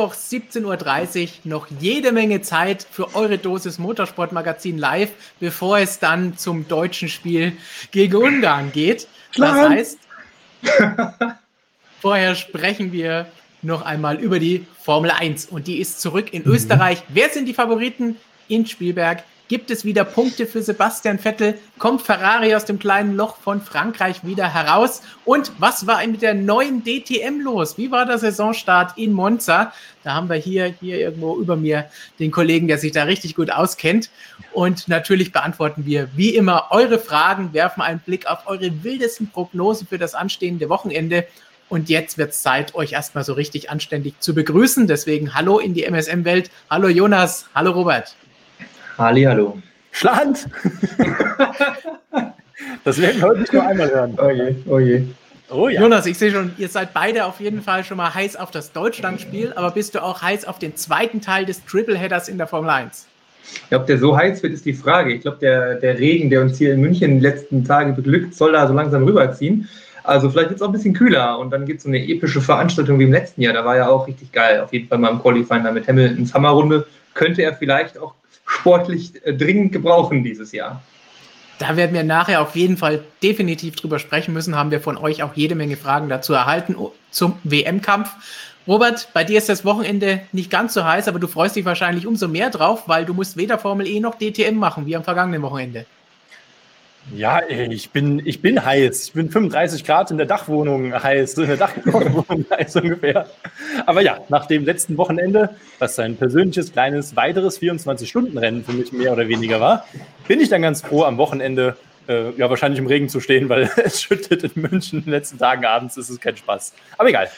Mittwoch 17.30 Uhr noch jede Menge Zeit für eure Dosis Motorsportmagazin live, bevor es dann zum deutschen Spiel gegen Ungarn geht. Das heißt, vorher sprechen wir noch einmal über die Formel 1 und die ist zurück in mhm. Österreich. Wer sind die Favoriten in Spielberg? Gibt es wieder Punkte für Sebastian Vettel? Kommt Ferrari aus dem kleinen Loch von Frankreich wieder heraus? Und was war mit der neuen DTM los? Wie war der Saisonstart in Monza? Da haben wir hier, hier irgendwo über mir den Kollegen, der sich da richtig gut auskennt. Und natürlich beantworten wir wie immer eure Fragen, werfen einen Blick auf eure wildesten Prognosen für das anstehende Wochenende. Und jetzt wird es Zeit, euch erstmal so richtig anständig zu begrüßen. Deswegen hallo in die MSM-Welt. Hallo Jonas, hallo Robert. Ali, hallo. Schland! das werden wir heute nicht nur einmal hören. Oh je, oh je. Oh ja. Jonas, ich sehe schon, ihr seid beide auf jeden Fall schon mal heiß auf das Deutschlandspiel, aber bist du auch heiß auf den zweiten Teil des Tripleheaders in der Formel 1? Ja, ob der so heiß wird, ist die Frage. Ich glaube, der, der Regen, der uns hier in München die letzten Tage beglückt, soll da so langsam rüberziehen. Also vielleicht wird es auch ein bisschen kühler und dann gibt es so eine epische Veranstaltung wie im letzten Jahr. Da war ja auch richtig geil. Auf jeden Fall mal im Qualifying da mit Hamiltons Hammerrunde. Könnte er vielleicht auch sportlich äh, dringend gebrauchen dieses Jahr. Da werden wir nachher auf jeden Fall definitiv drüber sprechen müssen. Haben wir von euch auch jede Menge Fragen dazu erhalten zum WM-Kampf. Robert, bei dir ist das Wochenende nicht ganz so heiß, aber du freust dich wahrscheinlich umso mehr drauf, weil du musst weder Formel E noch DTM machen, wie am vergangenen Wochenende. Ja, ich bin, ich bin heiß. Ich bin 35 Grad in der Dachwohnung heiß, in der Dachwohnung heiß ungefähr. Aber ja, nach dem letzten Wochenende, was ein persönliches, kleines, weiteres 24-Stunden-Rennen für mich mehr oder weniger war, bin ich dann ganz froh, am Wochenende äh, ja wahrscheinlich im Regen zu stehen, weil es schüttet in München in den letzten Tagen abends, ist es kein Spaß. Aber egal.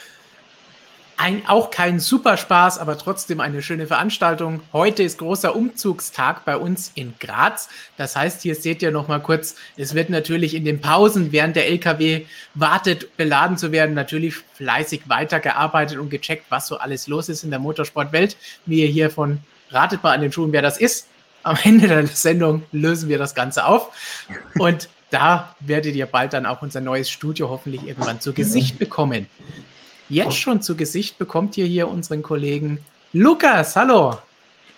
Ein, auch kein Superspaß, aber trotzdem eine schöne Veranstaltung. Heute ist großer Umzugstag bei uns in Graz. Das heißt, hier seht ihr noch mal kurz, es wird natürlich in den Pausen, während der LKW wartet, beladen zu werden, natürlich fleißig weitergearbeitet und gecheckt, was so alles los ist in der Motorsportwelt. Wie ihr hier von ratet mal an den Schuhen, wer das ist. Am Ende der Sendung lösen wir das Ganze auf. Und da werdet ihr bald dann auch unser neues Studio hoffentlich irgendwann zu Gesicht bekommen. Jetzt schon zu Gesicht bekommt ihr hier unseren Kollegen Lukas. Hallo.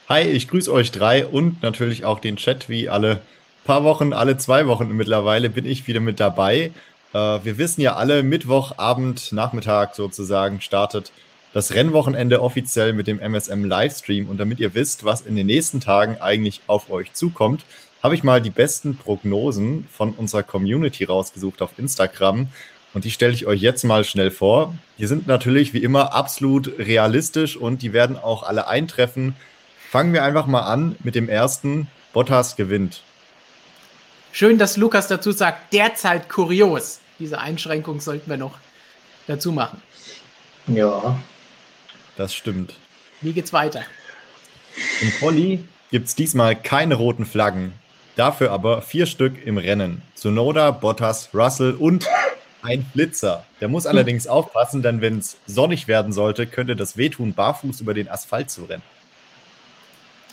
Hi, ich grüße euch drei und natürlich auch den Chat. Wie alle paar Wochen, alle zwei Wochen mittlerweile bin ich wieder mit dabei. Äh, wir wissen ja alle, Mittwochabend, Nachmittag sozusagen startet das Rennwochenende offiziell mit dem MSM Livestream. Und damit ihr wisst, was in den nächsten Tagen eigentlich auf euch zukommt, habe ich mal die besten Prognosen von unserer Community rausgesucht auf Instagram. Und die stelle ich euch jetzt mal schnell vor. Die sind natürlich wie immer absolut realistisch und die werden auch alle eintreffen. Fangen wir einfach mal an mit dem ersten. Bottas gewinnt. Schön, dass Lukas dazu sagt, derzeit kurios. Diese Einschränkung sollten wir noch dazu machen. Ja. Das stimmt. Wie geht's weiter? Im Polly gibt es diesmal keine roten Flaggen. Dafür aber vier Stück im Rennen. Zunoda, Bottas, Russell und ein Flitzer. Der muss allerdings aufpassen, denn wenn es sonnig werden sollte, könnte das wehtun, barfuß über den Asphalt zu rennen.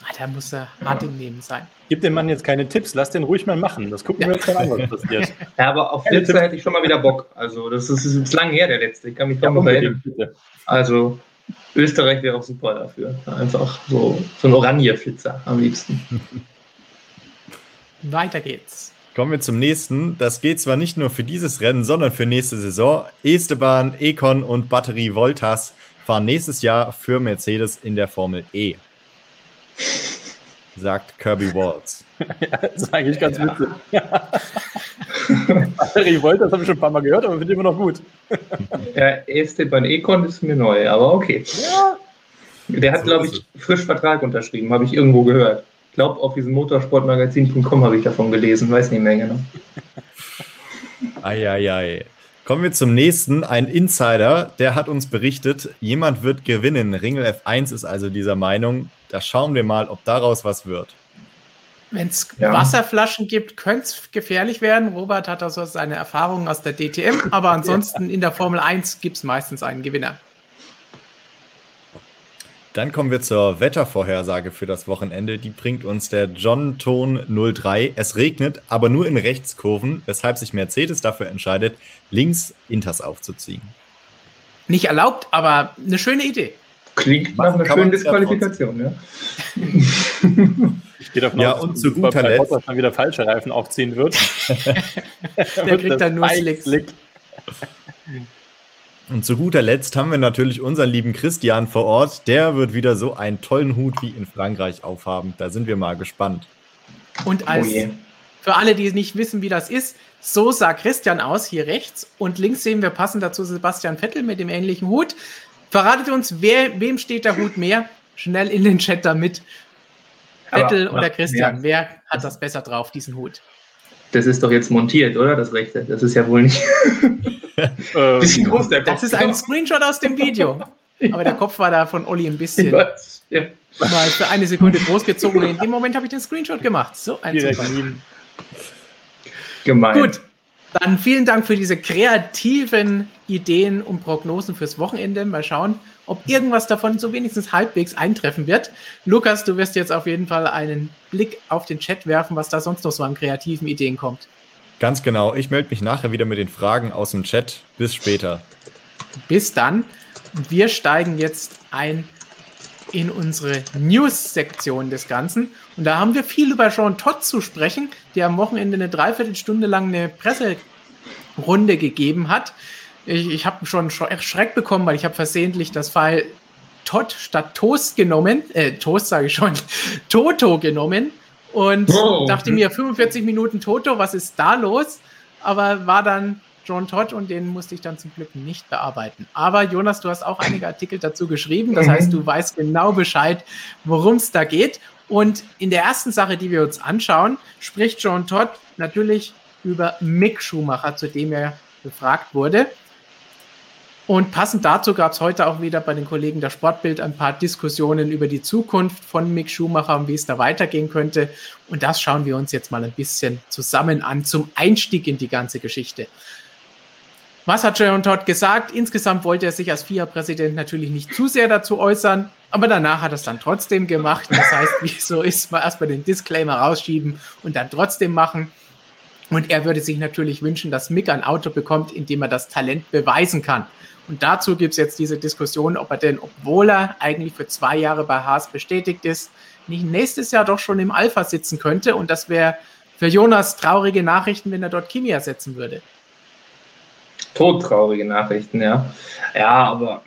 Ah, da muss er hart im Leben sein. Gib dem Mann jetzt keine Tipps, lass den ruhig mal machen. Das gucken ja. wir jetzt mal an, was passiert. Ja, aber auf Flitzer hätte ich schon mal wieder Bock. Also, das ist, das ist lang her, der letzte. Ich kann mich kaum ja, noch erinnern. Also, Österreich wäre auch super dafür. Einfach so, so ein Oranje-Flitzer am liebsten. Weiter geht's. Kommen wir zum nächsten. Das geht zwar nicht nur für dieses Rennen, sondern für nächste Saison. Esteban, Econ und Batterie Voltas fahren nächstes Jahr für Mercedes in der Formel E. Sagt Kirby Waltz. ja, das ist eigentlich ganz ja. witzig. Batterie Voltas habe ich schon ein paar Mal gehört, aber finde ich immer noch gut. ja, Esteban Econ ist mir neu, aber okay. Ja. Der hat, so glaube ich, frisch Vertrag unterschrieben, habe ich irgendwo gehört. Ich glaube, auf diesem motorsportmagazin.com habe ich davon gelesen, weiß nicht mehr genau. Eieiei. Kommen wir zum nächsten. Ein Insider, der hat uns berichtet, jemand wird gewinnen. Ringel F1 ist also dieser Meinung. Da schauen wir mal, ob daraus was wird. Wenn es ja. Wasserflaschen gibt, könnte es gefährlich werden. Robert hat also seine Erfahrungen aus der DTM, aber ansonsten ja. in der Formel 1 gibt es meistens einen Gewinner. Dann kommen wir zur Wettervorhersage für das Wochenende. Die bringt uns der John Ton 03. Es regnet, aber nur in Rechtskurven, weshalb sich Mercedes dafür entscheidet, links Inters aufzuziehen. Nicht erlaubt, aber eine schöne Idee. Klingt nach einer schönen Disqualifikation, ja. Ich gehe davon ja, aus, und zu guter Letzt dann wieder falsche Reifen aufziehen wird. Der kriegt dann nur Slicks. Slick. Und zu guter Letzt haben wir natürlich unseren lieben Christian vor Ort. Der wird wieder so einen tollen Hut wie in Frankreich aufhaben. Da sind wir mal gespannt. Und als oh für alle, die nicht wissen, wie das ist, so sah Christian aus, hier rechts. Und links sehen wir passend dazu Sebastian Vettel mit dem ähnlichen Hut. Verratet uns, wer, wem steht der Hut mehr? Schnell in den Chat damit. Vettel oder Christian, ja. wer hat das besser drauf, diesen Hut? Das ist doch jetzt montiert, oder? Das rechte. Das ist ja wohl nicht. Ähm, bisschen groß der Kopf. Das ist ein Screenshot aus dem Video. Aber der Kopf war da von Olli ein bisschen ja. mal für eine Sekunde großgezogen. In dem Moment habe ich den Screenshot gemacht. So ein Gemein. Gut, dann vielen Dank für diese kreativen Ideen und Prognosen fürs Wochenende. Mal schauen, ob irgendwas davon so wenigstens halbwegs eintreffen wird. Lukas, du wirst jetzt auf jeden Fall einen Blick auf den Chat werfen, was da sonst noch so an kreativen Ideen kommt. Ganz genau. Ich melde mich nachher wieder mit den Fragen aus dem Chat. Bis später. Bis dann. Wir steigen jetzt ein in unsere News-Sektion des Ganzen. Und da haben wir viel über Jean Todt zu sprechen, der am Wochenende eine Dreiviertelstunde lang eine Presserunde gegeben hat. Ich, ich habe schon Schreck bekommen, weil ich habe versehentlich das Pfeil Todd statt Toast genommen, äh, Toast sage ich schon, Toto genommen und oh. dachte mir 45 Minuten Toto, was ist da los? Aber war dann John Todd und den musste ich dann zum Glück nicht bearbeiten. Aber Jonas, du hast auch einige Artikel dazu geschrieben. Das heißt, du weißt genau Bescheid, worum es da geht. Und in der ersten Sache, die wir uns anschauen, spricht John Todd natürlich über Mick Schumacher, zu dem er befragt wurde. Und passend dazu gab es heute auch wieder bei den Kollegen der Sportbild ein paar Diskussionen über die Zukunft von Mick Schumacher und wie es da weitergehen könnte. Und das schauen wir uns jetzt mal ein bisschen zusammen an zum Einstieg in die ganze Geschichte. Was hat Sharon Todd gesagt? Insgesamt wollte er sich als FIA-Präsident natürlich nicht zu sehr dazu äußern, aber danach hat er es dann trotzdem gemacht. Das heißt, wieso ist mal erstmal den Disclaimer rausschieben und dann trotzdem machen? Und er würde sich natürlich wünschen, dass Mick ein Auto bekommt, in dem er das Talent beweisen kann. Und dazu gibt es jetzt diese Diskussion, ob er denn, obwohl er eigentlich für zwei Jahre bei Haas bestätigt ist, nicht nächstes Jahr doch schon im Alpha sitzen könnte. Und das wäre für Jonas traurige Nachrichten, wenn er dort Kimi ersetzen würde todtraurige Nachrichten, ja. Ja, aber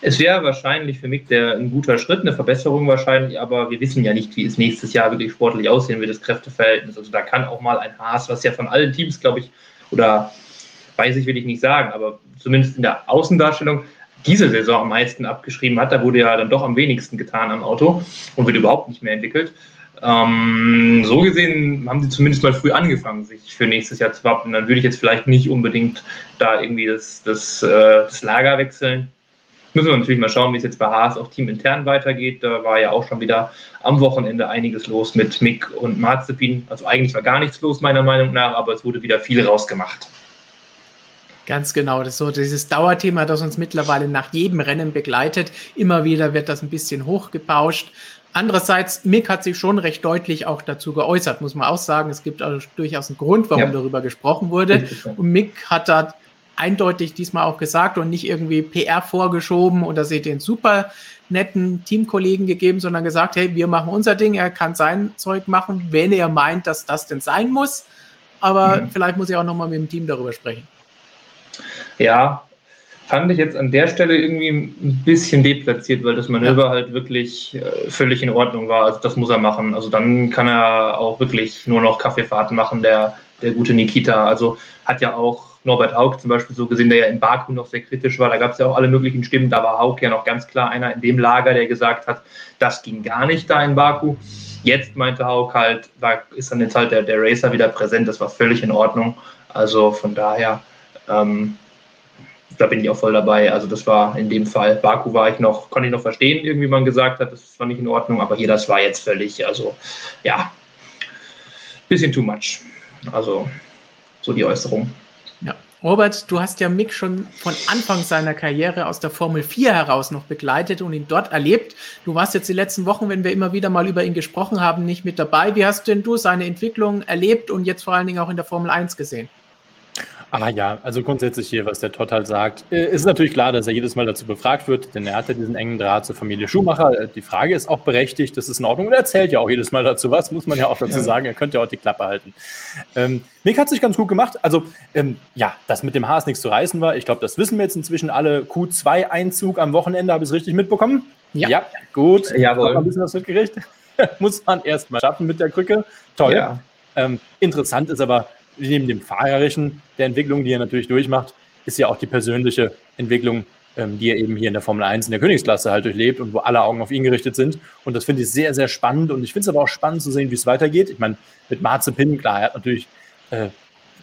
es wäre wahrscheinlich für mich der, ein guter Schritt, eine Verbesserung wahrscheinlich, aber wir wissen ja nicht, wie es nächstes Jahr wirklich sportlich aussehen wird, das Kräfteverhältnis. Also da kann auch mal ein Haas, was ja von allen Teams, glaube ich, oder weiß ich, will ich nicht sagen, aber zumindest in der Außendarstellung diese Saison am meisten abgeschrieben hat. Da wurde ja dann doch am wenigsten getan am Auto und wird überhaupt nicht mehr entwickelt. Ähm, so gesehen haben sie zumindest mal früh angefangen, sich für nächstes Jahr zu wappnen. Dann würde ich jetzt vielleicht nicht unbedingt da irgendwie das, das, äh, das Lager wechseln. Müssen wir natürlich mal schauen, wie es jetzt bei Haas auch teamintern weitergeht. Da war ja auch schon wieder am Wochenende einiges los mit Mick und Marzipin. Also eigentlich war gar nichts los, meiner Meinung nach, aber es wurde wieder viel rausgemacht. Ganz genau, das ist so dieses Dauerthema, das uns mittlerweile nach jedem Rennen begleitet. Immer wieder wird das ein bisschen hochgepauscht. Andererseits, Mick hat sich schon recht deutlich auch dazu geäußert, muss man auch sagen. Es gibt also durchaus einen Grund, warum ja. darüber gesprochen wurde. Und Mick hat da eindeutig diesmal auch gesagt und nicht irgendwie PR vorgeschoben oder sie den super netten Teamkollegen gegeben, sondern gesagt, hey, wir machen unser Ding, er kann sein Zeug machen, wenn er meint, dass das denn sein muss. Aber mhm. vielleicht muss ich auch nochmal mit dem Team darüber sprechen. Ja, fand ich jetzt an der Stelle irgendwie ein bisschen deplatziert, weil das Manöver ja. halt wirklich äh, völlig in Ordnung war. Also das muss er machen. Also dann kann er auch wirklich nur noch Kaffeefahrten machen, der, der gute Nikita. Also hat ja auch Norbert Haug zum Beispiel so gesehen, der ja in Baku noch sehr kritisch war. Da gab es ja auch alle möglichen Stimmen. Da war Haug ja noch ganz klar einer in dem Lager, der gesagt hat, das ging gar nicht da in Baku. Jetzt meinte Haug halt, war, ist dann jetzt halt der, der Racer wieder präsent. Das war völlig in Ordnung. Also von daher ähm, da bin ich auch voll dabei. Also das war in dem Fall, Baku war ich noch, konnte ich noch verstehen, irgendwie man gesagt hat, das war nicht in Ordnung, aber hier, das war jetzt völlig, also ja, bisschen too much. Also so die Äußerung. Ja. Robert, du hast ja Mick schon von Anfang seiner Karriere aus der Formel 4 heraus noch begleitet und ihn dort erlebt. Du warst jetzt die letzten Wochen, wenn wir immer wieder mal über ihn gesprochen haben, nicht mit dabei. Wie hast denn du seine Entwicklung erlebt und jetzt vor allen Dingen auch in der Formel 1 gesehen? Ah ja, also grundsätzlich hier, was der Todd halt sagt, äh, ist natürlich klar, dass er jedes Mal dazu befragt wird, denn er hat ja diesen engen Draht zur Familie Schumacher. Äh, die Frage ist auch berechtigt, das ist in Ordnung und er erzählt ja auch jedes Mal dazu was, muss man ja auch dazu sagen, er könnte ja auch die Klappe halten. Ähm, Mick hat sich ganz gut gemacht, also ähm, ja, dass mit dem Haas nichts zu reißen war, ich glaube, das wissen wir jetzt inzwischen alle. Q2-Einzug am Wochenende, habe ich es richtig mitbekommen? Ja. ja gut. Jawohl. Ein bisschen was mitgerichtet. muss man erst mal schaffen mit der Krücke. Toll. Ja. Ähm, interessant ist aber, neben dem Fahrerischen der Entwicklung, die er natürlich durchmacht, ist ja auch die persönliche Entwicklung, ähm, die er eben hier in der Formel 1 in der Königsklasse halt durchlebt und wo alle Augen auf ihn gerichtet sind. Und das finde ich sehr, sehr spannend. Und ich finde es aber auch spannend zu sehen, wie es weitergeht. Ich meine, mit Marzipin, klar, er hat natürlich äh,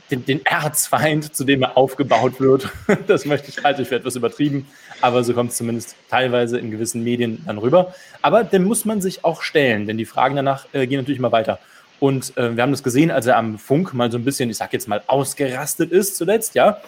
den, den, Erzfeind, zu dem er aufgebaut wird. das möchte ich halte ich für etwas übertrieben, aber so kommt es zumindest teilweise in gewissen Medien dann rüber. Aber dem muss man sich auch stellen, denn die Fragen danach äh, gehen natürlich mal weiter. Und äh, wir haben das gesehen, als er am Funk mal so ein bisschen, ich sag jetzt mal, ausgerastet ist zuletzt, ja.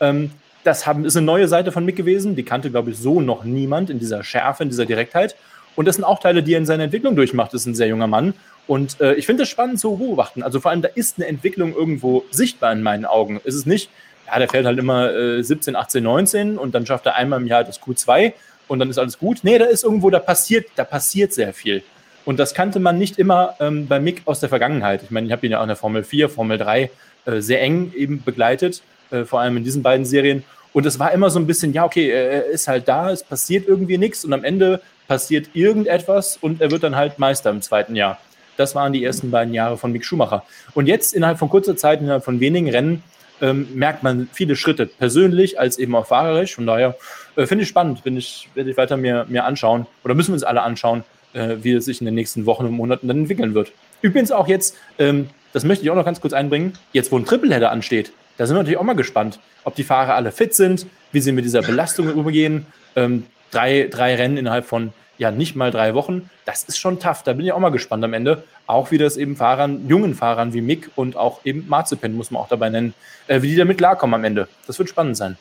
Ähm, das haben, ist eine neue Seite von Mick gewesen, die kannte, glaube ich, so noch niemand in dieser Schärfe, in dieser Direktheit. Und das sind auch Teile, die er in seiner Entwicklung durchmacht. Das ist ein sehr junger Mann. Und äh, ich finde es spannend zu beobachten. Also vor allem, da ist eine Entwicklung irgendwo sichtbar in meinen Augen. Es ist nicht, ja, der fährt halt immer äh, 17, 18, 19 und dann schafft er einmal im Jahr das Q2 und dann ist alles gut. Nee, da ist irgendwo, da passiert, da passiert sehr viel. Und das kannte man nicht immer ähm, bei Mick aus der Vergangenheit. Ich meine, ich habe ihn ja auch in der Formel 4, Formel 3 äh, sehr eng eben begleitet, äh, vor allem in diesen beiden Serien. Und es war immer so ein bisschen, ja, okay, er ist halt da, es passiert irgendwie nichts und am Ende passiert irgendetwas und er wird dann halt Meister im zweiten Jahr. Das waren die ersten beiden Jahre von Mick Schumacher. Und jetzt innerhalb von kurzer Zeit, innerhalb von wenigen Rennen, ähm, merkt man viele Schritte, persönlich als eben auch fahrerisch. Von daher äh, finde ich spannend, finde ich, werde ich weiter mir, mir anschauen oder müssen wir uns alle anschauen, äh, wie es sich in den nächsten Wochen und Monaten dann entwickeln wird. Übrigens auch jetzt, ähm, das möchte ich auch noch ganz kurz einbringen, jetzt wo ein Tripleheader ansteht, da sind wir natürlich auch mal gespannt, ob die Fahrer alle fit sind, wie sie mit dieser Belastung umgehen. Ähm, drei, drei Rennen innerhalb von ja nicht mal drei Wochen, das ist schon tough. Da bin ich auch mal gespannt am Ende. Auch wie das eben Fahrern, jungen Fahrern wie Mick und auch eben Marzipan, muss man auch dabei nennen, äh, wie die damit klarkommen am Ende. Das wird spannend sein.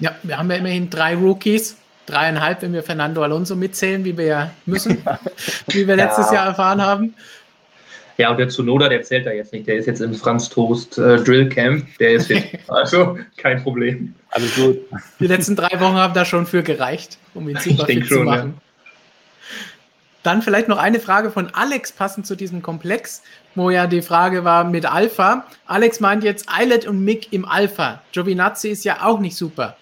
Ja, wir haben ja immerhin drei Rookies dreieinhalb, wenn wir Fernando Alonso mitzählen, wie wir ja müssen, wie wir letztes ja. Jahr erfahren haben. Ja, und der Zunoda, der zählt da jetzt nicht. Der ist jetzt im Franz Toast äh, Drill Camp. Der ist fit. also kein Problem. Alles gut. Die letzten drei Wochen haben da schon für gereicht, um ihn super fit schon, zu machen. Ja. Dann vielleicht noch eine Frage von Alex passend zu diesem Komplex, wo ja die Frage war mit Alpha. Alex meint jetzt Eilert und Mick im Alpha. Giovinazzi ist ja auch nicht super.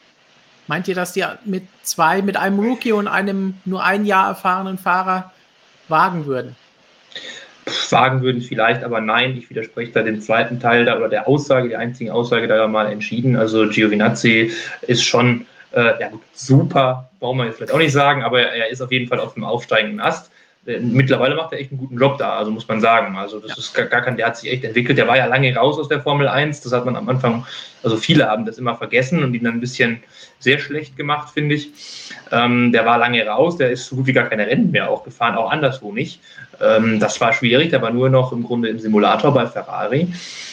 Meint ihr, dass die mit zwei, mit einem Rookie und einem nur ein Jahr erfahrenen Fahrer wagen würden? Wagen würden vielleicht, aber nein, ich widerspreche da dem zweiten Teil da oder der Aussage, die einzigen Aussage da mal entschieden. Also Giovinazzi ist schon äh, ja super, brauchen wir jetzt vielleicht auch nicht sagen, aber er ist auf jeden Fall auf dem aufsteigenden Ast. Äh, mittlerweile macht er echt einen guten Job da, also muss man sagen. Also das ja. ist gar, gar kein, der hat sich echt entwickelt. Der war ja lange raus aus der Formel 1. Das hat man am Anfang, also viele haben das immer vergessen und ihn dann ein bisschen sehr schlecht gemacht, finde ich. Ähm, der war lange raus, der ist so gut wie gar keine Rennen mehr auch gefahren, auch anderswo nicht. Ähm, das war schwierig, der war nur noch im Grunde im Simulator bei Ferrari.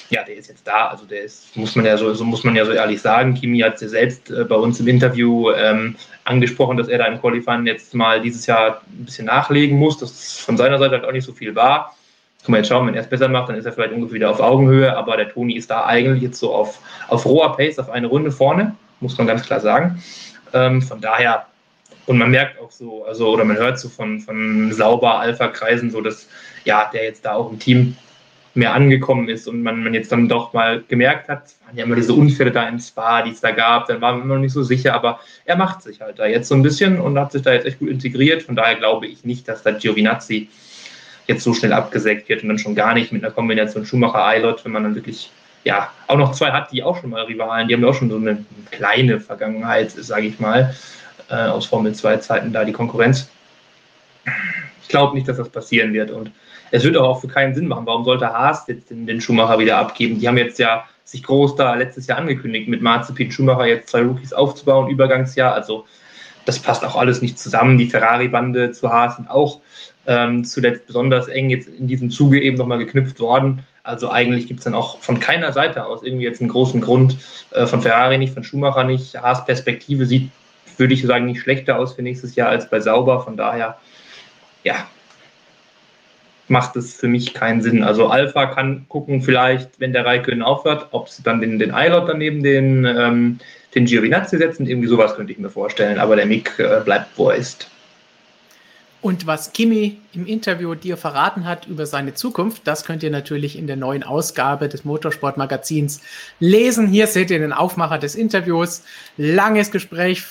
Ja, der ist jetzt da, also der ist, muss man ja so, so muss man ja so ehrlich sagen. Kimi hat es ja selbst äh, bei uns im Interview ähm, angesprochen, dass er da im Qualifying jetzt mal dieses Jahr ein bisschen nachlegen muss, dass von seiner Seite halt auch nicht so viel war. Kann man jetzt schauen, wenn er es besser macht, dann ist er vielleicht ungefähr wieder auf Augenhöhe, aber der Toni ist da eigentlich jetzt so auf, auf roher Pace, auf eine Runde vorne, muss man ganz klar sagen. Ähm, von daher, und man merkt auch so, also, oder man hört so von, von sauber Alpha-Kreisen so, dass ja, der jetzt da auch im Team mehr angekommen ist und man, man jetzt dann doch mal gemerkt hat, es waren ja immer diese Unfälle da im Spa, die es da gab, dann war man noch nicht so sicher, aber er macht sich halt da jetzt so ein bisschen und hat sich da jetzt echt gut integriert. Von daher glaube ich nicht, dass da Giovinazzi jetzt so schnell abgesägt wird und dann schon gar nicht mit einer Kombination Schumacher-Eilert, wenn man dann wirklich ja auch noch zwei hat, die auch schon mal Rivalen, die haben ja auch schon so eine kleine Vergangenheit, sage ich mal, äh, aus Formel 2 Zeiten da die Konkurrenz. Ich glaube nicht, dass das passieren wird und es wird auch für keinen Sinn machen. Warum sollte Haas jetzt den, den, Schumacher wieder abgeben? Die haben jetzt ja sich groß da letztes Jahr angekündigt, mit Marzipin Schumacher jetzt zwei Rookies aufzubauen, Übergangsjahr. Also das passt auch alles nicht zusammen. Die Ferrari-Bande zu Haas sind auch ähm, zuletzt besonders eng jetzt in diesem Zuge eben nochmal geknüpft worden. Also eigentlich gibt es dann auch von keiner Seite aus irgendwie jetzt einen großen Grund, äh, von Ferrari nicht, von Schumacher nicht. Haas Perspektive sieht, würde ich sagen, nicht schlechter aus für nächstes Jahr als bei Sauber. Von daher, ja, macht es für mich keinen Sinn. Also Alpha kann gucken, vielleicht, wenn der Raikön aufhört, ob sie dann den, den Eilert daneben den, ähm, den Giovinazzi setzen. Irgendwie sowas könnte ich mir vorstellen. Aber der Mick äh, bleibt, wo er ist. Und was Kimi im Interview dir verraten hat über seine Zukunft, das könnt ihr natürlich in der neuen Ausgabe des Motorsportmagazins lesen. Hier seht ihr den Aufmacher des Interviews. Langes Gespräch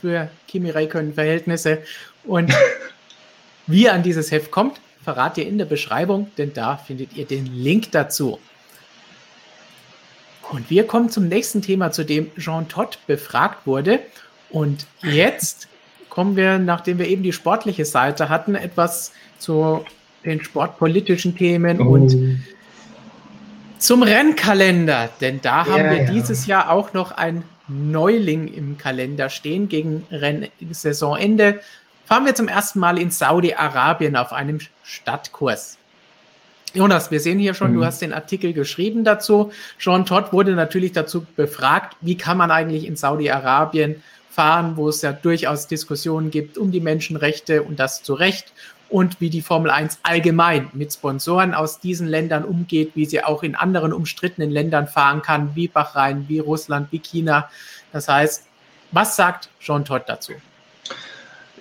für Kimi Räikkönen-Verhältnisse. Und wie ihr an dieses Heft kommt, verrat ihr in der Beschreibung, denn da findet ihr den Link dazu. Und wir kommen zum nächsten Thema, zu dem Jean Todt befragt wurde. Und jetzt kommen wir, nachdem wir eben die sportliche Seite hatten, etwas zu den sportpolitischen Themen oh. und zum Rennkalender. Denn da haben ja, wir ja. dieses Jahr auch noch ein Neuling im Kalender stehen gegen Rennsaisonende. Fahren wir zum ersten Mal in Saudi-Arabien auf einem Stadtkurs. Jonas, wir sehen hier schon, mhm. du hast den Artikel geschrieben dazu. Jean Todt wurde natürlich dazu befragt, wie kann man eigentlich in Saudi-Arabien fahren, wo es ja durchaus Diskussionen gibt um die Menschenrechte und das zu Recht und wie die Formel 1 allgemein mit Sponsoren aus diesen Ländern umgeht, wie sie auch in anderen umstrittenen Ländern fahren kann, wie Bahrain, wie Russland, wie China. Das heißt, was sagt Jean Todt dazu?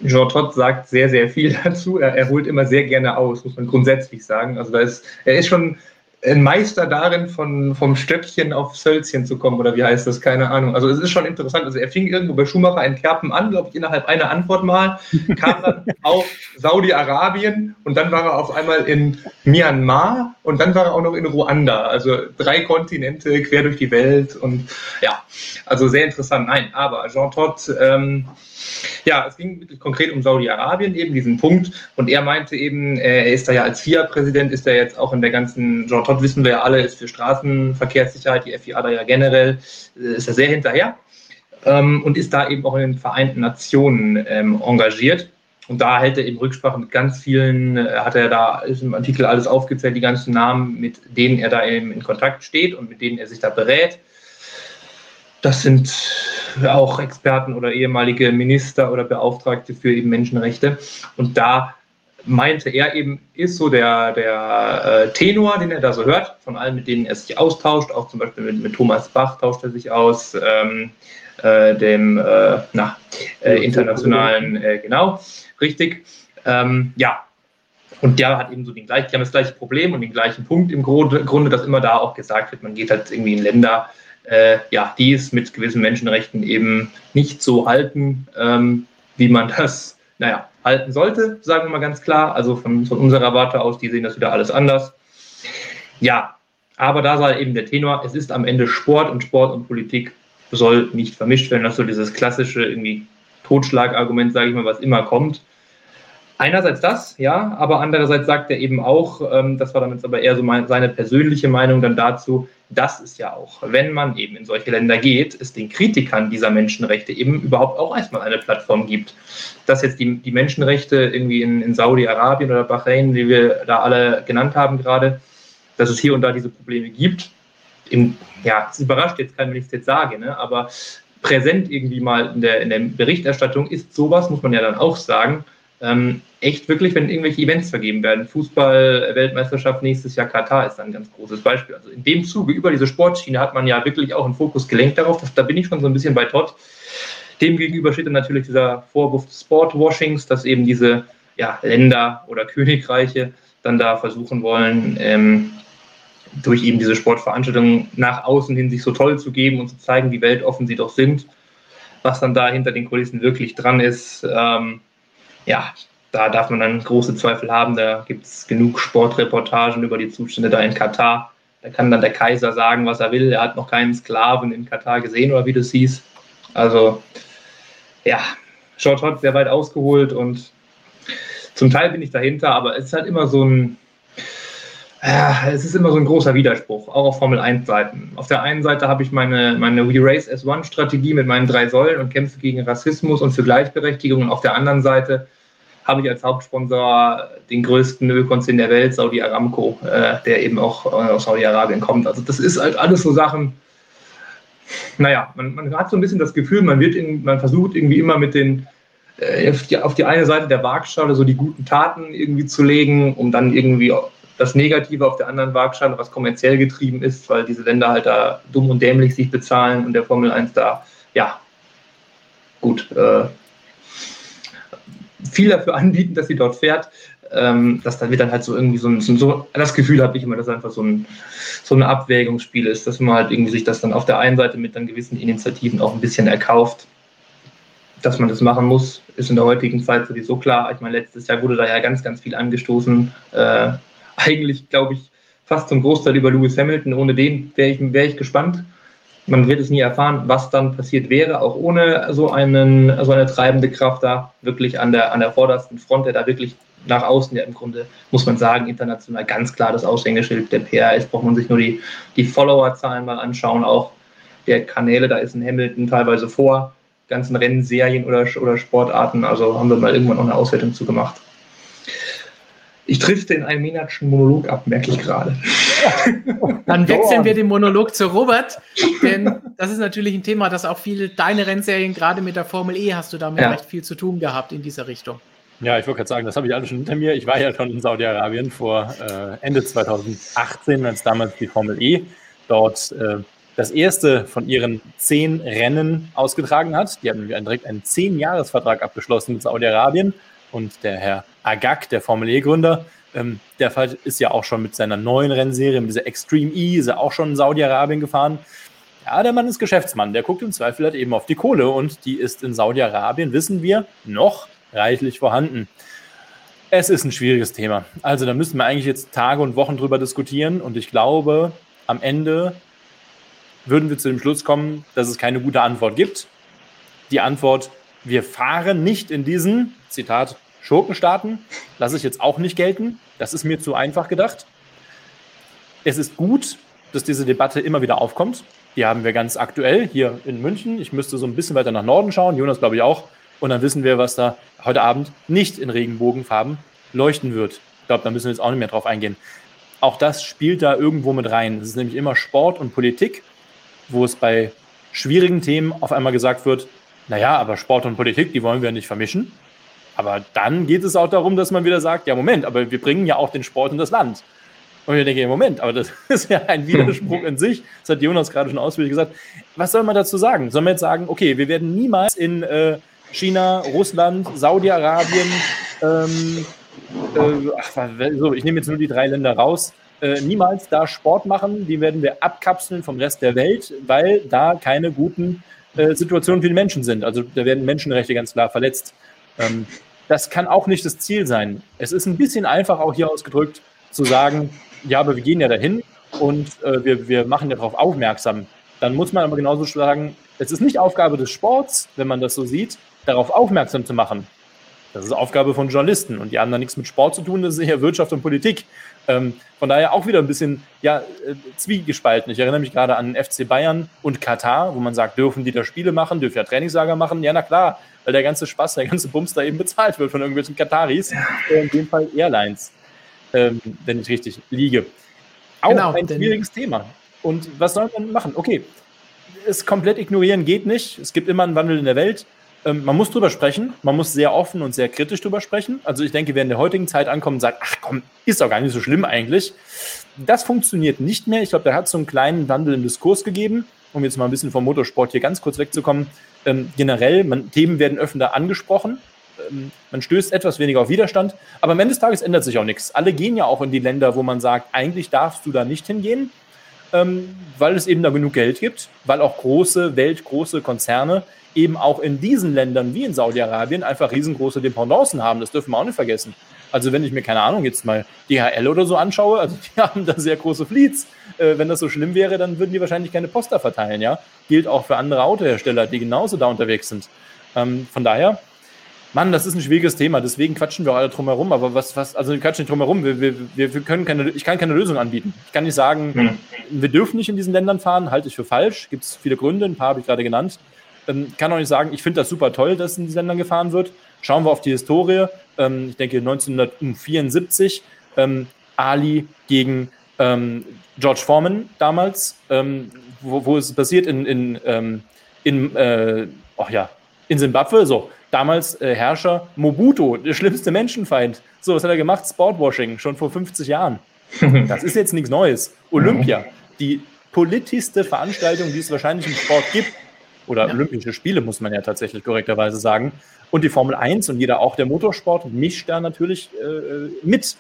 Jean Todt sagt sehr, sehr viel dazu. Er, er holt immer sehr gerne aus, muss man grundsätzlich sagen. Also da ist, er ist schon ein Meister darin, von, vom Stöckchen auf Sölzchen zu kommen, oder wie heißt das? Keine Ahnung. Also es ist schon interessant. Also er fing irgendwo bei Schumacher in Kerpen an, glaube ich, innerhalb einer Antwort mal, kam dann auf Saudi-Arabien und dann war er auf einmal in Myanmar und dann war er auch noch in Ruanda. Also drei Kontinente quer durch die Welt und ja, also sehr interessant. Nein, aber Jean Todt, ähm, ja, es ging wirklich konkret um Saudi-Arabien, eben diesen Punkt. Und er meinte eben, äh, er ist da ja als FIA-Präsident, ist er jetzt auch in der ganzen, Jean Todt wissen wir ja alle, ist für Straßenverkehrssicherheit, die FIA da ja generell, äh, ist er sehr hinterher. Ähm, und ist da eben auch in den Vereinten Nationen ähm, engagiert. Und da hält er eben Rücksprache mit ganz vielen, äh, hat er da im Artikel alles aufgezählt, die ganzen Namen, mit denen er da eben in Kontakt steht und mit denen er sich da berät. Das sind auch Experten oder ehemalige Minister oder Beauftragte für eben Menschenrechte. Und da meinte er eben, ist so der, der äh, Tenor, den er da so hört, von allen, mit denen er sich austauscht, auch zum Beispiel mit, mit Thomas Bach tauscht er sich aus, ähm, äh, dem äh, na, äh, internationalen, äh, genau, richtig. Ähm, ja, und der hat eben so den gleichen, die haben das gleiche Problem und den gleichen Punkt im Grunde, dass immer da auch gesagt wird, man geht halt irgendwie in Länder, äh, ja, die es mit gewissen Menschenrechten eben nicht so halten, ähm, wie man das, naja, halten sollte, sagen wir mal ganz klar. Also von, von unserer Warte aus, die sehen das wieder alles anders. Ja, aber da sei eben der Tenor, es ist am Ende Sport und Sport und Politik soll nicht vermischt werden. Das ist so dieses klassische irgendwie Totschlagargument, sage ich mal, was immer kommt. Einerseits das, ja, aber andererseits sagt er eben auch, ähm, das war dann jetzt aber eher so mein, seine persönliche Meinung dann dazu, dass es ja auch, wenn man eben in solche Länder geht, es den Kritikern dieser Menschenrechte eben überhaupt auch erstmal eine Plattform gibt. Dass jetzt die, die Menschenrechte irgendwie in, in Saudi-Arabien oder Bahrain, die wir da alle genannt haben gerade, dass es hier und da diese Probleme gibt. Im, ja, es überrascht jetzt keinen, wenn ich es jetzt sage, ne? aber präsent irgendwie mal in der, in der Berichterstattung ist sowas, muss man ja dann auch sagen, ähm, echt wirklich, wenn irgendwelche Events vergeben werden. Fußball-Weltmeisterschaft nächstes Jahr Katar ist ein ganz großes Beispiel. Also in dem Zuge über diese Sportschiene hat man ja wirklich auch einen Fokus gelenkt darauf. da bin ich schon so ein bisschen bei Todd. Demgegenüber steht dann natürlich dieser Vorwurf des Sportwashings, dass eben diese ja, Länder oder Königreiche dann da versuchen wollen, ähm, durch eben diese Sportveranstaltungen nach außen hin sich so toll zu geben und zu zeigen, wie weltoffen sie doch sind. Was dann da hinter den Kulissen wirklich dran ist, ähm, ja, da darf man dann große Zweifel haben. Da gibt es genug Sportreportagen über die Zustände da in Katar. Da kann dann der Kaiser sagen, was er will. Er hat noch keinen Sklaven in Katar gesehen oder wie du siehst. Also, ja, Short hat sehr weit ausgeholt und zum Teil bin ich dahinter, aber es ist halt immer so ein, ja, es ist immer so ein großer Widerspruch, auch auf Formel 1 Seiten. Auf der einen Seite habe ich meine, meine We Race S1 Strategie mit meinen drei Säulen und kämpfe gegen Rassismus und für Gleichberechtigung. Und auf der anderen Seite habe ich als Hauptsponsor den größten Ölkonzern der Welt, Saudi Aramco, äh, der eben auch äh, aus Saudi-Arabien kommt. Also das ist halt alles so Sachen, naja, man, man hat so ein bisschen das Gefühl, man wird in, man versucht irgendwie immer mit den äh, auf, die, auf die eine Seite der Waagschale so die guten Taten irgendwie zu legen, um dann irgendwie das Negative auf der anderen Waagschale, was kommerziell getrieben ist, weil diese Länder halt da dumm und dämlich sich bezahlen und der Formel 1 da, ja, gut, äh, viel dafür anbieten, dass sie dort fährt. Ähm, dass da wird dann halt so irgendwie so ein, so, das Gefühl habe ich immer, dass einfach so ein, so ein Abwägungsspiel ist, dass man halt irgendwie sich das dann auf der einen Seite mit dann gewissen Initiativen auch ein bisschen erkauft. Dass man das machen muss, ist in der heutigen Zeit sowieso klar. Ich meine, letztes Jahr wurde da ja ganz, ganz viel angestoßen. Äh, eigentlich, glaube ich, fast zum Großteil über Lewis Hamilton. Ohne den wäre ich, wär ich gespannt. Man wird es nie erfahren, was dann passiert wäre, auch ohne so, einen, so eine treibende Kraft da wirklich an der, an der vordersten Front, der da wirklich nach außen ja im Grunde, muss man sagen, international ganz klar das Aushängeschild der PR ist. Braucht man sich nur die, die Followerzahlen mal anschauen, auch der Kanäle, da ist ein Hamilton teilweise vor ganzen Rennserien oder, oder Sportarten. Also haben wir mal irgendwann noch eine Auswertung zu gemacht. Ich trifft in einem minatschen Monolog ab, merke ich gerade. Dann wechseln wir den Monolog zu Robert, denn das ist natürlich ein Thema, das auch viele deine Rennserien, gerade mit der Formel E, hast du damit ja. recht viel zu tun gehabt in dieser Richtung. Ja, ich wollte gerade sagen, das habe ich alles schon hinter mir. Ich war ja schon in Saudi-Arabien vor äh, Ende 2018, als damals die Formel E dort äh, das erste von ihren zehn Rennen ausgetragen hat. Die haben direkt einen zehn-Jahres-Vertrag abgeschlossen mit Saudi-Arabien und der Herr Agag, der Formel E-Gründer, ähm, der ist ja auch schon mit seiner neuen Rennserie, mit dieser Extreme E, ist er auch schon in Saudi-Arabien gefahren. Ja, der Mann ist Geschäftsmann, der guckt im Zweifel halt eben auf die Kohle und die ist in Saudi-Arabien, wissen wir, noch reichlich vorhanden. Es ist ein schwieriges Thema. Also da müssen wir eigentlich jetzt Tage und Wochen drüber diskutieren und ich glaube, am Ende würden wir zu dem Schluss kommen, dass es keine gute Antwort gibt. Die Antwort wir fahren nicht in diesen, Zitat, Schurkenstaaten, lasse ich jetzt auch nicht gelten. Das ist mir zu einfach gedacht. Es ist gut, dass diese Debatte immer wieder aufkommt. Die haben wir ganz aktuell hier in München. Ich müsste so ein bisschen weiter nach Norden schauen, Jonas glaube ich auch. Und dann wissen wir, was da heute Abend nicht in Regenbogenfarben leuchten wird. Ich glaube, da müssen wir jetzt auch nicht mehr drauf eingehen. Auch das spielt da irgendwo mit rein. Es ist nämlich immer Sport und Politik, wo es bei schwierigen Themen auf einmal gesagt wird, naja, aber Sport und Politik, die wollen wir nicht vermischen. Aber dann geht es auch darum, dass man wieder sagt, ja, Moment, aber wir bringen ja auch den Sport in das Land. Und ich denke, Moment, aber das ist ja ein Widerspruch in sich. Das hat Jonas gerade schon ausführlich gesagt. Was soll man dazu sagen? Soll man jetzt sagen, okay, wir werden niemals in äh, China, Russland, Saudi-Arabien, ähm, äh, ach, so, ich nehme jetzt nur die drei Länder raus, äh, niemals da Sport machen. Die werden wir abkapseln vom Rest der Welt, weil da keine guten äh, Situationen für die Menschen sind. Also da werden Menschenrechte ganz klar verletzt. Ähm, das kann auch nicht das Ziel sein. Es ist ein bisschen einfach auch hier ausgedrückt zu sagen, ja, aber wir gehen ja dahin und äh, wir, wir machen ja darauf aufmerksam. Dann muss man aber genauso sagen, es ist nicht Aufgabe des Sports, wenn man das so sieht, darauf aufmerksam zu machen. Das ist Aufgabe von Journalisten und die haben da nichts mit Sport zu tun, das ist eher Wirtschaft und Politik. Ähm, von daher auch wieder ein bisschen ja, äh, zwiegespalten. Ich erinnere mich gerade an FC Bayern und Katar, wo man sagt, dürfen die da Spiele machen, dürfen ja Trainingslager machen? Ja, na klar, weil der ganze Spaß, der ganze Bums da eben bezahlt wird von irgendwelchen Kataris, äh, in dem Fall Airlines, ähm, wenn ich richtig liege. Auch genau, ein schwieriges Thema. Und was soll man machen? Okay, es komplett ignorieren geht nicht. Es gibt immer einen Wandel in der Welt. Ähm, man muss drüber sprechen, man muss sehr offen und sehr kritisch drüber sprechen. Also ich denke, wer in der heutigen Zeit ankommt und sagt, ach komm, ist doch gar nicht so schlimm eigentlich, das funktioniert nicht mehr. Ich glaube, da hat es so einen kleinen Wandel im Diskurs gegeben, um jetzt mal ein bisschen vom Motorsport hier ganz kurz wegzukommen. Ähm, generell, man, Themen werden öfter angesprochen, ähm, man stößt etwas weniger auf Widerstand, aber am Ende des Tages ändert sich auch nichts. Alle gehen ja auch in die Länder, wo man sagt, eigentlich darfst du da nicht hingehen, ähm, weil es eben da genug Geld gibt, weil auch große, weltgroße Konzerne eben auch in diesen Ländern wie in Saudi-Arabien einfach riesengroße Dependancen haben. Das dürfen wir auch nicht vergessen. Also wenn ich mir, keine Ahnung, jetzt mal DHL oder so anschaue, also die haben da sehr große Fleets. Äh, wenn das so schlimm wäre, dann würden die wahrscheinlich keine Poster verteilen, ja. Gilt auch für andere Autohersteller, die genauso da unterwegs sind. Ähm, von daher, Mann, das ist ein schwieriges Thema, deswegen quatschen wir auch alle drumherum, aber was, was, also wir quatschen nicht drumherum, wir, wir, wir können keine, ich kann keine Lösung anbieten. Ich kann nicht sagen, mhm. wir dürfen nicht in diesen Ländern fahren, halte ich für falsch, gibt es viele Gründe, ein paar habe ich gerade genannt. Ähm, kann auch nicht sagen, ich finde das super toll, dass in diesen Ländern gefahren wird. Schauen wir auf die Historie. Ähm, ich denke 1974, ähm, Ali gegen ähm, George Foreman damals, ähm, wo, wo es passiert in, in, ähm, in, äh, oh ja, in Simbabwe. So, Damals äh, Herrscher Mobuto, der schlimmste Menschenfeind. So, was hat er gemacht? Sportwashing, schon vor 50 Jahren. Das ist jetzt nichts Neues. Olympia, die politischste Veranstaltung, die es wahrscheinlich im Sport gibt. Oder ja. Olympische Spiele, muss man ja tatsächlich korrekterweise sagen. Und die Formel 1 und jeder auch der Motorsport mischt da natürlich äh, mit.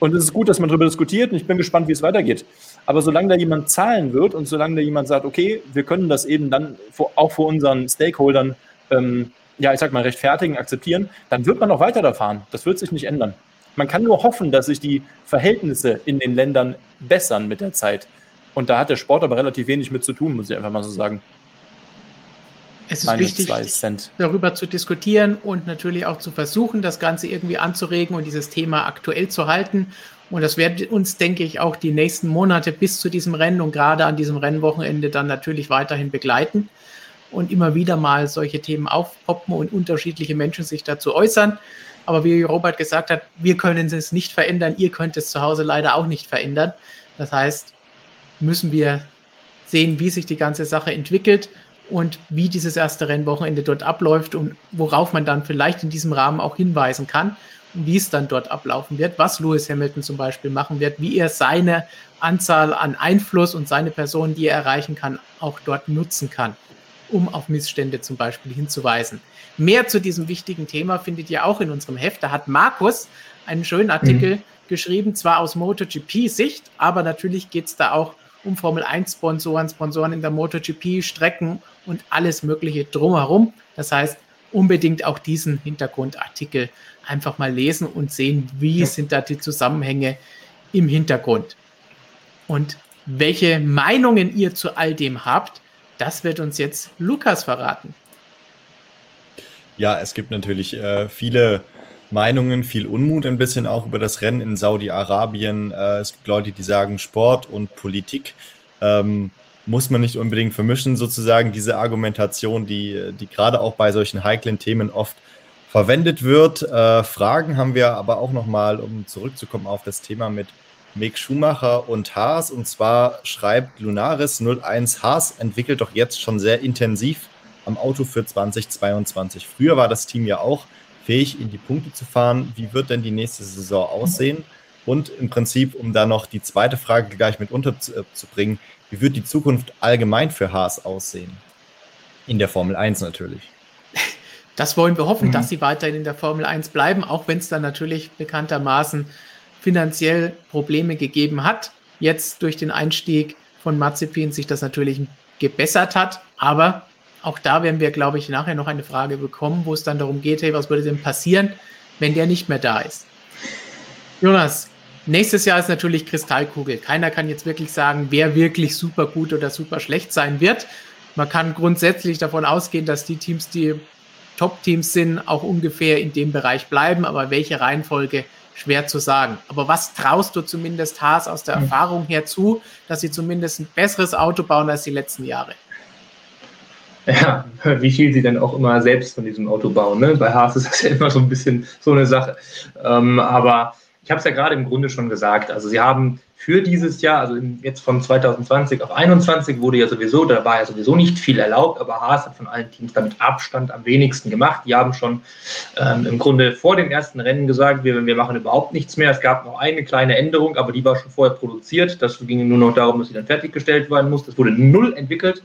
Und es ist gut, dass man darüber diskutiert und ich bin gespannt, wie es weitergeht. Aber solange da jemand zahlen wird und solange da jemand sagt, okay, wir können das eben dann auch vor unseren Stakeholdern, ähm, ja, ich sag mal, rechtfertigen, akzeptieren, dann wird man auch weiter da fahren. Das wird sich nicht ändern. Man kann nur hoffen, dass sich die Verhältnisse in den Ländern bessern mit der Zeit. Und da hat der Sport aber relativ wenig mit zu tun, muss ich einfach mal so sagen. Es ist wichtig, darüber zu diskutieren und natürlich auch zu versuchen, das Ganze irgendwie anzuregen und dieses Thema aktuell zu halten. Und das wird uns, denke ich, auch die nächsten Monate bis zu diesem Rennen und gerade an diesem Rennwochenende dann natürlich weiterhin begleiten und immer wieder mal solche Themen aufpoppen und unterschiedliche Menschen sich dazu äußern. Aber wie Robert gesagt hat, wir können es nicht verändern, ihr könnt es zu Hause leider auch nicht verändern. Das heißt, müssen wir sehen, wie sich die ganze Sache entwickelt und wie dieses erste Rennwochenende dort abläuft und worauf man dann vielleicht in diesem Rahmen auch hinweisen kann und wie es dann dort ablaufen wird, was Lewis Hamilton zum Beispiel machen wird, wie er seine Anzahl an Einfluss und seine Person, die er erreichen kann, auch dort nutzen kann, um auf Missstände zum Beispiel hinzuweisen. Mehr zu diesem wichtigen Thema findet ihr auch in unserem Heft. Da hat Markus einen schönen Artikel mhm. geschrieben, zwar aus MotoGP-Sicht, aber natürlich geht es da auch um Formel 1-Sponsoren, Sponsoren in der MotoGP, Strecken und alles Mögliche drumherum. Das heißt, unbedingt auch diesen Hintergrundartikel einfach mal lesen und sehen, wie sind da die Zusammenhänge im Hintergrund. Und welche Meinungen ihr zu all dem habt, das wird uns jetzt Lukas verraten. Ja, es gibt natürlich äh, viele Meinungen, viel Unmut ein bisschen auch über das Rennen in Saudi-Arabien. Äh, es gibt Leute, die sagen, Sport und Politik ähm, muss man nicht unbedingt vermischen, sozusagen diese Argumentation, die, die gerade auch bei solchen heiklen Themen oft verwendet wird. Äh, Fragen haben wir aber auch nochmal, um zurückzukommen auf das Thema mit Mick Schumacher und Haas. Und zwar schreibt Lunaris 01 Haas entwickelt doch jetzt schon sehr intensiv am Auto für 2022. Früher war das Team ja auch fähig, in die Punkte zu fahren. Wie wird denn die nächste Saison aussehen? Und im Prinzip, um da noch die zweite Frage gleich mit unterzubringen, wie wird die Zukunft allgemein für Haas aussehen? In der Formel 1 natürlich. Das wollen wir hoffen, mhm. dass sie weiterhin in der Formel 1 bleiben, auch wenn es dann natürlich bekanntermaßen finanziell Probleme gegeben hat. Jetzt durch den Einstieg von Mazepin sich das natürlich gebessert hat, aber auch da werden wir, glaube ich, nachher noch eine Frage bekommen, wo es dann darum geht, hey, was würde denn passieren, wenn der nicht mehr da ist? Jonas, nächstes Jahr ist natürlich Kristallkugel. Keiner kann jetzt wirklich sagen, wer wirklich super gut oder super schlecht sein wird. Man kann grundsätzlich davon ausgehen, dass die Teams, die Top-Teams sind, auch ungefähr in dem Bereich bleiben, aber welche Reihenfolge schwer zu sagen. Aber was traust du zumindest Haas aus der hm. Erfahrung her zu, dass sie zumindest ein besseres Auto bauen als die letzten Jahre? Ja, wie viel sie dann auch immer selbst von diesem Auto bauen. Ne? Bei Haas ist das ja immer so ein bisschen so eine Sache. Ähm, aber ich habe es ja gerade im Grunde schon gesagt. Also sie haben für dieses Jahr, also jetzt von 2020 auf 2021 wurde ja sowieso, da war ja sowieso nicht viel erlaubt, aber Haas hat von allen Teams damit Abstand am wenigsten gemacht. Die haben schon ähm, im Grunde vor dem ersten Rennen gesagt, wir, wir machen überhaupt nichts mehr. Es gab noch eine kleine Änderung, aber die war schon vorher produziert. Das ging nur noch darum, dass sie dann fertiggestellt werden muss. Das wurde null entwickelt.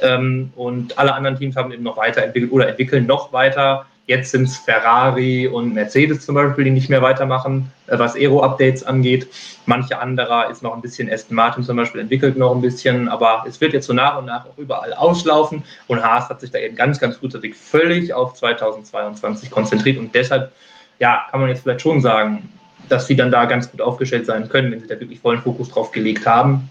Ähm, und alle anderen Teams haben eben noch weiterentwickelt oder entwickeln noch weiter. Jetzt sind es Ferrari und Mercedes zum Beispiel, die nicht mehr weitermachen, äh, was Aero-Updates angeht. Manche anderer ist noch ein bisschen, Aston Martin zum Beispiel entwickelt noch ein bisschen, aber es wird jetzt so nach und nach auch überall auslaufen und Haas hat sich da eben ganz, ganz frühzeitig völlig auf 2022 konzentriert und deshalb, ja, kann man jetzt vielleicht schon sagen, dass sie dann da ganz gut aufgestellt sein können, wenn sie da wirklich vollen Fokus drauf gelegt haben.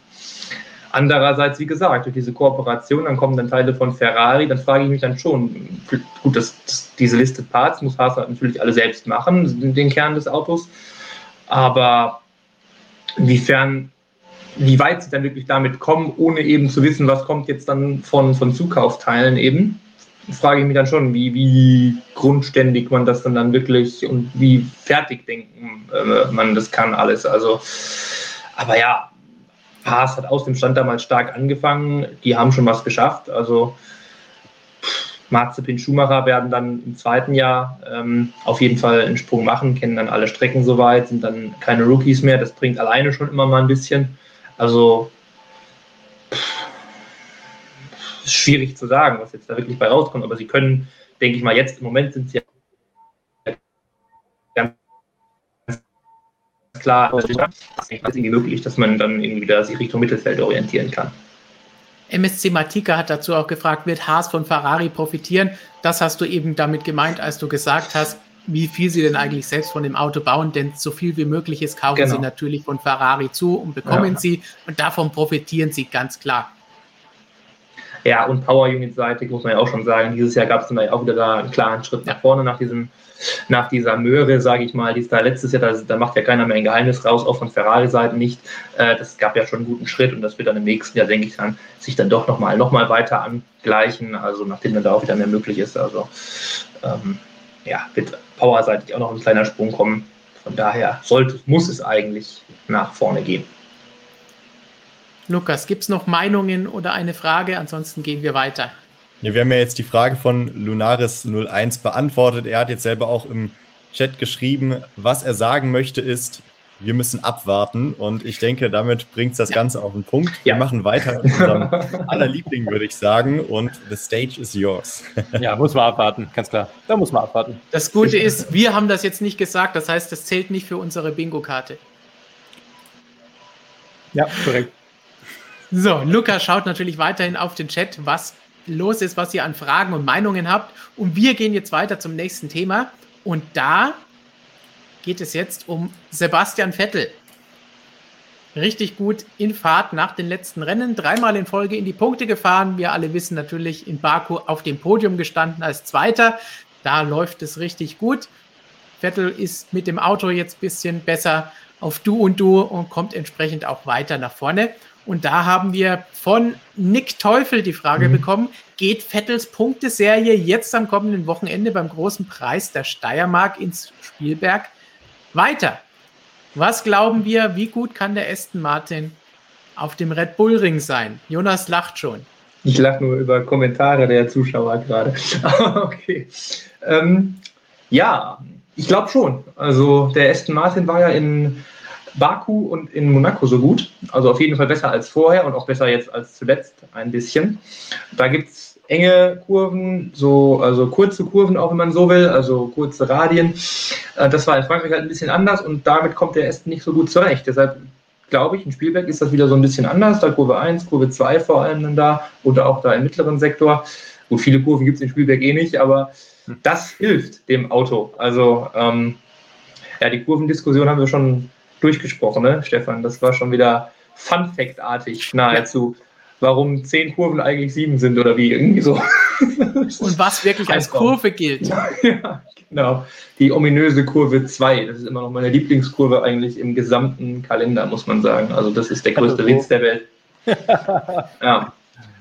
Andererseits, wie gesagt, durch diese Kooperation, dann kommen dann Teile von Ferrari, dann frage ich mich dann schon, gut, das, das, diese Listed Parts muss Haas natürlich alle selbst machen, den Kern des Autos, aber inwiefern, wie weit sie dann wirklich damit kommen, ohne eben zu wissen, was kommt jetzt dann von, von Zukaufteilen eben, frage ich mich dann schon, wie, wie grundständig man das dann, dann wirklich und wie fertig denken äh, man das kann alles. Also, aber ja, Haas hat aus dem Stand damals stark angefangen. Die haben schon was geschafft. Also Mazepin Schumacher werden dann im zweiten Jahr ähm, auf jeden Fall einen Sprung machen, kennen dann alle Strecken soweit, sind dann keine Rookies mehr. Das bringt alleine schon immer mal ein bisschen. Also ist schwierig zu sagen, was jetzt da wirklich bei rauskommt, aber sie können, denke ich mal, jetzt im Moment sind sie klar, es ist irgendwie möglich, dass man dann irgendwie wieder sich Richtung Mittelfeld orientieren kann. MSC Matika hat dazu auch gefragt, wird Haas von Ferrari profitieren? Das hast du eben damit gemeint, als du gesagt hast, wie viel sie denn eigentlich selbst von dem Auto bauen, denn so viel wie möglich ist, kaufen genau. sie natürlich von Ferrari zu und bekommen ja. sie und davon profitieren sie ganz klar. Ja, und Power Unit seitig muss man ja auch schon sagen, dieses Jahr gab es dann ja auch wieder da einen klaren Schritt nach vorne nach diesem nach dieser Möhre, sage ich mal, die ist da letztes Jahr, da, da, macht ja keiner mehr ein Geheimnis raus, auch von Ferrari-Seiten nicht. Äh, das gab ja schon einen guten Schritt und das wird dann im nächsten Jahr, denke ich, dann sich dann doch nochmal noch mal weiter angleichen, also nachdem dann da auch wieder mehr möglich ist. Also ähm, ja, wird powerseitig auch noch ein kleiner Sprung kommen. Von daher sollte, muss es eigentlich nach vorne gehen. Lukas, gibt es noch Meinungen oder eine Frage? Ansonsten gehen wir weiter. Ja, wir haben ja jetzt die Frage von Lunaris01 beantwortet. Er hat jetzt selber auch im Chat geschrieben, was er sagen möchte ist, wir müssen abwarten. Und ich denke, damit bringt es das Ganze auf den Punkt. Wir machen weiter mit unserem aller Liebling, würde ich sagen. Und the stage is yours. ja, muss man abwarten, ganz klar. Da muss man abwarten. Das Gute ist, wir haben das jetzt nicht gesagt. Das heißt, das zählt nicht für unsere Bingo-Karte. Ja, korrekt. So, Luca schaut natürlich weiterhin auf den Chat, was los ist, was ihr an Fragen und Meinungen habt. Und wir gehen jetzt weiter zum nächsten Thema. Und da geht es jetzt um Sebastian Vettel. Richtig gut in Fahrt nach den letzten Rennen, dreimal in Folge in die Punkte gefahren. Wir alle wissen natürlich in Baku auf dem Podium gestanden als Zweiter. Da läuft es richtig gut. Vettel ist mit dem Auto jetzt ein bisschen besser auf Du und Du und kommt entsprechend auch weiter nach vorne. Und da haben wir von Nick Teufel die Frage mhm. bekommen, geht Vettels Punkteserie jetzt am kommenden Wochenende beim großen Preis der Steiermark ins Spielberg weiter? Was glauben wir, wie gut kann der Aston Martin auf dem Red Bull Ring sein? Jonas lacht schon. Ich lache nur über Kommentare der Zuschauer gerade. okay. Ähm, ja, ich glaube schon. Also der Aston Martin war ja in Baku und in Monaco so gut. Also auf jeden Fall besser als vorher und auch besser jetzt als zuletzt ein bisschen. Da gibt es enge Kurven, so, also kurze Kurven auch, wenn man so will, also kurze Radien. Äh, das war in Frankreich halt ein bisschen anders und damit kommt der Esten nicht so gut zurecht. Deshalb glaube ich, in Spielberg ist das wieder so ein bisschen anders. Da Kurve 1, Kurve 2 vor allem dann da oder auch da im mittleren Sektor. Gut, viele Kurven gibt es in Spielberg eh nicht, aber das hilft dem Auto. Also ähm, ja, die Kurvendiskussion haben wir schon durchgesprochen, ne, Stefan? Das war schon wieder Fun-Fact-artig nahezu. Warum zehn Kurven eigentlich sieben sind oder wie irgendwie so. Und was wirklich als Kurve gilt. ja, genau. Die ominöse Kurve 2. Das ist immer noch meine Lieblingskurve eigentlich im gesamten Kalender, muss man sagen. Also, das ist der größte Witz der Welt. ja.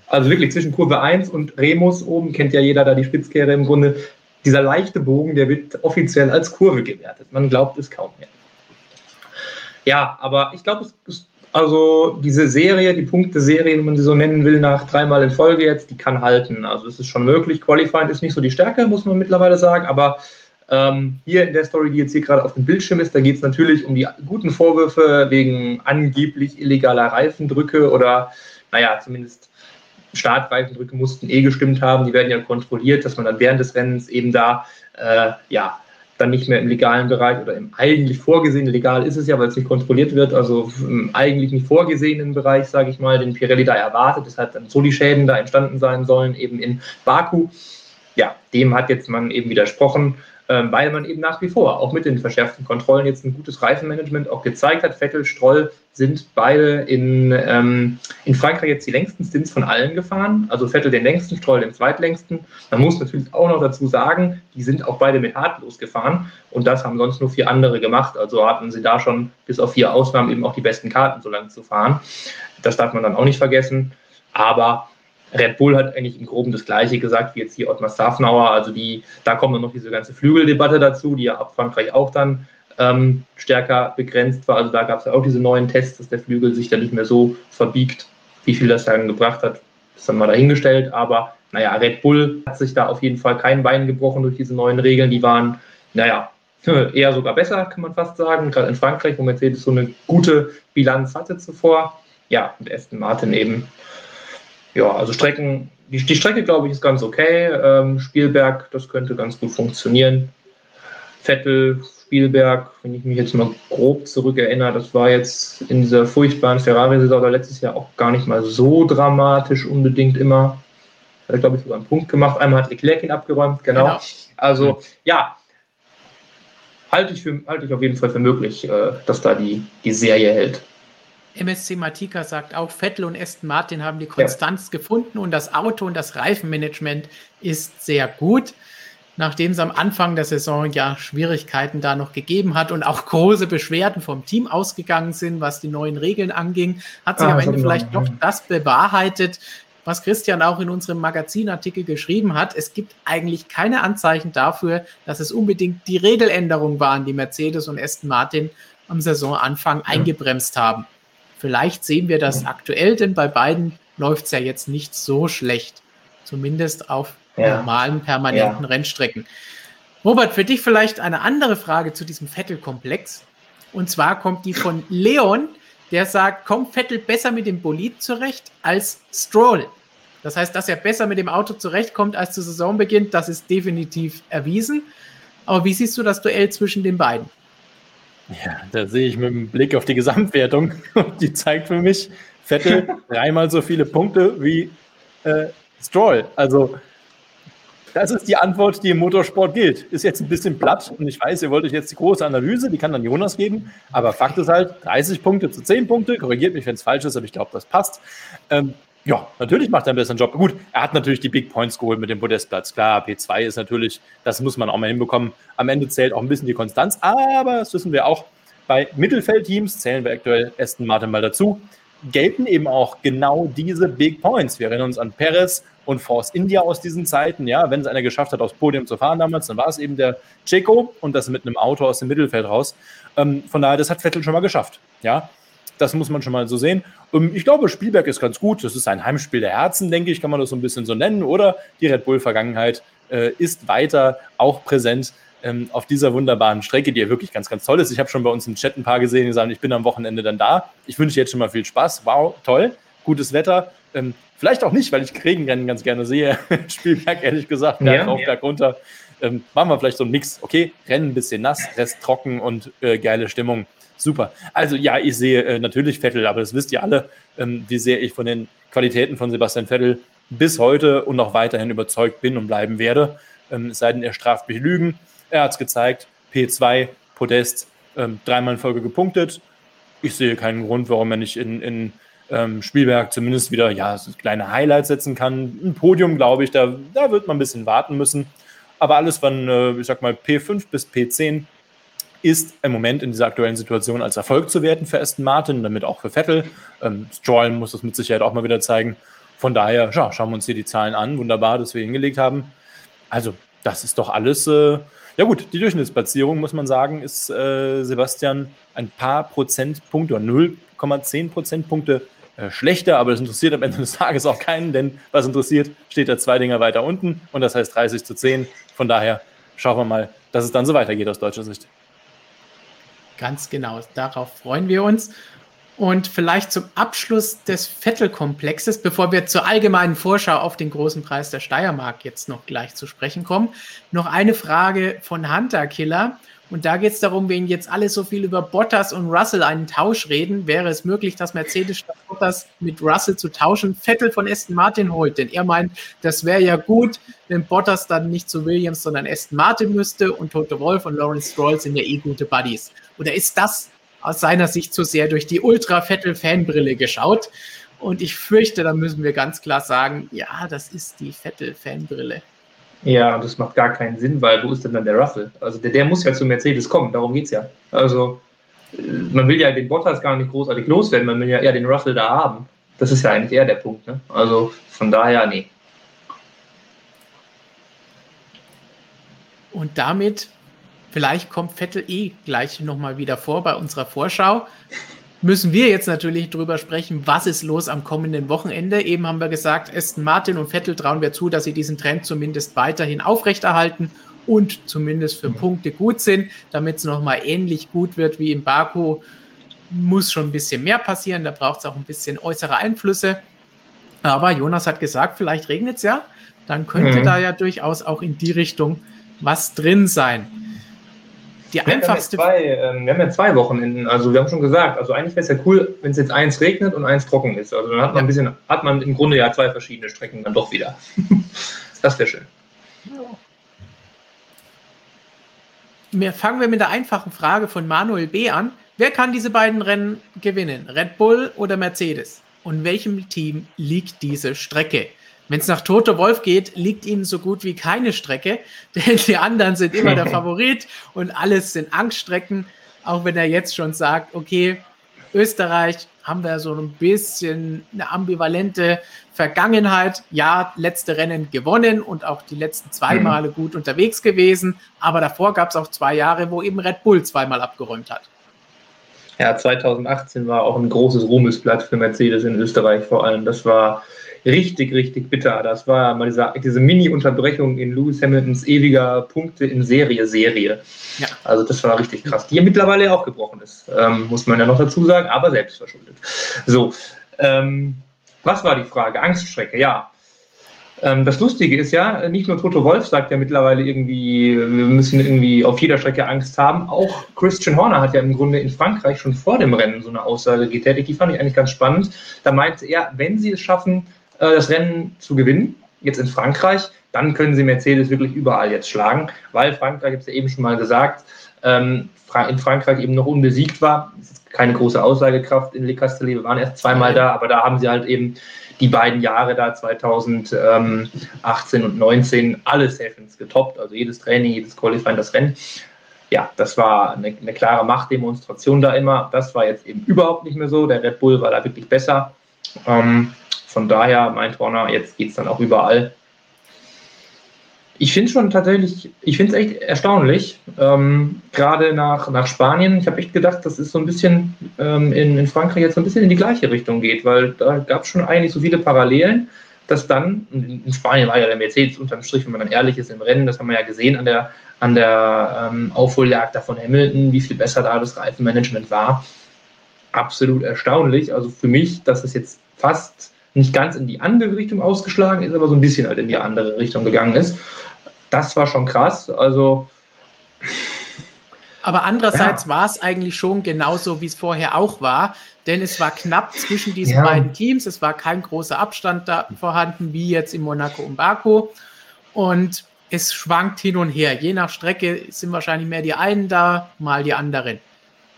Also wirklich zwischen Kurve 1 und Remus oben kennt ja jeder da die Spitzkehre im Grunde. Dieser leichte Bogen, der wird offiziell als Kurve gewertet. Man glaubt es kaum mehr. Ja, aber ich glaube, also diese Serie, die Punkteserie, wenn man sie so nennen will, nach dreimal in Folge jetzt, die kann halten. Also es ist schon möglich. Qualifying ist nicht so die Stärke, muss man mittlerweile sagen, aber ähm, hier in der Story, die jetzt hier gerade auf dem Bildschirm ist, da geht es natürlich um die guten Vorwürfe wegen angeblich illegaler Reifendrücke oder, naja, zumindest Startreifendrücke mussten eh gestimmt haben. Die werden ja kontrolliert, dass man dann während des Rennens eben da, äh, ja, dann nicht mehr im legalen Bereich oder im eigentlich vorgesehenen, legal ist es ja, weil es nicht kontrolliert wird, also im eigentlich nicht vorgesehenen Bereich, sage ich mal, den Pirelli da erwartet, deshalb dann so die Schäden da entstanden sein sollen, eben in Baku. Ja, dem hat jetzt man eben widersprochen weil man eben nach wie vor auch mit den verschärften Kontrollen jetzt ein gutes Reifenmanagement auch gezeigt hat. Vettel, Stroll sind beide in, ähm, in Frankreich jetzt die längsten Stints von allen gefahren. Also Vettel den längsten, Stroll den zweitlängsten. Man muss natürlich auch noch dazu sagen, die sind auch beide mit hartlos gefahren und das haben sonst nur vier andere gemacht. Also hatten sie da schon bis auf vier Ausnahmen eben auch die besten Karten, so lange zu fahren. Das darf man dann auch nicht vergessen. Aber Red Bull hat eigentlich im Groben das Gleiche gesagt wie jetzt hier Ottmar Safnauer. Also die, da kommt dann noch diese ganze Flügeldebatte dazu, die ja ab Frankreich auch dann ähm, stärker begrenzt war. Also da gab es ja auch diese neuen Tests, dass der Flügel sich dann nicht mehr so verbiegt. Wie viel das dann gebracht hat, ist dann mal dahingestellt. Aber naja, Red Bull hat sich da auf jeden Fall kein Bein gebrochen durch diese neuen Regeln. Die waren, naja, eher sogar besser, kann man fast sagen. Gerade in Frankreich, wo Mercedes so eine gute Bilanz hatte zuvor. Ja, und Aston Martin eben. Ja, also Strecken, die, die Strecke, glaube ich, ist ganz okay. Ähm, Spielberg, das könnte ganz gut funktionieren. Vettel, Spielberg, wenn ich mich jetzt mal grob zurückerinnere, das war jetzt in dieser furchtbaren Ferrari-Saison letztes Jahr auch gar nicht mal so dramatisch unbedingt immer hat, glaube ich, sogar einen Punkt gemacht. Einmal hat Leclerc ihn abgeräumt, genau. genau. Also, ja, halte ich, für, halte ich auf jeden Fall für möglich, äh, dass da die, die Serie hält. MSC Matika sagt auch, Vettel und Aston Martin haben die Konstanz ja. gefunden und das Auto und das Reifenmanagement ist sehr gut. Nachdem es am Anfang der Saison ja Schwierigkeiten da noch gegeben hat und auch große Beschwerden vom Team ausgegangen sind, was die neuen Regeln anging, hat sich ah, am Ende vielleicht doch das bewahrheitet, was Christian auch in unserem Magazinartikel geschrieben hat, es gibt eigentlich keine Anzeichen dafür, dass es unbedingt die Regeländerungen waren, die Mercedes und Aston Martin am Saisonanfang eingebremst haben. Vielleicht sehen wir das aktuell, denn bei beiden läuft es ja jetzt nicht so schlecht. Zumindest auf ja. normalen, permanenten ja. Rennstrecken. Robert, für dich vielleicht eine andere Frage zu diesem Vettel-Komplex. Und zwar kommt die von Leon, der sagt, kommt Vettel besser mit dem Bolid zurecht als Stroll. Das heißt, dass er besser mit dem Auto zurechtkommt als zu Saisonbeginn, das ist definitiv erwiesen. Aber wie siehst du das Duell zwischen den beiden? Ja, da sehe ich mit dem Blick auf die Gesamtwertung die zeigt für mich Vettel dreimal so viele Punkte wie äh, Stroll. Also das ist die Antwort, die im Motorsport gilt. Ist jetzt ein bisschen platt und ich weiß, ihr wollt euch jetzt die große Analyse, die kann dann Jonas geben, aber Fakt ist halt, 30 Punkte zu 10 Punkte, korrigiert mich, wenn es falsch ist, aber ich glaube, das passt. Ähm, ja, natürlich macht er einen besseren Job. Gut, er hat natürlich die Big Points geholt mit dem Podestplatz. Klar, P2 ist natürlich, das muss man auch mal hinbekommen. Am Ende zählt auch ein bisschen die Konstanz, aber das wissen wir auch, bei Mittelfeldteams zählen wir aktuell Aston Martin mal dazu gelten eben auch genau diese Big Points. Wir erinnern uns an Perez und Force India aus diesen Zeiten. Ja, wenn es einer geschafft hat, aufs Podium zu fahren damals, dann war es eben der Checo und das mit einem Auto aus dem Mittelfeld raus. Ähm, von daher, das hat Vettel schon mal geschafft. Ja, das muss man schon mal so sehen. Ähm, ich glaube, Spielberg ist ganz gut. Das ist ein Heimspiel der Herzen, denke ich, kann man das so ein bisschen so nennen. Oder die Red Bull-Vergangenheit äh, ist weiter auch präsent ähm, auf dieser wunderbaren Strecke, die ja wirklich ganz, ganz toll ist. Ich habe schon bei uns im Chat ein paar gesehen, die sagen, ich bin am Wochenende dann da. Ich wünsche jetzt schon mal viel Spaß. Wow, toll, gutes Wetter. Ähm, vielleicht auch nicht, weil ich Regenrennen ganz gerne sehe. Spielberg, ehrlich gesagt, Berg ja, rauf, ja. Berg runter. Ähm, machen wir vielleicht so einen Mix. Okay, Rennen ein bisschen nass, Rest trocken und äh, geile Stimmung. Super. Also ja, ich sehe äh, natürlich Vettel, aber das wisst ihr alle, ähm, wie sehr ich von den Qualitäten von Sebastian Vettel bis heute und noch weiterhin überzeugt bin und bleiben werde. Ähm, es sei denn, er straft mich Lügen. Er hat es gezeigt. P2, Podest, ähm, dreimal in Folge gepunktet. Ich sehe keinen Grund, warum er nicht in, in ähm, Spielberg zumindest wieder ja, so kleine Highlights setzen kann. Ein Podium, glaube ich, da, da wird man ein bisschen warten müssen. Aber alles von, äh, ich sag mal, P5 bis P10 ist im Moment in dieser aktuellen Situation als Erfolg zu werten für Aston Martin, damit auch für Vettel. Ähm, Stroll muss das mit Sicherheit auch mal wieder zeigen. Von daher, ja, schauen wir uns hier die Zahlen an. Wunderbar, dass wir hingelegt haben. Also, das ist doch alles äh, ja gut, die Durchschnittsplatzierung, muss man sagen, ist äh, Sebastian ein paar Prozentpunkte oder 0,10 Prozentpunkte äh, schlechter, aber das interessiert am Ende des Tages auch keinen, denn was interessiert, steht da zwei Dinger weiter unten und das heißt 30 zu 10. Von daher schauen wir mal, dass es dann so weitergeht aus deutscher Sicht. Ganz genau, darauf freuen wir uns. Und vielleicht zum Abschluss des Vettel-Komplexes, bevor wir zur allgemeinen Vorschau auf den großen Preis der Steiermark jetzt noch gleich zu sprechen kommen, noch eine Frage von Hunter Killer. Und da geht es darum, wenn jetzt alle so viel über Bottas und Russell einen Tausch reden, wäre es möglich, dass Mercedes statt Bottas mit Russell zu tauschen Vettel von Aston Martin holt. Denn er meint, das wäre ja gut, wenn Bottas dann nicht zu Williams, sondern Aston Martin müsste und Toto Wolf und Lawrence Stroll sind ja eh gute Buddies. Oder ist das aus seiner Sicht zu sehr durch die Ultra-Vettel-Fanbrille geschaut. Und ich fürchte, da müssen wir ganz klar sagen, ja, das ist die Vettel-Fanbrille. Ja, das macht gar keinen Sinn, weil wo ist denn dann der Russell? Also der, der muss ja zu Mercedes kommen, darum geht es ja. Also äh, man will ja den Bottas gar nicht großartig loswerden, man will ja eher den Russell da haben. Das ist ja eigentlich eher der Punkt. Ne? Also von daher, nee. Und damit Vielleicht kommt Vettel eh gleich nochmal wieder vor bei unserer Vorschau. Müssen wir jetzt natürlich drüber sprechen, was ist los am kommenden Wochenende. Eben haben wir gesagt, Aston Martin und Vettel trauen wir zu, dass sie diesen Trend zumindest weiterhin aufrechterhalten und zumindest für mhm. Punkte gut sind, damit es nochmal ähnlich gut wird wie in Baku. Muss schon ein bisschen mehr passieren, da braucht es auch ein bisschen äußere Einflüsse. Aber Jonas hat gesagt, vielleicht regnet es ja. Dann könnte mhm. da ja durchaus auch in die Richtung was drin sein. Die einfachste. Wir haben, ja zwei, ähm, wir haben ja zwei Wochenenden. Also wir haben schon gesagt, also eigentlich wäre es ja cool, wenn es jetzt eins regnet und eins trocken ist. Also dann hat man ja. ein bisschen, hat man im Grunde ja zwei verschiedene Strecken dann doch wieder. das wäre schön. Ja. Fangen wir mit der einfachen Frage von Manuel B. an. Wer kann diese beiden Rennen gewinnen? Red Bull oder Mercedes? Und welchem Team liegt diese Strecke? Wenn es nach Toto Wolf geht, liegt ihnen so gut wie keine Strecke, denn die anderen sind immer der Favorit und alles sind Angststrecken. Auch wenn er jetzt schon sagt, okay, Österreich haben wir so ein bisschen eine ambivalente Vergangenheit. Ja, letzte Rennen gewonnen und auch die letzten zwei mhm. Male gut unterwegs gewesen. Aber davor gab es auch zwei Jahre, wo eben Red Bull zweimal abgeräumt hat. Ja, 2018 war auch ein großes Ruhmesblatt für Mercedes in Österreich vor allem. Das war richtig, richtig bitter. Das war mal diese, diese Mini-Unterbrechung in Lewis Hamiltons ewiger Punkte in Serie-Serie. Ja. Also das war richtig krass, die ja mittlerweile auch gebrochen ist, ähm, muss man ja noch dazu sagen, aber selbst verschuldet. So, ähm, was war die Frage? Angststrecke, ja. Ähm, das Lustige ist ja, nicht nur Toto Wolf sagt ja mittlerweile irgendwie, wir müssen irgendwie auf jeder Strecke Angst haben. Auch Christian Horner hat ja im Grunde in Frankreich schon vor dem Rennen so eine Aussage getätigt. Die fand ich eigentlich ganz spannend. Da meinte er, wenn sie es schaffen, das Rennen zu gewinnen, jetzt in Frankreich, dann können sie Mercedes wirklich überall jetzt schlagen, weil Frankreich, ich habe es ja eben schon mal gesagt, ähm, in Frankreich eben noch unbesiegt war. Das ist keine große Aussagekraft in Le Castellet. Wir waren erst zweimal da, aber da haben sie halt eben die beiden Jahre da 2018 und 19 alle Sessions getoppt, also jedes Training, jedes Qualifying, das Rennen. Ja, das war eine, eine klare Machtdemonstration da immer. Das war jetzt eben überhaupt nicht mehr so. Der Red Bull war da wirklich besser. Ähm, von daher meint Horner, jetzt geht es dann auch überall. Ich finde schon tatsächlich, ich finde es echt erstaunlich, ähm, gerade nach, nach Spanien. Ich habe echt gedacht, dass es so ein bisschen ähm, in, in Frankreich jetzt so ein bisschen in die gleiche Richtung geht, weil da gab es schon eigentlich so viele Parallelen, dass dann, in Spanien war ja der Mercedes unterm Strich, wenn man dann ehrlich ist im Rennen, das haben wir ja gesehen an der, an der ähm, Aufholjagd von Hamilton, wie viel besser da das Reifenmanagement war. Absolut erstaunlich. Also für mich, dass es jetzt fast nicht ganz in die andere Richtung ausgeschlagen ist, aber so ein bisschen halt in die andere Richtung gegangen ist. Das war schon krass. Also. Aber andererseits ja. war es eigentlich schon genauso, wie es vorher auch war, denn es war knapp zwischen diesen ja. beiden Teams. Es war kein großer Abstand da vorhanden, wie jetzt in Monaco und Baku. Und es schwankt hin und her. Je nach Strecke sind wahrscheinlich mehr die einen da, mal die anderen.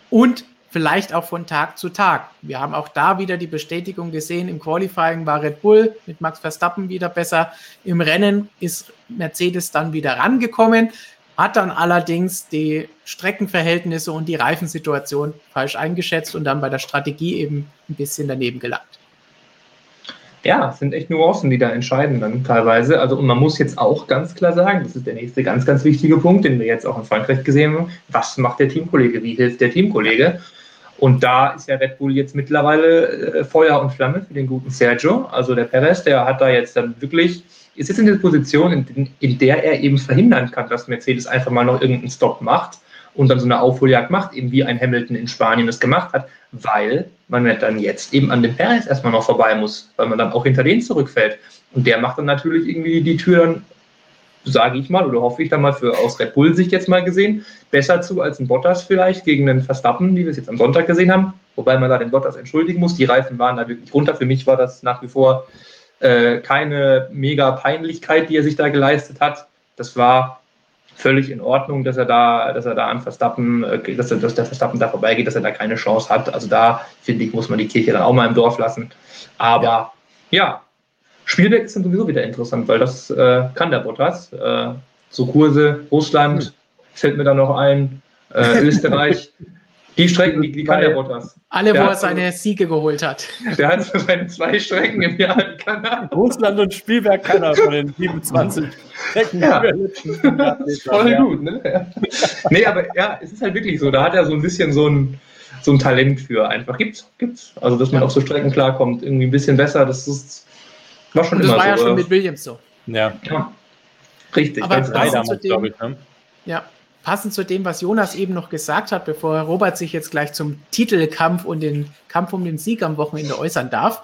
Und vielleicht auch von Tag zu Tag. Wir haben auch da wieder die Bestätigung gesehen, im Qualifying war Red Bull mit Max Verstappen wieder besser. Im Rennen ist Mercedes dann wieder rangekommen, hat dann allerdings die Streckenverhältnisse und die Reifensituation falsch eingeschätzt und dann bei der Strategie eben ein bisschen daneben gelangt. Ja, es sind echt Nuancen, die da entscheiden dann teilweise. Also, und man muss jetzt auch ganz klar sagen, das ist der nächste ganz, ganz wichtige Punkt, den wir jetzt auch in Frankreich gesehen haben. Was macht der Teamkollege? Wie hilft der Teamkollege? Und da ist ja Red Bull jetzt mittlerweile äh, Feuer und Flamme für den guten Sergio. Also der Perez, der hat da jetzt dann wirklich, ist jetzt in der Position, in, in der er eben verhindern kann, dass Mercedes einfach mal noch irgendeinen Stop macht und dann so eine Aufholjagd macht, eben wie ein Hamilton in Spanien es gemacht hat, weil man dann jetzt eben an dem Perez erstmal noch vorbei muss, weil man dann auch hinter den zurückfällt. Und der macht dann natürlich irgendwie die Tür dann sage ich mal, oder hoffe ich dann mal für aus Red Bull Sicht jetzt mal gesehen, besser zu als ein Bottas vielleicht gegen einen Verstappen, wie wir es jetzt am Sonntag gesehen haben. Wobei man da den Bottas entschuldigen muss. Die Reifen waren da wirklich runter. Für mich war das nach wie vor äh, keine mega Peinlichkeit, die er sich da geleistet hat. Das war völlig in Ordnung, dass er da, dass er da an Verstappen, äh, dass, er, dass der Verstappen da vorbeigeht, dass er da keine Chance hat. Also da finde ich, muss man die Kirche dann auch mal im Dorf lassen. Aber ja, ja Spielberg ist dann sowieso wieder interessant, weil das äh, kann der Bottas. Äh, so Kurse, Russland, hm. fällt mir da noch ein, äh, Österreich. Die Strecken, die, die kann der Bottas. Alle, der wo er seine Siege geholt hat. Der hat seine zwei Strecken im Jahr, kann er. Russland und Spielberg kann er von den 27 Strecken. Ja. Voll gut, ne? Ja. Nee, aber ja, es ist halt wirklich so. Da hat er so ein bisschen so ein, so ein Talent für einfach. Gibt's, gibt's. Also, dass man ja. auf so Strecken klarkommt, irgendwie ein bisschen besser, das ist, war schon Und das war so. ja schon mit Williams so. Ja. ja. Richtig. Aber passend zu dem, ich, ne? Ja, passend zu dem, was Jonas eben noch gesagt hat, bevor Robert sich jetzt gleich zum Titelkampf und den Kampf um den Sieg am Wochenende äußern darf.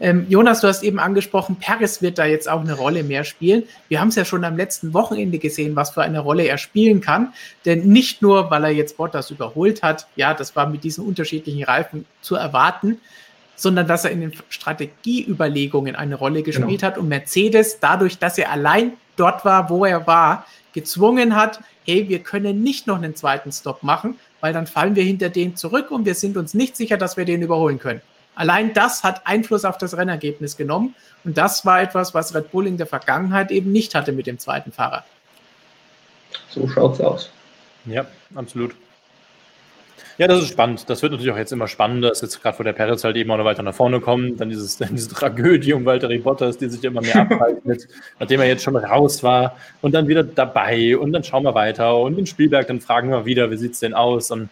Ähm, Jonas, du hast eben angesprochen, Paris wird da jetzt auch eine Rolle mehr spielen. Wir haben es ja schon am letzten Wochenende gesehen, was für eine Rolle er spielen kann. Denn nicht nur, weil er jetzt Bottas überholt hat, ja, das war mit diesen unterschiedlichen Reifen zu erwarten, sondern dass er in den Strategieüberlegungen eine Rolle gespielt genau. hat und Mercedes dadurch, dass er allein dort war, wo er war, gezwungen hat, hey, wir können nicht noch einen zweiten Stop machen, weil dann fallen wir hinter denen zurück und wir sind uns nicht sicher, dass wir den überholen können. Allein das hat Einfluss auf das Rennergebnis genommen. Und das war etwas, was Red Bull in der Vergangenheit eben nicht hatte mit dem zweiten Fahrer. So schaut es aus. Ja, absolut. Ja, das ist spannend. Das wird natürlich auch jetzt immer spannender, dass jetzt gerade vor der Perez halt eben auch noch weiter nach vorne kommt. Dann dieses, diese Tragödie um Walter Bottas, die sich immer mehr abhaltet, nachdem er jetzt schon raus war und dann wieder dabei und dann schauen wir weiter und in Spielberg, dann fragen wir wieder, wie sieht es denn aus? Und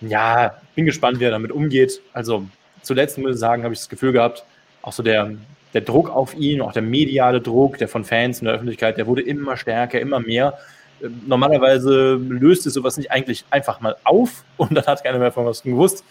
ja, bin gespannt, wie er damit umgeht. Also zuletzt, muss ich sagen, habe ich das Gefühl gehabt, auch so der, der Druck auf ihn, auch der mediale Druck, der von Fans in der Öffentlichkeit, der wurde immer stärker, immer mehr. Normalerweise löst es sowas nicht eigentlich einfach mal auf und dann hat keiner mehr von was gewusst.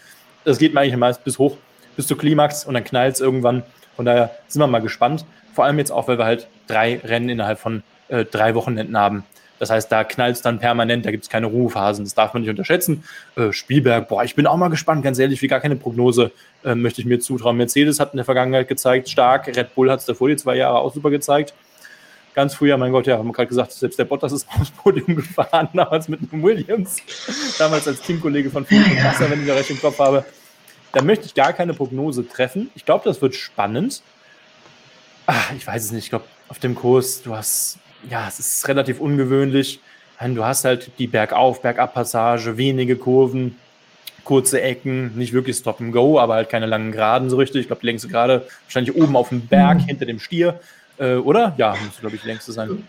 Das geht eigentlich meist bis hoch, bis zur Klimax und dann knallt es irgendwann. Von daher sind wir mal gespannt. Vor allem jetzt auch, weil wir halt drei Rennen innerhalb von äh, drei Wochenenden haben. Das heißt, da knallt es dann permanent, da gibt es keine Ruhephasen. Das darf man nicht unterschätzen. Äh, Spielberg, boah, ich bin auch mal gespannt, ganz ehrlich, wie gar keine Prognose äh, möchte ich mir zutrauen. Mercedes hat in der Vergangenheit gezeigt, stark. Red Bull hat es davor die zwei Jahre auch super gezeigt. Ganz früher, mein Gott, ja, haben wir gerade gesagt, selbst der Bottas ist aufs Podium gefahren, damals mit einem Williams, damals als Teamkollege von Friedrich Wasser, wenn ich da recht im Kopf habe. Da möchte ich gar keine Prognose treffen. Ich glaube, das wird spannend. Ach, ich weiß es nicht. Ich glaube, auf dem Kurs, du hast ja, es ist relativ ungewöhnlich. Du hast halt die Bergauf-, Bergab-Passage, wenige Kurven, kurze Ecken, nicht wirklich Stop and Go, aber halt keine langen Geraden so richtig. Ich glaube, die längste gerade wahrscheinlich oben auf dem Berg mhm. hinter dem Stier, äh, oder? Ja, muss glaube ich die längste sein.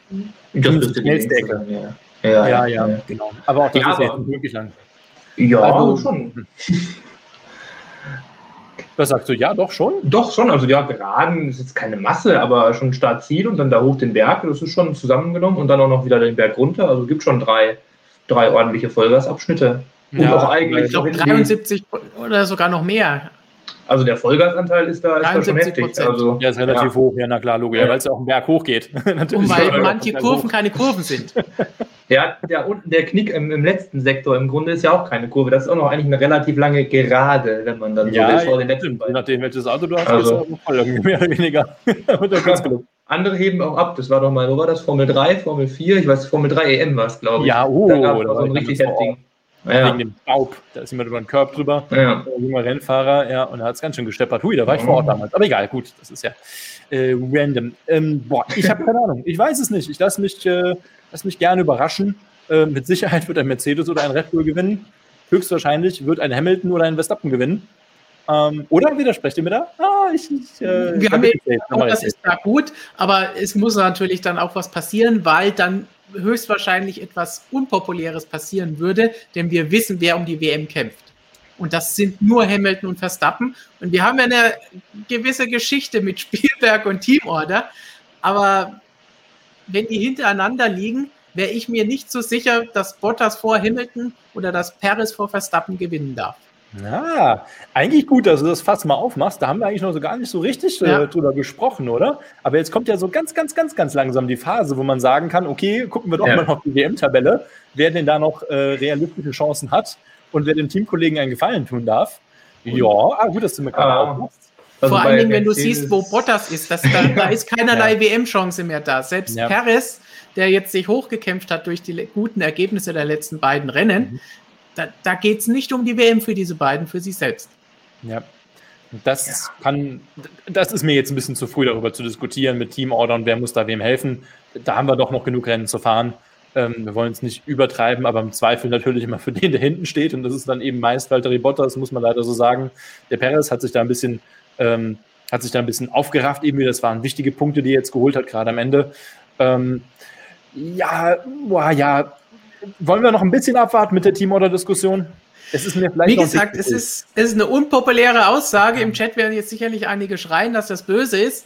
Das ist die schnellste Ecke. Ja. Ja, ja, ja, ja, genau. Aber auch das ja, ist jetzt nicht wirklich lang. Ja, also, schon. Was sagst du? Ja, doch schon? Doch schon. Also ja, geraden ist jetzt keine Masse, aber schon Start-Ziel und dann da hoch den Berg. Das ist schon zusammengenommen und dann auch noch wieder den Berg runter. Also gibt schon drei, drei ordentliche Vollgasabschnitte. Und ja, auch eigentlich. Ich glaube 73 oder sogar noch mehr. Also der Vollgasanteil ist da, ist da schon heftig. Also, ja, ist relativ ja. hoch, ja, na klar, logisch, ja. weil es ja auch einen Berg hoch geht. Und weil manche Kurven hoch. keine Kurven sind. Ja, der, unten der Knick im, im, letzten Sektor im Grunde ist ja auch keine Kurve. Das ist auch noch eigentlich eine relativ lange Gerade, wenn man dann ja, so will, vor den letzten Je nachdem, welches Auto du hast, also, ist auch voll mehr oder weniger. Andere heben auch ab. Das war doch mal, wo war das? Formel 3, Formel 4, ich weiß, Formel 3 EM war es, glaube ich. Ja, oh, da gab es so einen richtig heftigen. Ja. Wegen dem Staub. Da ist jemand über den Körb drüber. Ja. Ein junger Rennfahrer, ja, und er hat es ganz schön gesteppert. Hui, da war ich vor Ort damals. Aber egal, gut, das ist ja äh, random. Ähm, boah, ich habe keine Ahnung. Ich weiß es nicht. Ich lasse mich, äh, lass mich gerne überraschen. Äh, mit Sicherheit wird ein Mercedes oder ein Red Bull gewinnen. Höchstwahrscheinlich wird ein Hamilton oder ein Verstappen gewinnen. Ähm, oder widersprecht ihr mir da? Ah, ich, ich, äh, Wir haben ja, das ist da gut, aber es muss natürlich dann auch was passieren, weil dann höchstwahrscheinlich etwas Unpopuläres passieren würde, denn wir wissen, wer um die WM kämpft. Und das sind nur Hamilton und Verstappen. Und wir haben ja eine gewisse Geschichte mit Spielberg und Teamorder. Aber wenn die hintereinander liegen, wäre ich mir nicht so sicher, dass Bottas vor Hamilton oder dass Paris vor Verstappen gewinnen darf. Ja, eigentlich gut, dass du das fast mal aufmachst. Da haben wir eigentlich noch so gar nicht so richtig äh, ja. drüber gesprochen, oder? Aber jetzt kommt ja so ganz, ganz, ganz, ganz langsam die Phase, wo man sagen kann, okay, gucken wir doch ja. mal auf die WM-Tabelle, wer denn da noch äh, realistische Chancen hat und wer dem Teamkollegen einen Gefallen tun darf. Ja, ah, gut, dass du mir gerade ah. aufmachst. Also Vor allen Dingen, wenn du siehst, wo Bottas ist, das, da, da ist keinerlei ja. WM-Chance mehr da. Selbst ja. Perez, der jetzt sich hochgekämpft hat durch die guten Ergebnisse der letzten beiden Rennen, mhm da, da geht es nicht um die WM für diese beiden, für sich selbst. Ja. Das ja. kann, das ist mir jetzt ein bisschen zu früh darüber zu diskutieren mit Teamorder und wer muss da wem helfen. Da haben wir doch noch genug Rennen zu fahren. Ähm, wir wollen es nicht übertreiben, aber im Zweifel natürlich immer für den, der hinten steht. Und das ist dann eben meist Valtteri Bottas, muss man leider so sagen. Der Perez hat sich da ein bisschen, ähm, hat sich da ein bisschen aufgerafft. Eben, das waren wichtige Punkte, die er jetzt geholt hat, gerade am Ende. Ähm, ja, boah, ja, wollen wir noch ein bisschen abwarten mit der Teamorder-Diskussion? Es ist mir vielleicht Wie gesagt, es ist, es ist eine unpopuläre Aussage. Im Chat werden jetzt sicherlich einige schreien, dass das böse ist.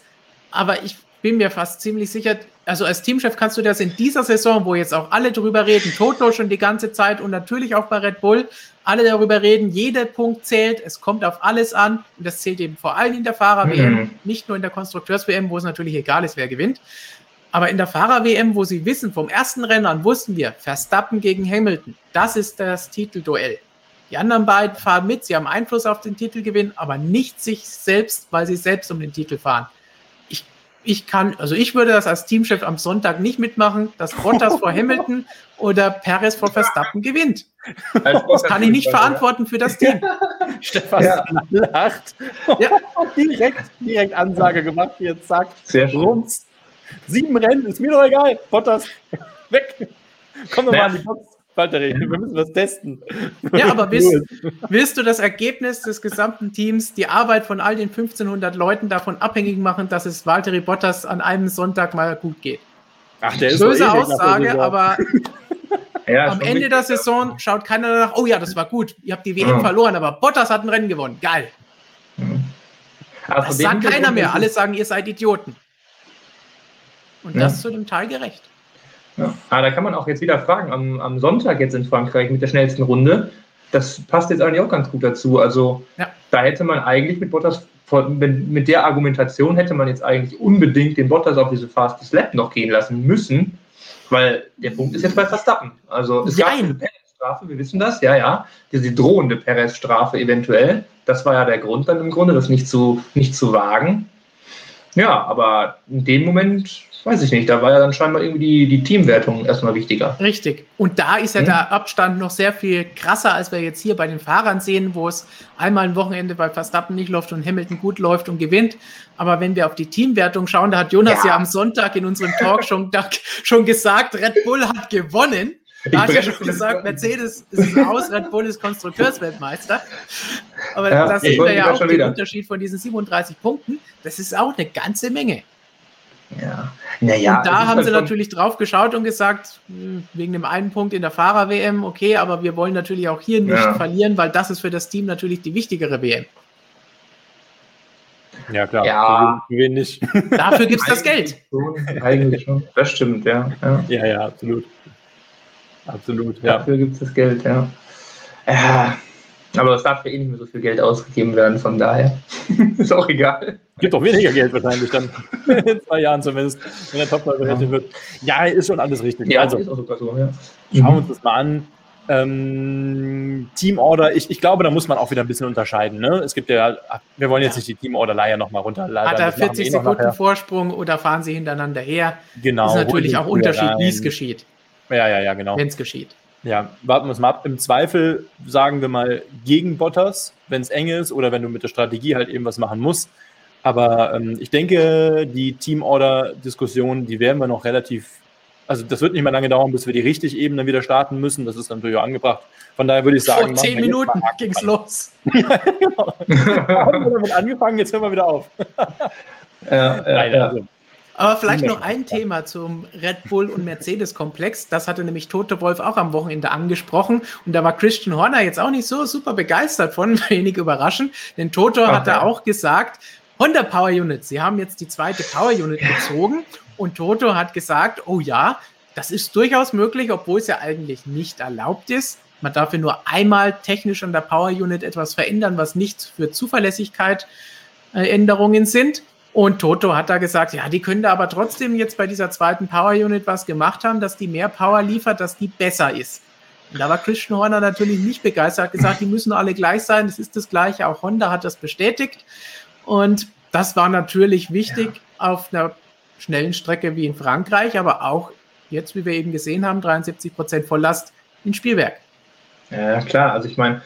Aber ich bin mir fast ziemlich sicher, also als Teamchef kannst du das in dieser Saison, wo jetzt auch alle drüber reden, Toto schon die ganze Zeit und natürlich auch bei Red Bull, alle darüber reden, jeder Punkt zählt, es kommt auf alles an und das zählt eben vor allem in der Fahrer-WM, Mhm. nicht nur in der Konstrukteurs-WM, wo es natürlich egal ist, wer gewinnt. Aber in der Fahrer-WM, wo sie wissen, vom ersten Rennen an wussten wir, Verstappen gegen Hamilton, das ist das Titelduell. Die anderen beiden fahren mit, sie haben Einfluss auf den Titelgewinn, aber nicht sich selbst, weil sie selbst um den Titel fahren. Ich, ich kann, also ich würde das als Teamchef am Sonntag nicht mitmachen, dass Bottas vor Hamilton oder Perez vor Verstappen gewinnt. Das kann ich nicht verantworten für das Team. Stefan Ja. lacht. Ja. direkt, direkt Ansage gemacht, jetzt zack, Sehr schön. rums. Sieben Rennen, ist mir doch egal. Bottas, weg. Komm doch mal Ja. an die Box. Valtteri, wir müssen was testen. Ja, aber willst, willst du das Ergebnis des gesamten Teams, die Arbeit von all den 1500 Leuten davon abhängig machen, dass es Valtteri Bottas an einem Sonntag mal gut geht? Ach, der ist Böse eh Aussage, aber Ja, am Ende der Saison schaut keiner danach, oh ja, das war gut, ihr habt die WM Ja. verloren, aber Bottas hat ein Rennen gewonnen. Geil. Aber Das sagt keiner mehr. Alle sagen, ihr seid Idioten. Und Ja. das zu dem Teil gerecht. Ja. Aber da kann man auch jetzt wieder fragen, am, am Sonntag jetzt in Frankreich mit der schnellsten Runde, das passt jetzt eigentlich auch ganz gut dazu. Also Ja. da hätte man eigentlich mit Bottas, mit der Argumentation hätte man jetzt eigentlich unbedingt den Bottas auf diese Fastest Lap noch gehen lassen müssen, weil der Punkt ist jetzt bei Verstappen. Also es gab Jein. eine Perez-Strafe, wir wissen das, ja, ja, diese drohende Perez-Strafe eventuell. Das war ja der Grund dann im Grunde, das nicht zu, nicht zu wagen. Ja, aber in dem Moment, weiß ich nicht, da war ja dann scheinbar irgendwie die, die Teamwertung erstmal wichtiger. Richtig. Und da ist ja Mhm. der Abstand noch sehr viel krasser, als wir jetzt hier bei den Fahrern sehen, wo es einmal ein Wochenende bei Verstappen nicht läuft und Hamilton gut läuft und gewinnt. Aber wenn wir auf die Teamwertung schauen, da hat Jonas ja, Ja. am Sonntag in unserem Talk schon, da, schon gesagt, Red Bull hat gewonnen. Da hat ja schon gesagt, Mercedes ist aus, Red Bull ist Konstrukteursweltmeister. Aber Ja, da ich sehen wir wollte ja das auch den wieder. Unterschied von diesen 37 Punkten. Das ist auch eine ganze Menge. Ja, naja. und da haben sie natürlich drauf geschaut und gesagt, hm, wegen dem einen Punkt in der Fahrer-WM, okay, aber wir wollen natürlich auch hier nicht Ja. verlieren, weil das ist für das Team natürlich die wichtigere WM. Ja, klar. Ja. Für wen nicht? Dafür gibt es das Geld. Schon, eigentlich schon. Das stimmt, ja. ja. ja, ja, absolut. Absolut, ja. Dafür gibt es das Geld, ja. ja. Aber es darf ja eh nicht mehr so viel Geld ausgegeben werden, von daher ist auch egal. Gibt auch weniger Geld wahrscheinlich dann. In zwei Jahren zumindest, wenn der Topmodel berechnet wird. Ja, ist schon alles richtig. Ja, also, ist auch sogar so, ja. schauen wir uns das mal an. Ähm, Teamorder, ich, ich glaube, da muss man auch wieder ein bisschen unterscheiden. Ne? Es gibt ja, wir wollen jetzt Ja. nicht die Teamorder-Leier nochmal runterladen. Hat er das machen wir 40 eh Sekunden. Vorsprung oder fahren sie hintereinander her? Genau. ist natürlich auch Unterschied, wie es geschieht, Ja, ja, ja, genau. wenn es geschieht. Ja, warten wir es mal ab. Im Zweifel sagen wir mal gegen Bottas, wenn es eng ist oder wenn du mit der Strategie halt eben was machen musst. Aber ähm, ich denke, die Team-Order-Diskussion, die werden wir noch relativ, also das wird nicht mehr lange dauern, bis wir die richtig eben dann wieder starten müssen. Das ist natürlich auch angebracht. Von daher würde ich sagen, Vor zehn Minuten ging es los. Haben wir damit angefangen, jetzt hören wir wieder auf. Ja, ja, Nein, ja. also, Aber vielleicht noch ein Thema zum Red Bull und Mercedes-Komplex. Das hatte nämlich Tote Wolf auch am Wochenende angesprochen. Und da war Christian Horner jetzt auch nicht so super begeistert von, wenig überraschend. Denn Toto Okay. hatte auch gesagt, Honda Power Units, sie haben jetzt die zweite Power Unit gezogen. Und Toto hat gesagt, oh ja, das ist durchaus möglich, obwohl es ja eigentlich nicht erlaubt ist. Man darf ja nur einmal technisch an der Power Unit etwas verändern, was nicht für Zuverlässigkeit äh, Änderungen sind. Und Toto hat da gesagt, ja, die können da aber trotzdem jetzt bei dieser zweiten Power Unit was gemacht haben, dass die mehr Power liefert, dass die besser ist. Und da war Christian Horner natürlich nicht begeistert, hat gesagt, die müssen alle gleich sein, das ist das Gleiche. Auch Honda hat das bestätigt. Und das war natürlich wichtig auf einer schnellen Strecke wie in Frankreich, aber auch jetzt, wie wir eben gesehen haben, 73 Prozent Volllast in Spielwerk. Ja, klar. Also ich meine,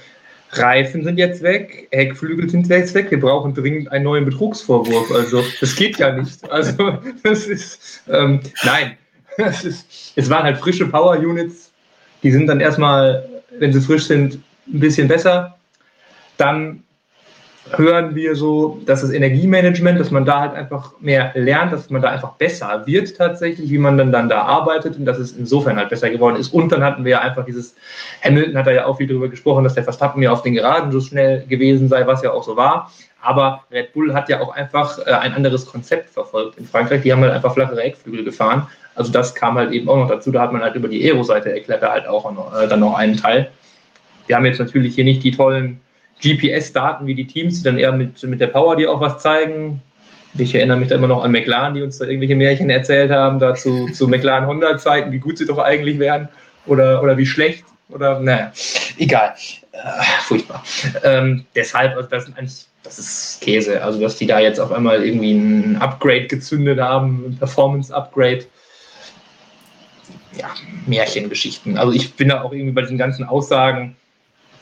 Reifen sind jetzt weg, Heckflügel sind jetzt weg. Wir brauchen dringend einen neuen Betrugsvorwurf. Also das geht ja nicht. Also das ist ähm, nein. Das ist, es waren halt frische Power Units. Die sind dann erstmal, wenn sie frisch sind, ein bisschen besser. Dann hören wir so, dass das Energiemanagement, dass man da halt einfach mehr lernt, dass man da einfach besser wird tatsächlich, wie man dann, dann da arbeitet und dass es insofern halt besser geworden ist. Und dann hatten wir ja einfach dieses, Hamilton hat da ja auch viel darüber gesprochen, dass der Verstappen ja auf den Geraden so schnell gewesen sei, was ja auch so war. Aber Red Bull hat ja auch einfach äh, ein anderes Konzept verfolgt in Frankreich. Die haben halt einfach flachere Eckflügel gefahren. Also das kam halt eben auch noch dazu. Da hat man halt über die Aero-Seite erklärt halt auch noch, äh, dann noch einen Teil. Wir haben jetzt natürlich hier nicht die tollen GPS-Daten wie die Teams, die dann eher mit, mit der Power die auch was zeigen. Ich erinnere mich da immer noch an McLaren, die uns da irgendwelche Märchen erzählt haben, dazu zu McLaren 100 Zeiten, wie gut sie doch eigentlich wären oder, oder wie schlecht oder naja, egal. Äh, furchtbar. Ähm, deshalb, also das, das ist Käse. Also, dass die da jetzt auf einmal irgendwie ein Upgrade gezündet haben, ein Performance-Upgrade. Ja, Märchengeschichten. Also, ich bin da auch irgendwie bei diesen ganzen Aussagen,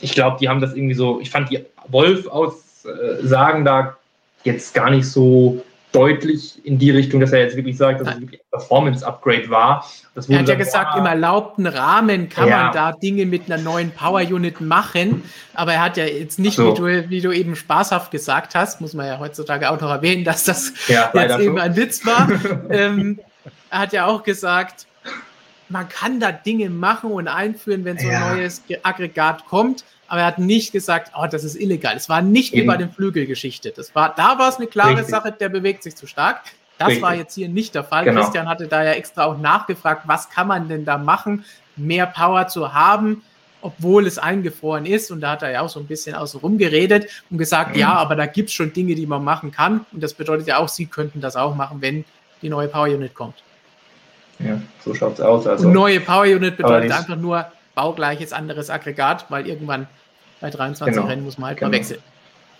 ich glaube, die haben das irgendwie so, ich fand die Wolf-Aussagen da jetzt gar nicht so deutlich in die Richtung, dass er jetzt wirklich sagt, dass es wirklich ein Performance-Upgrade war. er hat ja gesagt, im erlaubten Rahmen kann ja. man da Dinge mit einer neuen Power-Unit machen, aber er hat ja jetzt nicht, so. wie, du, wie, du, eben spaßhaft gesagt hast, muss man ja heutzutage auch noch erwähnen, dass das ja, jetzt eben so. ein Witz war. ähm, er hat ja auch gesagt, man kann da Dinge machen und einführen, wenn so ein ja. neues Aggregat kommt. Aber er hat nicht gesagt, oh, das ist illegal. Es war nicht Eben. wie bei den Flügelgeschichte. Das war, da war es eine klare Richtig. Sache, der bewegt sich zu stark. Das Richtig. war jetzt hier nicht der Fall. Genau. Christian hatte da ja extra auch nachgefragt, was kann man denn da machen, mehr Power zu haben, obwohl es eingefroren ist. Und da hat er ja auch so ein bisschen außen rum geredet und gesagt, mhm. ja, aber da gibt es schon Dinge, die man machen kann. Und das bedeutet ja auch, Sie könnten das auch machen, wenn die neue Power Unit kommt. Ja, so schaut es aus. Also. Und neue Power Unit bedeutet einfach nur baugleiches anderes Aggregat, weil irgendwann bei 23 genau. Rennen muss man halt genau. mal wechseln.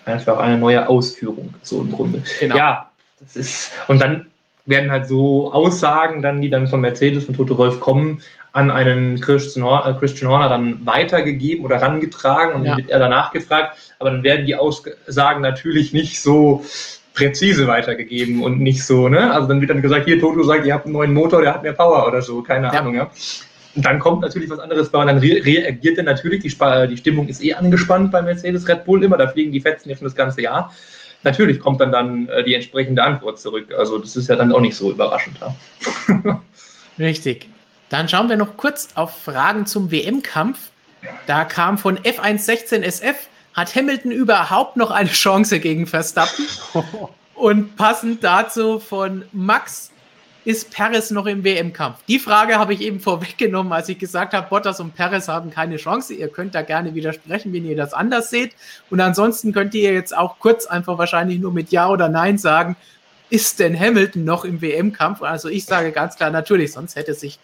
Einfach eine neue Ausführung, so im Grunde. Genau. Ja, das ist, und dann werden halt so Aussagen dann, die dann von Mercedes und Toto Wolf kommen, an einen Christian Horner, äh, Christian Horner dann weitergegeben oder rangetragen und ja. dann wird er danach gefragt. Aber dann werden die Aussagen natürlich nicht so präzise weitergegeben und nicht so, ne? Also dann wird dann gesagt, hier, Toto sagt, ihr habt einen neuen Motor, der hat mehr Power oder so, keine ja. Ahnung, ja. Und dann kommt natürlich was anderes bei und dann re reagiert dann natürlich, die, die Stimmung ist eh angespannt bei Mercedes Red Bull immer, da fliegen die Fetzen ja schon das ganze Jahr. Natürlich kommt dann dann äh, die entsprechende Antwort zurück. Also das ist ja dann auch nicht so überraschend. Ja. Richtig. Dann schauen wir noch kurz auf Fragen zum WM-Kampf. Da kam von F116SF hat Hamilton überhaupt noch eine Chance gegen Verstappen? Und passend dazu von Max, ist Perez noch im WM-Kampf? Die Frage habe ich eben vorweggenommen, als ich gesagt habe, Bottas und Perez haben keine Chance. Ihr könnt da gerne widersprechen, wenn ihr das anders seht. Und ansonsten könnt ihr jetzt auch kurz einfach wahrscheinlich nur mit Ja oder Nein sagen, ist denn Hamilton noch im WM-Kampf? Also ich sage ganz klar, natürlich, sonst hätte sich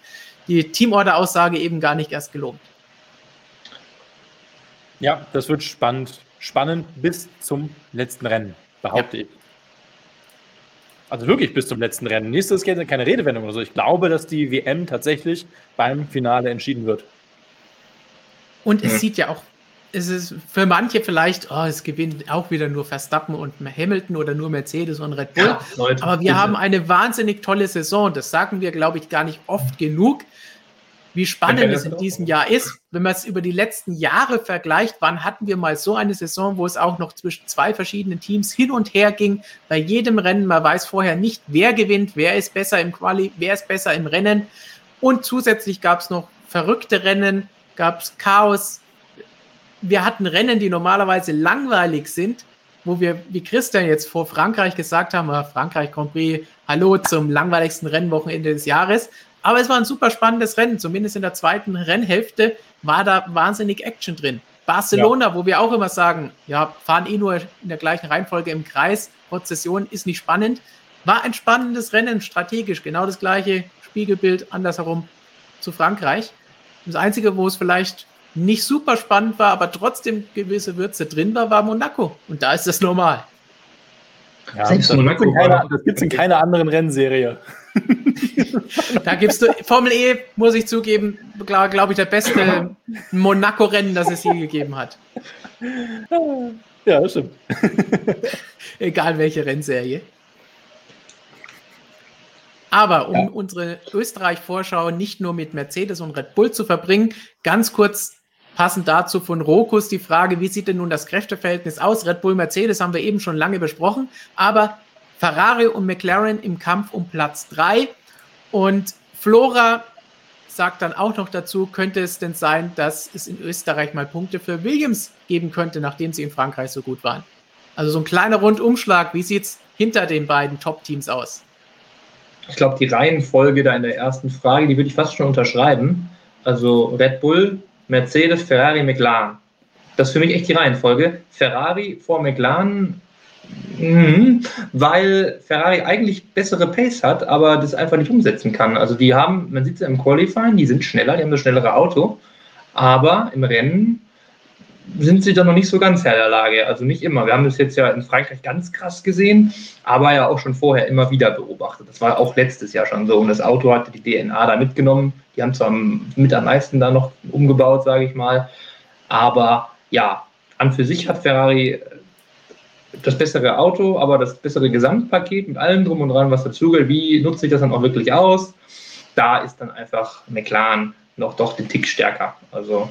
die Teamorder-Aussage eben gar nicht erst gelohnt. Ja, das wird spannend. Spannend bis zum letzten Rennen, behaupte ja. ich. Also wirklich bis zum letzten Rennen. Nächstes ist keine Redewendung oder so. Ich glaube, dass die WM tatsächlich beim Finale entschieden wird. Und es hm. sieht ja auch, es ist für manche vielleicht, oh, es gewinnt auch wieder nur Verstappen und Hamilton oder nur Mercedes und Red Bull. Ja, Leute, Aber wir bitte. haben eine wahnsinnig tolle Saison. Das sagen wir, glaube ich, gar nicht oft genug wie spannend es in diesem Jahr ist. Wenn man es über die letzten Jahre vergleicht, wann hatten wir mal so eine Saison, wo es auch noch zwischen zwei verschiedenen Teams hin und her ging, bei jedem Rennen, man weiß vorher nicht, wer gewinnt, wer ist besser im Quali, wer ist besser im Rennen. Und zusätzlich gab es noch verrückte Rennen, gab es Chaos. Wir hatten Rennen, die normalerweise langweilig sind, wo wir, wie Christian jetzt vor Frankreich gesagt haben, Frankreich Grand Prix, hallo zum langweiligsten Rennwochenende des Jahres. Aber es war ein super spannendes Rennen. Zumindest in der zweiten Rennhälfte war da wahnsinnig Action drin. Barcelona, ja. wo wir auch immer sagen, ja, fahren eh nur in der gleichen Reihenfolge im Kreis, Prozession ist nicht spannend. War ein spannendes Rennen, strategisch, genau das gleiche Spiegelbild andersherum zu Frankreich. Das Einzige, wo es vielleicht nicht super spannend war, aber trotzdem gewisse Würze drin war, war Monaco. Und da ist das normal. Ja, Selbst das Monaco gibt es in keiner anderen Rennserie. da gibst du Formel E, muss ich zugeben, glaube glaub ich, der beste Monaco-Rennen, das es je gegeben hat. Ja, das stimmt. Egal welche Rennserie. Aber um ja. unsere Österreich-Vorschau nicht nur mit Mercedes und Red Bull zu verbringen, ganz kurz Passend dazu von Rokus die Frage, wie sieht denn nun das Kräfteverhältnis aus? Red Bull, Mercedes haben wir eben schon lange besprochen, aber Ferrari und McLaren im Kampf um Platz 3 und Flora sagt dann auch noch dazu, könnte es denn sein, dass es in Österreich mal Punkte für Williams geben könnte, nachdem sie in Frankreich so gut waren? Also so ein kleiner Rundumschlag, wie sieht es hinter den beiden Top-Teams aus? Ich glaube, die Reihenfolge da in der ersten Frage, die würde ich fast schon unterschreiben. Also Red Bull, Mercedes, Ferrari, McLaren. Das ist für mich echt die Reihenfolge. Ferrari vor McLaren, mh, weil Ferrari eigentlich bessere Pace hat, aber das einfach nicht umsetzen kann. Also die haben, man sieht es ja im Qualifying, die sind schneller, die haben das schnellere Auto, aber im Rennen sind sie da noch nicht so ganz Herr der Lage. Also nicht immer. Wir haben das jetzt ja in Frankreich ganz krass gesehen, aber ja auch schon vorher immer wieder beobachtet. Das war auch letztes Jahr schon so. Und das Auto hatte die DNA da mitgenommen. Die haben zwar mit am meisten da noch umgebaut, sage ich mal. Aber ja, an für sich hat Ferrari das bessere Auto, aber das bessere Gesamtpaket mit allem drum und dran, was dazugehört. Wie nutze ich das dann auch wirklich aus? Da ist dann einfach McLaren noch doch den Tick stärker. Also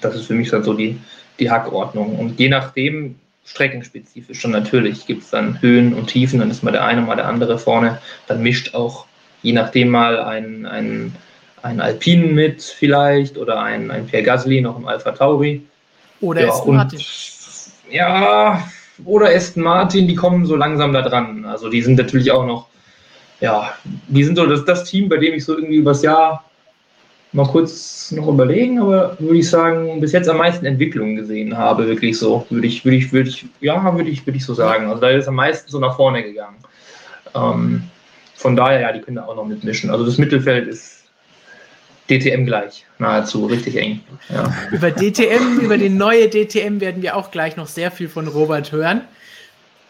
das ist für mich dann so die, die Hackordnung. Und je nachdem, streckenspezifisch schon natürlich, gibt es dann Höhen und Tiefen, dann ist mal der eine, mal der andere vorne. Dann mischt auch je nachdem mal ein, ein, ein Alpinen mit vielleicht oder ein, ein Pierre Gasly noch im Alpha Tauri. Oder ja, Martin. Ja, oder Aston Martin, die kommen so langsam da dran. Also die sind natürlich auch noch, ja, die sind so das, das Team, bei dem ich so irgendwie übers Jahr mal kurz noch überlegen, aber würde ich sagen, bis jetzt am meisten Entwicklung gesehen habe, wirklich so. Würde ich, würde ich, würde ich, ja, würde ich, würde ich so sagen. Also da ist am meisten so nach vorne gegangen. Ähm, von daher, ja, die können da auch noch mitmischen. Also das Mittelfeld ist DTM gleich, nahezu, richtig eng. Ja. Über DTM, über die neue DTM werden wir auch gleich noch sehr viel von Robert hören,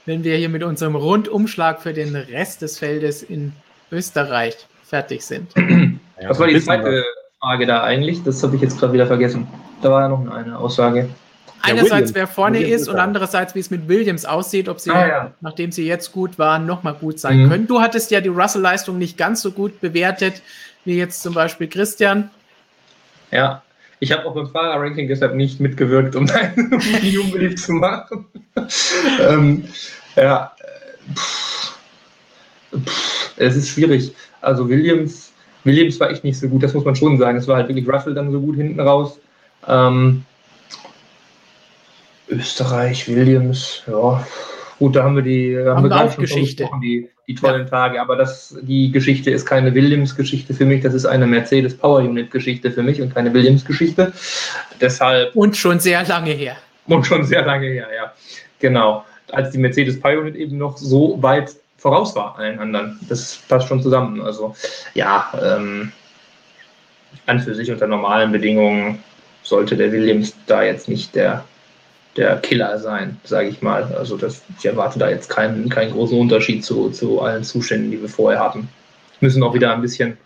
wenn wir hier mit unserem Rundumschlag für den Rest des Feldes in Österreich fertig sind. Was war die zweite Frage da eigentlich? Das habe ich jetzt gerade wieder vergessen. Da war ja noch eine Aussage. Einerseits, wer vorne Williams ist und andererseits, wie es mit Williams aussieht, ob sie, ah, ja. nachdem sie jetzt gut waren, nochmal gut sein mhm. können. Du hattest ja die Russell-Leistung nicht ganz so gut bewertet, wie jetzt zum Beispiel Christian. Ja, ich habe auch beim Fahrerranking deshalb nicht mitgewirkt, um dein Video unbedingt zu machen. ähm, ja, pff, pff, es ist schwierig. Also Williams Williams war echt nicht so gut, das muss man schon sagen. Es war halt wirklich Russell dann so gut hinten raus. Ähm, Österreich, Williams, ja. Gut, da haben wir die haben, haben wir auch Geschichte. Die, die tollen. Tage. Aber das, die Geschichte ist keine Williams-Geschichte für mich, das ist eine Mercedes Power Unit-Geschichte für mich und keine Williams-Geschichte. Deshalb. Und schon sehr lange her. Und schon sehr lange her, ja. Genau. Als die Mercedes Power Unit eben noch so weit voraus war allen anderen. Das passt schon zusammen. Also ja, ähm, an für sich unter normalen Bedingungen sollte der Williams da jetzt nicht der, der Killer sein, sage ich mal. Also das, ich erwarte da jetzt keinen, keinen großen Unterschied zu, zu allen Zuständen, die wir vorher hatten. Wir müssen auch wieder ein bisschen,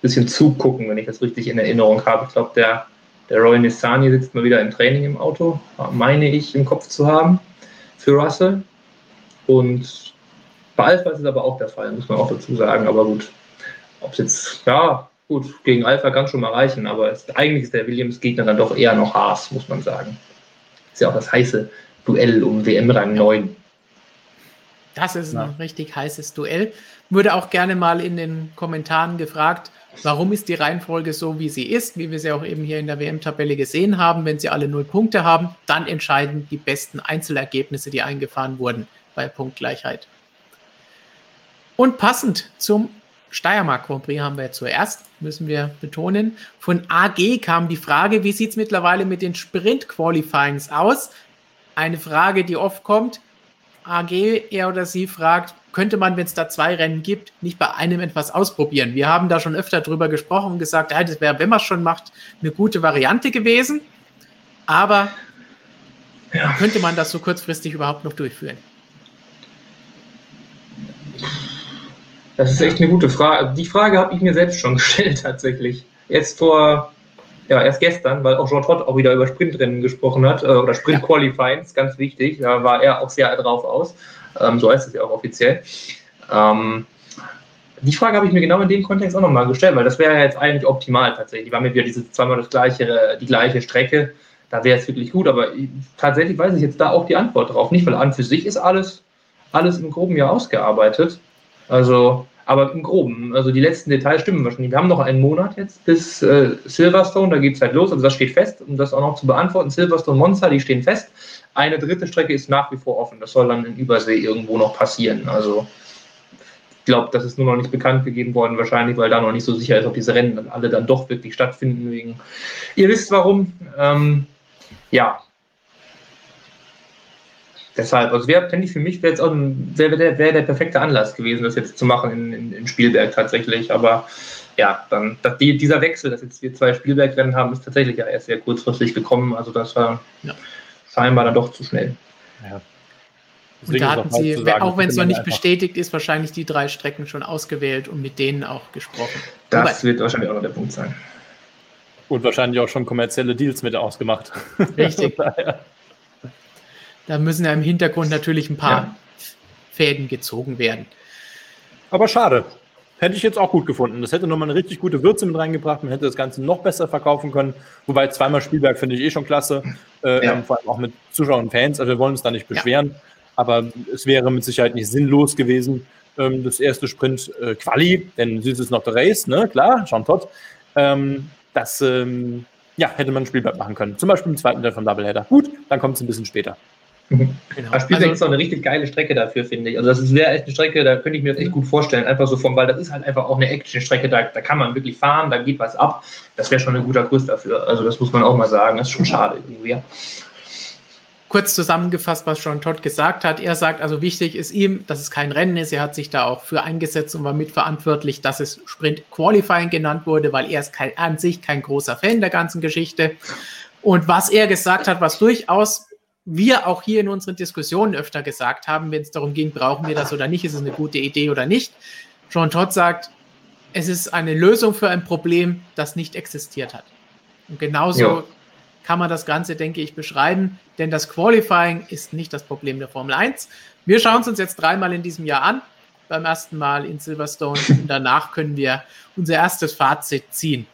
bisschen zugucken, wenn ich das richtig in Erinnerung habe. Ich glaube, der, der Roy Nissani sitzt mal wieder im Training im Auto, meine ich im Kopf zu haben, für Russell. Und bei Alpha ist es aber auch der Fall, muss man auch dazu sagen. Aber gut, ob es jetzt, ja, gut, gegen Alpha kann schon mal reichen, aber es, eigentlich ist der Williams-Gegner dann doch eher noch Haas, muss man sagen. Ist ja auch das heiße Duell um WM-Rang 9. Das ist ja. ein richtig heißes Duell. Würde auch gerne mal in den Kommentaren gefragt, warum ist die Reihenfolge so, wie sie ist, wie wir sie auch eben hier in der WM-Tabelle gesehen haben. Wenn sie alle null Punkte haben, dann entscheiden die besten Einzelergebnisse, die eingefahren wurden bei Punktgleichheit. Und passend zum Steiermark Grand Prix haben wir zuerst, müssen wir betonen, von AG kam die Frage, wie sieht es mittlerweile mit den Sprint-Qualifyings aus? Eine Frage, die oft kommt. AG, er oder sie fragt, könnte man, wenn es da zwei Rennen gibt, nicht bei einem etwas ausprobieren? Wir haben da schon öfter drüber gesprochen und gesagt, ja, das wäre, wenn man es schon macht, eine gute Variante gewesen. Aber ja. könnte man das so kurzfristig überhaupt noch durchführen? Das ist echt eine gute Frage. Die Frage habe ich mir selbst schon gestellt tatsächlich. Jetzt vor, ja, erst gestern, weil auch Jean Todt auch wieder über Sprintrennen gesprochen hat, äh, oder Sprint Qualifyings, ganz wichtig. Da war er auch sehr drauf aus. Ähm, so heißt es ja auch offiziell. Ähm, Die Frage habe ich mir genau in dem Kontext auch nochmal gestellt, weil das wäre ja jetzt eigentlich optimal tatsächlich. Die waren mir wieder diese zweimal das gleiche, die gleiche Strecke. Da wäre es wirklich gut, aber tatsächlich weiß ich jetzt da auch die Antwort drauf. Nicht, weil an für sich ist alles, alles im Groben ja ausgearbeitet. Also, aber im Groben, also die letzten Details stimmen wahrscheinlich. Wir haben noch einen Monat jetzt bis äh, Silverstone, da geht es halt los. Also das steht fest, um das auch noch zu beantworten. Silverstone, Monster, die stehen fest. Eine dritte Strecke ist nach wie vor offen. Das soll dann in Übersee irgendwo noch passieren. Also ich glaube, das ist nur noch nicht bekannt gegeben worden, wahrscheinlich, weil da noch nicht so sicher ist, ob diese Rennen dann alle dann doch wirklich stattfinden. Wegen, ihr wisst warum. Ähm, ja, deshalb, also wäre, finde ich, für mich wäre jetzt auch ein, wäre der, wär der perfekte Anlass gewesen, das jetzt zu machen in, in, in Spielberg tatsächlich. Aber ja, dann dass die, dieser Wechsel, dass jetzt wir zwei Spielbergrennen haben, ist tatsächlich ja erst sehr kurzfristig gekommen. Also das war ja. scheinbar dann doch zu schnell. Ja. Und da hatten Sie, sagen, auch wenn es noch nicht bestätigt ist, wahrscheinlich die drei Strecken schon ausgewählt und mit denen auch gesprochen. Das Wobei, wird wahrscheinlich auch noch der Punkt sein. Und wahrscheinlich auch schon kommerzielle Deals mit ausgemacht. Richtig. da müssen ja im Hintergrund natürlich ein paar ja. Fäden gezogen werden. Aber schade. Hätte ich jetzt auch gut gefunden. Das hätte nochmal eine richtig gute Würze mit reingebracht. Man hätte das Ganze noch besser verkaufen können. Wobei zweimal Spielberg finde ich eh schon klasse. Äh, ja. Vor allem auch mit Zuschauern und Fans. Also wir wollen uns da nicht beschweren. Ja. Aber es wäre mit Sicherheit nicht sinnlos gewesen, ähm, das erste Sprint äh, Quali, denn sie ist noch der Race, ne? Klar, Jean Todt. Ähm, das ähm, ja, hätte man Spielblatt machen können. Zum Beispiel im zweiten Teil vom Doubleheader. Gut, dann kommt es ein bisschen später. Genau. Das Spielberg also, ist auch eine richtig geile Strecke dafür, finde ich. Also das wäre echt eine Strecke, da könnte ich mir das echt gut vorstellen. Einfach so vom, weil das ist halt einfach auch eine Action-Strecke, da, da kann man wirklich fahren, da geht was ab. Das wäre schon ein guter Kurs dafür. Also das muss man auch mal sagen. Das ist schon schade irgendwie. Ja kurz zusammengefasst, was John Todd gesagt hat. Er sagt also, wichtig ist ihm, dass es kein Rennen ist. Er hat sich da auch für eingesetzt und war mitverantwortlich, dass es Sprint Qualifying genannt wurde, weil er ist kein, an sich kein großer Fan der ganzen Geschichte. Und was er gesagt hat, was durchaus wir auch hier in unseren Diskussionen öfter gesagt haben, wenn es darum ging, brauchen wir das oder nicht, ist es eine gute Idee oder nicht. John Todd sagt, es ist eine Lösung für ein Problem, das nicht existiert hat. Und genauso ja kann man das Ganze, denke ich, beschreiben, denn das Qualifying ist nicht das Problem der Formel 1. Wir schauen es uns jetzt dreimal in diesem Jahr an, beim ersten Mal in Silverstone und danach können wir unser erstes Fazit ziehen.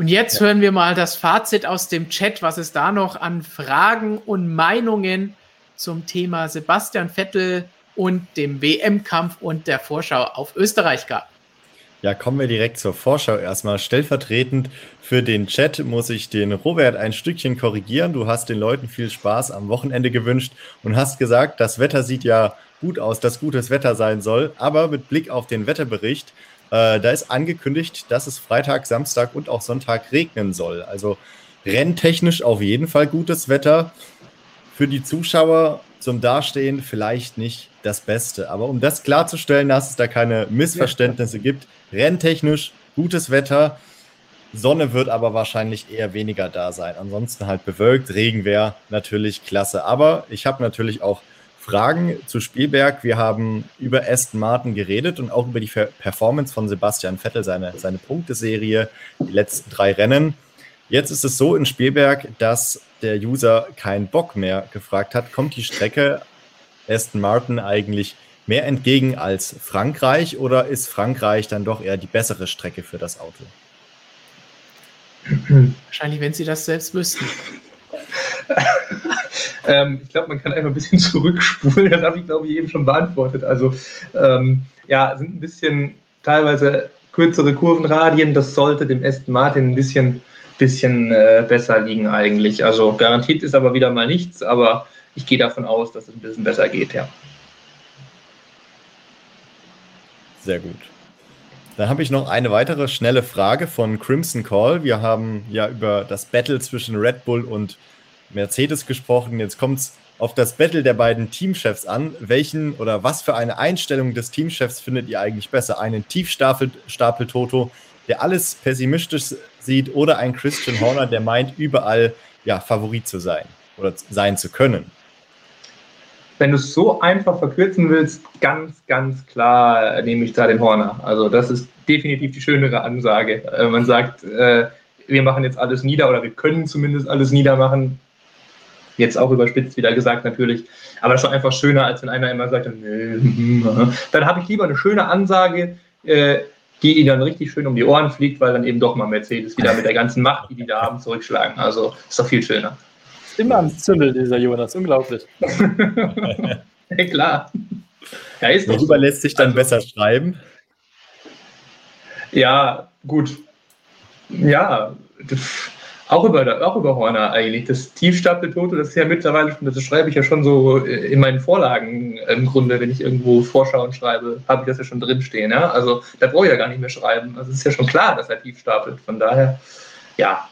Und jetzt ja. hören wir mal das Fazit aus dem Chat, was es da noch an Fragen und Meinungen zum Thema Sebastian Vettel und dem WM-Kampf und der Vorschau auf Österreich gab. Ja, kommen wir direkt zur Vorschau erstmal. Stellvertretend für den Chat muss ich den Robert ein Stückchen korrigieren. Du hast den Leuten viel Spaß am Wochenende gewünscht und hast gesagt, das Wetter sieht ja gut aus, dass gutes Wetter sein soll. Aber mit Blick auf den Wetterbericht, äh, da ist angekündigt, dass es Freitag, Samstag und auch Sonntag regnen soll. Also renntechnisch auf jeden Fall gutes Wetter. Für die Zuschauer zum Dastehen vielleicht nicht das Beste. Aber um das klarzustellen, dass es da keine Missverständnisse gibt, renntechnisch gutes Wetter. Sonne wird aber wahrscheinlich eher weniger da sein. Ansonsten halt bewölkt. Regen wäre natürlich klasse. Aber ich habe natürlich auch Fragen zu Spielberg. Wir haben über Aston Martin geredet und auch über die Performance von Sebastian Vettel, seine, seine Punkteserie, die letzten drei Rennen. Jetzt ist es so in Spielberg, dass der User keinen Bock mehr gefragt hat. Kommt die Strecke Aston Martin eigentlich mehr entgegen als Frankreich oder ist Frankreich dann doch eher die bessere Strecke für das Auto? Wahrscheinlich, wenn Sie das selbst wüssten. ähm, ich glaube, man kann einfach ein bisschen zurückspulen. Das habe ich, glaube ich, eben schon beantwortet. Also, ähm, ja, sind ein bisschen teilweise kürzere Kurvenradien. Das sollte dem Aston Martin ein bisschen, bisschen äh, besser liegen, eigentlich. Also, garantiert ist aber wieder mal nichts, aber ich gehe davon aus, dass es ein bisschen besser geht, ja. Sehr gut. Dann habe ich noch eine weitere schnelle Frage von Crimson Call. Wir haben ja über das Battle zwischen Red Bull und Mercedes gesprochen. Jetzt kommt es auf das Battle der beiden Teamchefs an. Welchen oder was für eine Einstellung des Teamchefs findet ihr eigentlich besser? Einen Tiefstapel-Toto, der alles pessimistisch sieht, oder ein Christian Horner, der meint, überall ja, Favorit zu sein oder sein zu können? wenn du es so einfach verkürzen willst, ganz, ganz klar nehme ich da den Horner. Also das ist definitiv die schönere Ansage. Äh, man sagt, äh, wir machen jetzt alles nieder oder wir können zumindest alles niedermachen. Jetzt auch überspitzt wieder gesagt natürlich. Aber das schon einfach schöner, als wenn einer immer sagt, nee, dann habe ich lieber eine schöne Ansage, äh, die ihnen dann richtig schön um die Ohren fliegt, weil dann eben doch mal Mercedes wieder mit der ganzen Macht, die die da haben, zurückschlagen. Also ist doch viel schöner. Immer am Zündel, dieser Jonas, unglaublich. ja, klar. Ja, ist Worüber so. lässt sich dann also, besser schreiben? Ja, gut. Ja, auch über, auch über Horner eigentlich. Das Tiefstapeltote, das ist ja mittlerweile, das schreibe ich ja schon so äh, in meinen Vorlagen im Grunde, wenn ich irgendwo Vorschauen schreibe, habe ich das ja schon drinstehen. Ja? Also da brauche ich ja gar nicht mehr schreiben. Also es ist ja schon klar, dass er tief stapelt. Von daher, ja.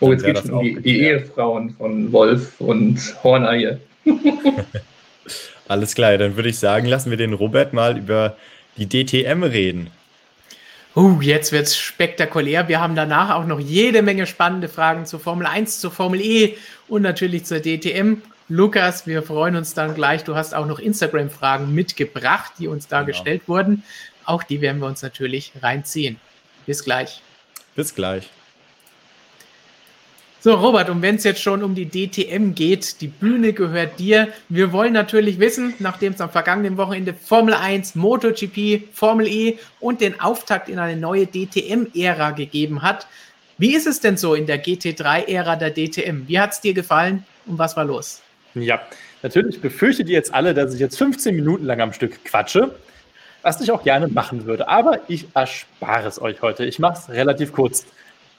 Oh, jetzt geht es um die, die Ehefrauen von Wolf und Horner hier. Alles klar, dann würde ich sagen, lassen wir den Robert mal über die DTM reden. Uh, jetzt wird's spektakulär. Wir haben danach auch noch jede Menge spannende Fragen zur Formel 1, zur Formel E und natürlich zur DTM. Lukas, wir freuen uns dann gleich. Du hast auch noch Instagram-Fragen mitgebracht, die uns da genau. gestellt wurden. Auch die werden wir uns natürlich reinziehen. Bis gleich. Bis gleich. So, Robert, und wenn es jetzt schon um die DTM geht, die Bühne gehört dir. Wir wollen natürlich wissen, nachdem es am vergangenen Wochenende Formel 1, MotoGP, Formel E und den Auftakt in eine neue DTM-Ära gegeben hat. Wie ist es denn so in der GT3-Ära der DTM? Wie hat es dir gefallen und was war los? Ja, natürlich befürchtet ihr jetzt alle, dass ich jetzt 15 Minuten lang am Stück quatsche, was ich auch gerne machen würde. Aber ich erspare es euch heute. Ich mache es relativ kurz.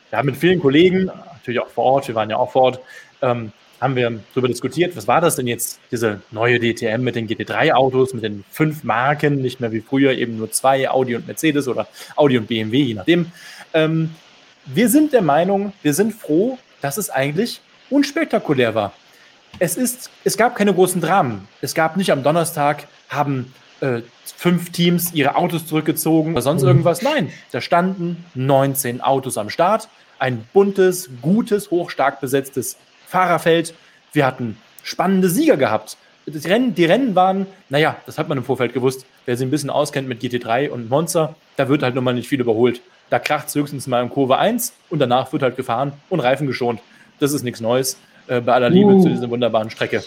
Wir haben mit vielen Kollegen natürlich auch vor Ort, wir waren ja auch vor Ort, ähm, haben wir darüber diskutiert, was war das denn jetzt, diese neue DTM mit den GT3-Autos, mit den fünf Marken, nicht mehr wie früher eben nur zwei, Audi und Mercedes oder Audi und BMW, je nachdem. Ähm, wir sind der Meinung, wir sind froh, dass es eigentlich unspektakulär war. Es, ist, es gab keine großen Dramen. Es gab nicht am Donnerstag, haben äh, fünf Teams ihre Autos zurückgezogen oder sonst mhm. irgendwas. Nein, da standen 19 Autos am Start ein buntes, gutes, hochstark besetztes Fahrerfeld. Wir hatten spannende Sieger gehabt. Die Rennen, die Rennen waren, naja, das hat man im Vorfeld gewusst. Wer sich ein bisschen auskennt mit GT3 und Monster, da wird halt nochmal nicht viel überholt. Da kracht es höchstens mal in Kurve 1 und danach wird halt gefahren und Reifen geschont. Das ist nichts Neues äh, bei aller Liebe uh. zu dieser wunderbaren Strecke.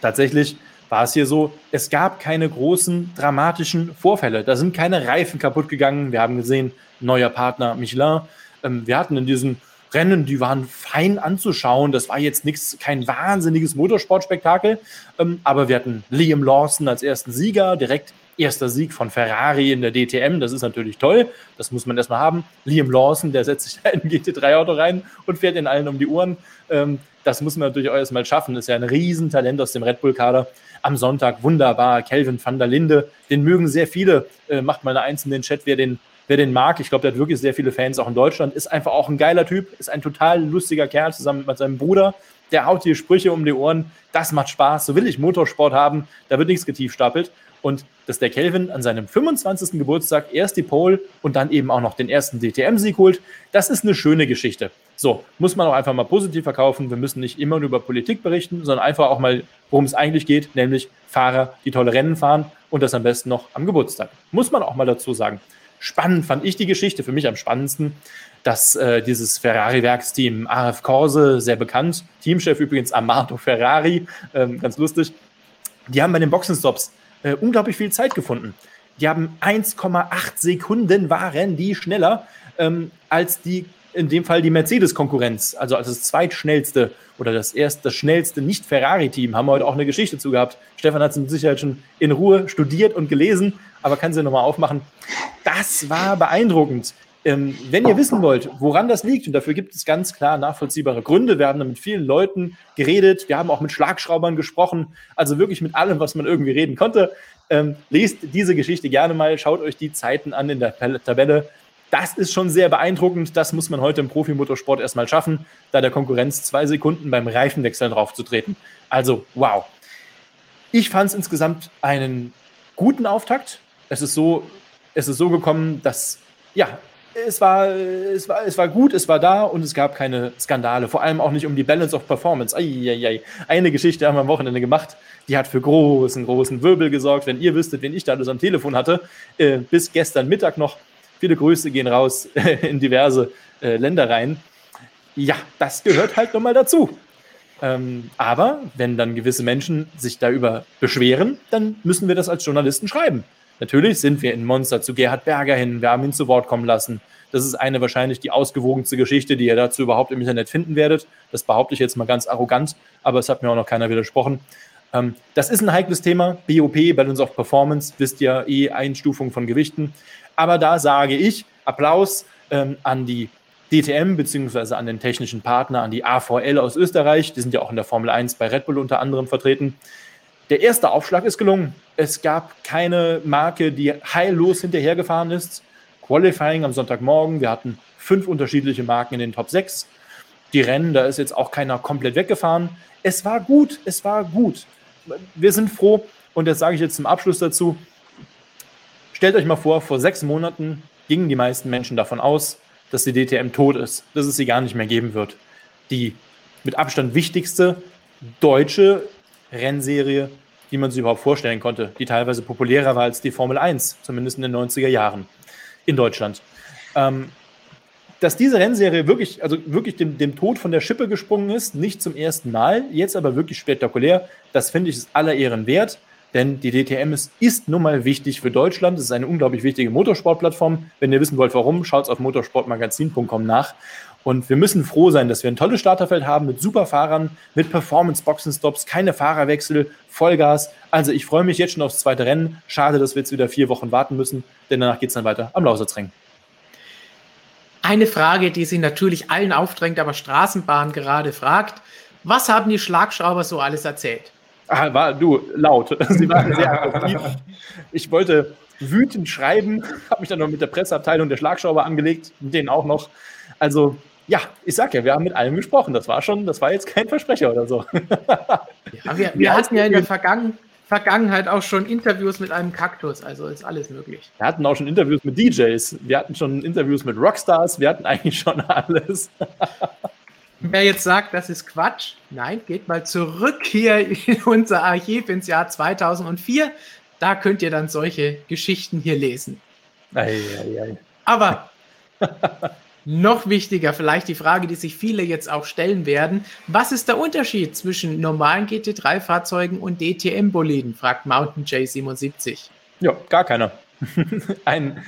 Tatsächlich war es hier so, es gab keine großen dramatischen Vorfälle. Da sind keine Reifen kaputt gegangen. Wir haben gesehen, neuer Partner Michelin. Ähm, wir hatten in diesen Rennen, die waren fein anzuschauen. Das war jetzt nichts, kein wahnsinniges Motorsportspektakel. Ähm, aber wir hatten Liam Lawson als ersten Sieger, direkt erster Sieg von Ferrari in der DTM. Das ist natürlich toll. Das muss man erstmal haben. Liam Lawson, der setzt sich da in ein GT3-Auto rein und fährt den allen um die Ohren. Ähm, das muss man natürlich auch erstmal schaffen. Das ist ja ein Riesentalent aus dem Red Bull-Kader. Am Sonntag wunderbar. Kelvin van der Linde, den mögen sehr viele. Äh, macht mal eine Eins in den Chat, wer den wer den mag, ich glaube, der hat wirklich sehr viele Fans auch in Deutschland, ist einfach auch ein geiler Typ, ist ein total lustiger Kerl zusammen mit seinem Bruder. Der haut hier Sprüche um die Ohren. Das macht Spaß. So will ich Motorsport haben. Da wird nichts getiefstapelt. Und dass der Kelvin an seinem 25. Geburtstag erst die Pole und dann eben auch noch den ersten DTM-Sieg holt, das ist eine schöne Geschichte. So, muss man auch einfach mal positiv verkaufen. Wir müssen nicht immer nur über Politik berichten, sondern einfach auch mal, worum es eigentlich geht, nämlich Fahrer, die tolle Rennen fahren und das am besten noch am Geburtstag. Muss man auch mal dazu sagen. Spannend fand ich die Geschichte, für mich am spannendsten, dass äh, dieses Ferrari-Werksteam AF Corse, sehr bekannt, Teamchef übrigens Amato Ferrari, ähm, ganz lustig, die haben bei den Boxenstops äh, unglaublich viel Zeit gefunden. Die haben 1,8 Sekunden waren die schneller ähm, als die, in dem Fall die Mercedes-Konkurrenz, also als das zweitschnellste oder das erste, das schnellste Nicht-Ferrari-Team. Haben wir heute auch eine Geschichte zu gehabt. Stefan hat es mit Sicherheit schon in Ruhe studiert und gelesen, aber kann sie nochmal aufmachen. Das war beeindruckend. Ähm, wenn ihr wissen wollt, woran das liegt, und dafür gibt es ganz klar nachvollziehbare Gründe, wir haben da mit vielen Leuten geredet, wir haben auch mit Schlagschraubern gesprochen, also wirklich mit allem, was man irgendwie reden konnte. Ähm, lest diese Geschichte gerne mal, schaut euch die Zeiten an in der Tabelle. Das ist schon sehr beeindruckend. Das muss man heute im Profimotorsport erstmal schaffen, da der Konkurrenz zwei Sekunden beim Reifenwechseln draufzutreten. Also, wow. Ich fand es insgesamt einen guten Auftakt. Es ist so, es ist so gekommen, dass, ja, es war, es, war, es war gut, es war da und es gab keine Skandale. Vor allem auch nicht um die Balance of Performance. Eieiei. Eine Geschichte haben wir am Wochenende gemacht, die hat für großen, großen Wirbel gesorgt. Wenn ihr wüsstet, wen ich da alles am Telefon hatte, äh, bis gestern Mittag noch. Viele Grüße gehen raus in diverse äh, Länder rein. Ja, das gehört halt nochmal dazu. Ähm, aber wenn dann gewisse Menschen sich darüber beschweren, dann müssen wir das als Journalisten schreiben. Natürlich sind wir in Monster zu Gerhard Berger hin, wir haben ihn zu Wort kommen lassen. Das ist eine wahrscheinlich die ausgewogenste Geschichte, die ihr dazu überhaupt im Internet finden werdet. Das behaupte ich jetzt mal ganz arrogant, aber es hat mir auch noch keiner widersprochen. Ähm, das ist ein heikles Thema. BOP, Balance of Performance, wisst ihr eh Einstufung von Gewichten. Aber da sage ich Applaus ähm, an die DTM beziehungsweise an den technischen Partner, an die AVL aus Österreich. Die sind ja auch in der Formel 1 bei Red Bull unter anderem vertreten. Der erste Aufschlag ist gelungen. Es gab keine Marke, die heillos hinterhergefahren ist. Qualifying am Sonntagmorgen. Wir hatten fünf unterschiedliche Marken in den Top 6. Die Rennen, da ist jetzt auch keiner komplett weggefahren. Es war gut, es war gut. Wir sind froh und das sage ich jetzt zum Abschluss dazu. Stellt euch mal vor, vor sechs Monaten gingen die meisten Menschen davon aus, dass die DTM tot ist, dass es sie gar nicht mehr geben wird. Die mit Abstand wichtigste deutsche Rennserie, die man sich überhaupt vorstellen konnte, die teilweise populärer war als die Formel 1, zumindest in den 90er Jahren in Deutschland. Ähm, dass diese Rennserie wirklich, also wirklich dem, dem Tod von der Schippe gesprungen ist, nicht zum ersten Mal, jetzt aber wirklich spektakulär, das finde ich ist aller Ehren wert, denn die DTM ist, ist nun mal wichtig für Deutschland. Es ist eine unglaublich wichtige Motorsportplattform. Wenn ihr wissen wollt, warum, schaut auf motorsportmagazin.com nach. Und wir müssen froh sein, dass wir ein tolles Starterfeld haben mit super Fahrern, mit Performance-Boxenstops, keine Fahrerwechsel, Vollgas. Also ich freue mich jetzt schon aufs zweite Rennen. Schade, dass wir jetzt wieder vier Wochen warten müssen, denn danach geht es dann weiter am Lausitzring. Eine Frage, die sie natürlich allen aufdrängt, aber Straßenbahn gerade fragt. Was haben die Schlagschrauber so alles erzählt? Ah, war du laut. Sie waren sehr aktiv. Ich wollte wütend schreiben, habe mich dann noch mit der Presseabteilung der Schlagschrauber angelegt, mit denen auch noch. Also ja, ich sag ja, wir haben mit allem gesprochen. Das war schon, das war jetzt kein Versprecher oder so. Ja, wir, wir hatten ja in der Vergangen Vergangenheit auch schon Interviews mit einem Kaktus, also ist alles möglich. Wir hatten auch schon Interviews mit DJs, wir hatten schon Interviews mit Rockstars, wir hatten eigentlich schon alles. Wer jetzt sagt, das ist Quatsch, nein, geht mal zurück hier in unser Archiv ins Jahr 2004. Da könnt ihr dann solche Geschichten hier lesen. Ei, ei, ei. Aber noch wichtiger, vielleicht die Frage, die sich viele jetzt auch stellen werden. Was ist der Unterschied zwischen normalen GT3-Fahrzeugen und DTM-Boliden? fragt Mountain J77. Ja, gar keiner. Ein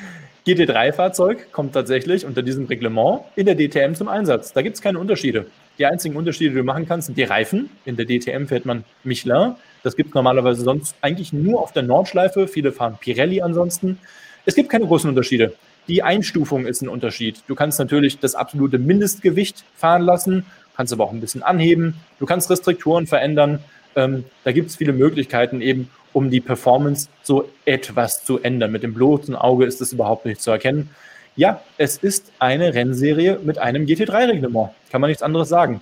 GT3-Fahrzeug kommt tatsächlich unter diesem Reglement in der DTM zum Einsatz. Da gibt es keine Unterschiede. Die einzigen Unterschiede, die du machen kannst, sind die Reifen. In der DTM fährt man Michelin. Das gibt es normalerweise sonst eigentlich nur auf der Nordschleife. Viele fahren Pirelli ansonsten. Es gibt keine großen Unterschiede. Die Einstufung ist ein Unterschied. Du kannst natürlich das absolute Mindestgewicht fahren lassen, kannst aber auch ein bisschen anheben. Du kannst Restriktoren verändern. Ähm, da gibt es viele Möglichkeiten eben, um die Performance so etwas zu ändern. Mit dem bloßen Auge ist das überhaupt nicht zu erkennen. Ja, es ist eine Rennserie mit einem GT3-Reglement. Kann man nichts anderes sagen.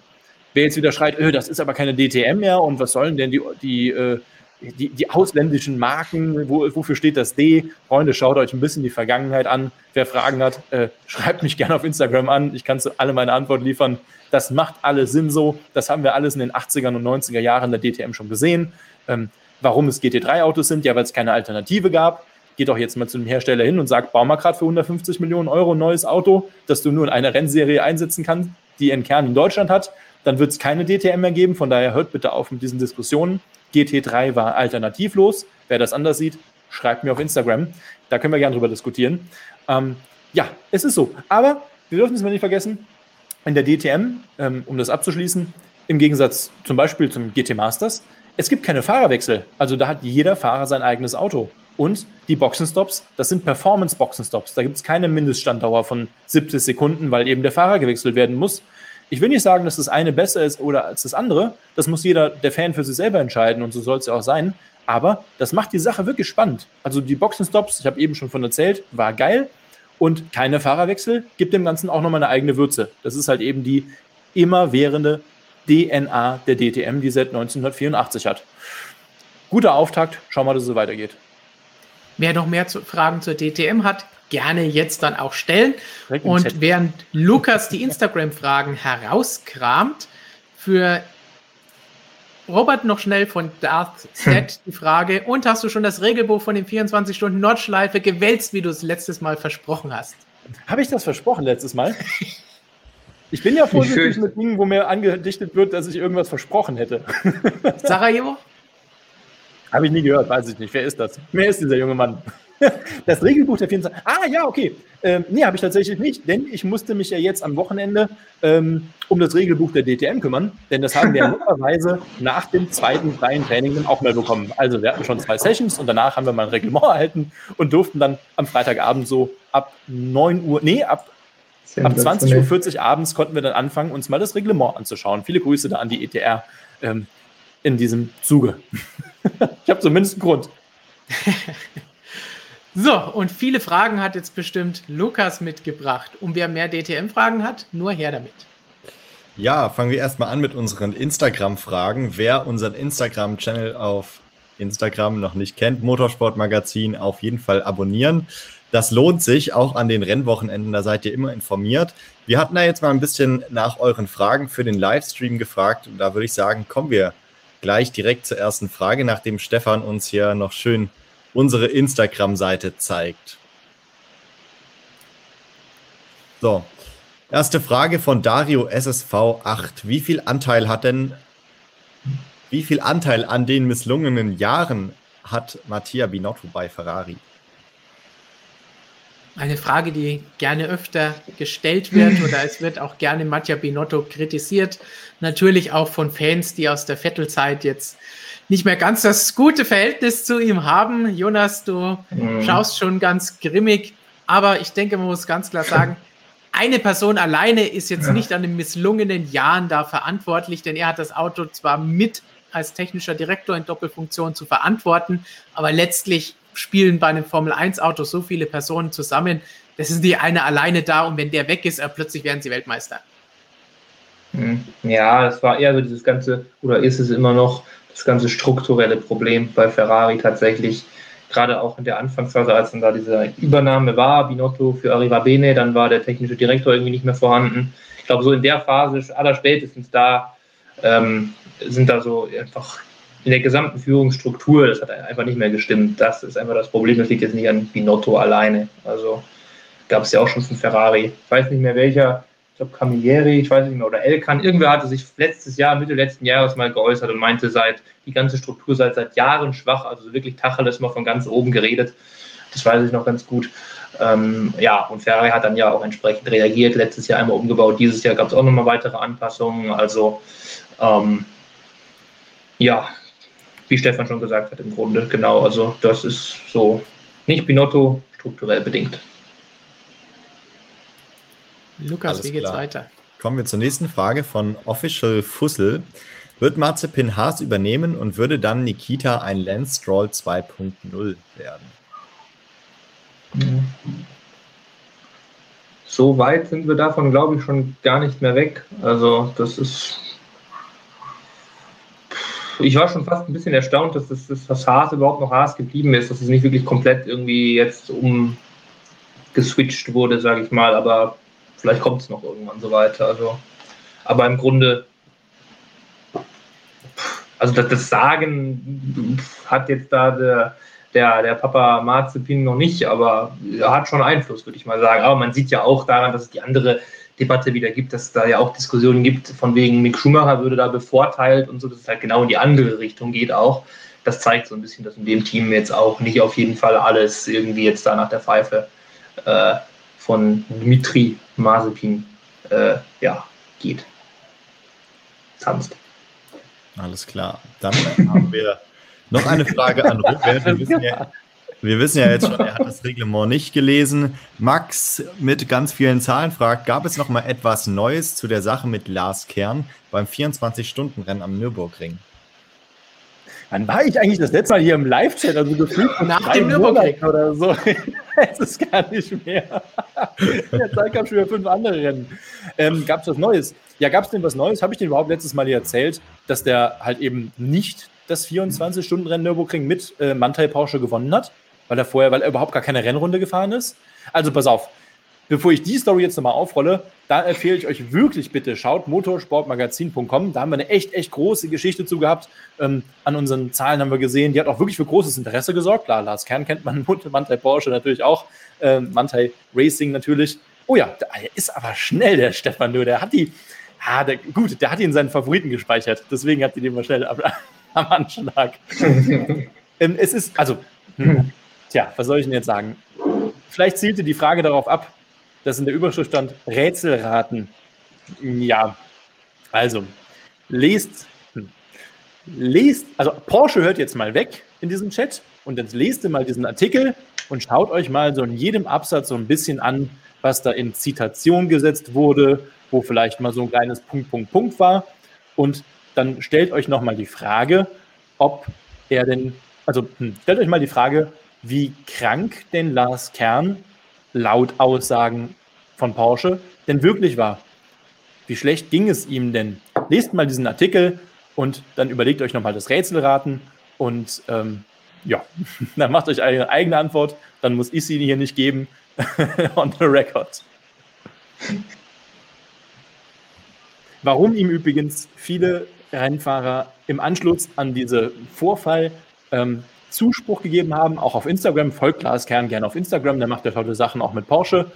Wer jetzt wieder schreit, öh, das ist aber keine DTM mehr und was sollen denn die, die äh, die, die ausländischen Marken, wo, wofür steht das D? Freunde, schaut euch ein bisschen die Vergangenheit an. Wer Fragen hat, äh, schreibt mich gerne auf Instagram an. Ich kann zu alle meine Antwort liefern. Das macht alles Sinn so. Das haben wir alles in den 80er und 90er Jahren der DTM schon gesehen. Ähm, warum es GT3-Autos sind? Ja, weil es keine Alternative gab. Geht doch jetzt mal zu dem Hersteller hin und sagt, bau mal gerade für 150 Millionen Euro ein neues Auto, das du nur in einer Rennserie einsetzen kannst, die ihren Kern in Deutschland hat. Dann wird es keine DTM mehr geben. Von daher hört bitte auf mit diesen Diskussionen. GT3 war alternativlos. Wer das anders sieht, schreibt mir auf Instagram. Da können wir gerne drüber diskutieren. Ähm, ja, es ist so. Aber wir dürfen es mal nicht vergessen, in der DTM, ähm, um das abzuschließen, im Gegensatz zum Beispiel zum GT Masters, es gibt keine Fahrerwechsel. Also da hat jeder Fahrer sein eigenes Auto. Und die Boxenstops, das sind Performance-Boxenstops. Da gibt es keine Mindeststanddauer von 70 Sekunden, weil eben der Fahrer gewechselt werden muss. Ich will nicht sagen, dass das eine besser ist oder als das andere. Das muss jeder, der Fan, für sich selber entscheiden und so soll es ja auch sein. Aber das macht die Sache wirklich spannend. Also die Boxenstops, ich habe eben schon von erzählt, war geil. Und keine Fahrerwechsel gibt dem Ganzen auch nochmal eine eigene Würze. Das ist halt eben die immerwährende DNA der DTM, die seit 1984 hat. Guter Auftakt, schauen wir mal, dass es so weitergeht. Wer noch mehr zu, Fragen zur DTM hat, gerne jetzt dann auch stellen. Und während Lukas die Instagram-Fragen herauskramt, für Robert noch schnell von Darth Set die Frage: Und hast du schon das Regelbuch von den 24 Stunden Nordschleife gewälzt, wie du es letztes Mal versprochen hast? Habe ich das versprochen letztes Mal? Ich bin ja vorsichtig mit Dingen, wo mir angedichtet wird, dass ich irgendwas versprochen hätte. Sarajevo? Habe ich nie gehört, weiß ich nicht. Wer ist das? Wer ist dieser junge Mann? Das Regelbuch der 24. Ah, ja, okay. Ähm, nee, habe ich tatsächlich nicht, denn ich musste mich ja jetzt am Wochenende ähm, um das Regelbuch der DTM kümmern, denn das haben wir ja normalerweise nach dem zweiten freien Training dann auch mal bekommen. Also wir hatten schon zwei Sessions und danach haben wir mal ein Reglement erhalten und durften dann am Freitagabend so ab 9 Uhr, nee, ab, ab 20.40 Uhr abends konnten wir dann anfangen, uns mal das Reglement anzuschauen. Viele Grüße da an die ETR ähm, in diesem Zuge. ich habe zumindest einen Grund. So, und viele Fragen hat jetzt bestimmt Lukas mitgebracht. Und wer mehr DTM-Fragen hat, nur her damit. Ja, fangen wir erstmal an mit unseren Instagram-Fragen. Wer unseren Instagram-Channel auf Instagram noch nicht kennt, Motorsportmagazin, auf jeden Fall abonnieren. Das lohnt sich auch an den Rennwochenenden, da seid ihr immer informiert. Wir hatten da jetzt mal ein bisschen nach euren Fragen für den Livestream gefragt und da würde ich sagen, kommen wir gleich direkt zur ersten Frage, nachdem Stefan uns hier noch schön unsere Instagram-Seite zeigt. So, erste Frage von Dario SSV 8. Wie viel Anteil hat denn, wie viel Anteil an den misslungenen Jahren hat Mattia Binotto bei Ferrari? Eine Frage, die gerne öfter gestellt wird oder es wird auch gerne Mattia Binotto kritisiert. Natürlich auch von Fans, die aus der Vettelzeit jetzt nicht mehr ganz das gute Verhältnis zu ihm haben. Jonas, du mhm. schaust schon ganz grimmig, aber ich denke, man muss ganz klar sagen, eine Person alleine ist jetzt nicht an den misslungenen Jahren da verantwortlich, denn er hat das Auto zwar mit als technischer Direktor in Doppelfunktion zu verantworten, aber letztlich spielen bei einem Formel-1-Auto so viele Personen zusammen, das ist die eine alleine da und wenn der weg ist, äh, plötzlich werden sie Weltmeister. Mhm. Ja, das war eher so dieses ganze, oder ist es immer noch, das ganze strukturelle Problem bei Ferrari tatsächlich, gerade auch in der Anfangsphase, als dann da diese Übernahme war, Binotto für Arriva Bene, dann war der technische Direktor irgendwie nicht mehr vorhanden. Ich glaube, so in der Phase, allerspätestens da, ähm, sind da so einfach in der gesamten Führungsstruktur, das hat einfach nicht mehr gestimmt. Das ist einfach das Problem, das liegt jetzt nicht an Binotto alleine. Also gab es ja auch schon von Ferrari. Ich weiß nicht mehr welcher glaube Camilleri, ich weiß nicht mehr, oder Elkan, irgendwer hatte sich letztes Jahr, Mitte letzten Jahres mal geäußert und meinte, seit die ganze Struktur sei seit Jahren schwach, also wirklich Tacheles mal von ganz oben geredet. Das weiß ich noch ganz gut. Ähm, ja, und Ferrari hat dann ja auch entsprechend reagiert, letztes Jahr einmal umgebaut, dieses Jahr gab es auch nochmal weitere Anpassungen. Also ähm, ja, wie Stefan schon gesagt hat, im Grunde, genau, also das ist so nicht Binotto strukturell bedingt. Lukas, Alles wie geht's klar. weiter? Kommen wir zur nächsten Frage von Official Fussel. Wird Marzipin Haas übernehmen und würde dann Nikita ein Lance Stroll 2.0 werden? So weit sind wir davon, glaube ich, schon gar nicht mehr weg. Also, das ist. Ich war schon fast ein bisschen erstaunt, dass das, das Haas überhaupt noch Haas geblieben ist, dass es nicht wirklich komplett irgendwie jetzt umgeswitcht wurde, sage ich mal. Aber vielleicht kommt es noch irgendwann so weiter. Also, aber im Grunde, also das, das Sagen hat jetzt da der, der, der Papa Marzipin noch nicht, aber er hat schon Einfluss, würde ich mal sagen. Aber man sieht ja auch daran, dass es die andere Debatte wieder gibt, dass es da ja auch Diskussionen gibt, von wegen Mick Schumacher würde da bevorteilt und so, dass es halt genau in die andere Richtung geht auch. Das zeigt so ein bisschen, dass in dem Team jetzt auch nicht auf jeden Fall alles irgendwie jetzt da nach der Pfeife äh, von Dmitri Mazepin äh, ja, geht. Tanzt. Alles klar. Dann haben wir noch eine Frage an Robert. Wir wissen, ja, wir wissen ja jetzt schon, er hat das Reglement nicht gelesen. Max mit ganz vielen Zahlen fragt, gab es noch mal etwas Neues zu der Sache mit Lars Kern beim 24-Stunden-Rennen am Nürburgring? Wann war ich eigentlich das letzte Mal hier im Live-Chat? Also gefühlt nach dem Nürburgring oder so. es ist gar nicht mehr. Der Zeit gab schon wieder fünf andere Rennen. Ähm, gab es was Neues? Ja, gab es denn was Neues? Habe ich dir überhaupt letztes Mal hier erzählt, dass der halt eben nicht das 24-Stunden-Rennen Nürburgring mit äh, Mantai Porsche gewonnen hat? Weil er vorher, weil er überhaupt gar keine Rennrunde gefahren ist? Also pass auf, bevor ich die Story jetzt nochmal aufrolle, da empfehle ich euch wirklich bitte, schaut motorsportmagazin.com. Da haben wir eine echt, echt große Geschichte zu gehabt. Ähm, an unseren Zahlen haben wir gesehen, die hat auch wirklich für großes Interesse gesorgt. Klar, Lars Kern kennt man, Mantai Porsche natürlich auch, ähm, Mantai Racing natürlich. Oh ja, der ist aber schnell, der Stefan, du. Der hat die, ah, der, gut, der hat ihn in seinen Favoriten gespeichert. Deswegen hat die den mal schnell am, am Anschlag. ähm, es ist, also, hm, tja, was soll ich denn jetzt sagen? Vielleicht zielte die Frage darauf ab, dass in der Überschrift stand Rätselraten. Ja, also, lest, hm, lest, also Porsche hört jetzt mal weg in diesem Chat und jetzt lest ihr mal diesen Artikel und schaut euch mal so in jedem Absatz so ein bisschen an, was da in Zitation gesetzt wurde, wo vielleicht mal so ein kleines Punkt, Punkt, Punkt war. Und dann stellt euch nochmal die Frage, ob er denn, also hm, stellt euch mal die Frage, wie krank denn Lars Kern laut Aussagen von Porsche denn wirklich war. Wie schlecht ging es ihm denn? Lest mal diesen Artikel und dann überlegt euch nochmal das Rätselraten und ähm, ja, dann macht euch eine eigene Antwort, dann muss ich sie hier nicht geben. On the record. Warum ihm übrigens viele Rennfahrer im Anschluss an diesen Vorfall ähm, Zuspruch gegeben haben, auch auf Instagram, folgt Lars Kern gerne auf Instagram, der macht ja tolle Sachen auch mit Porsche.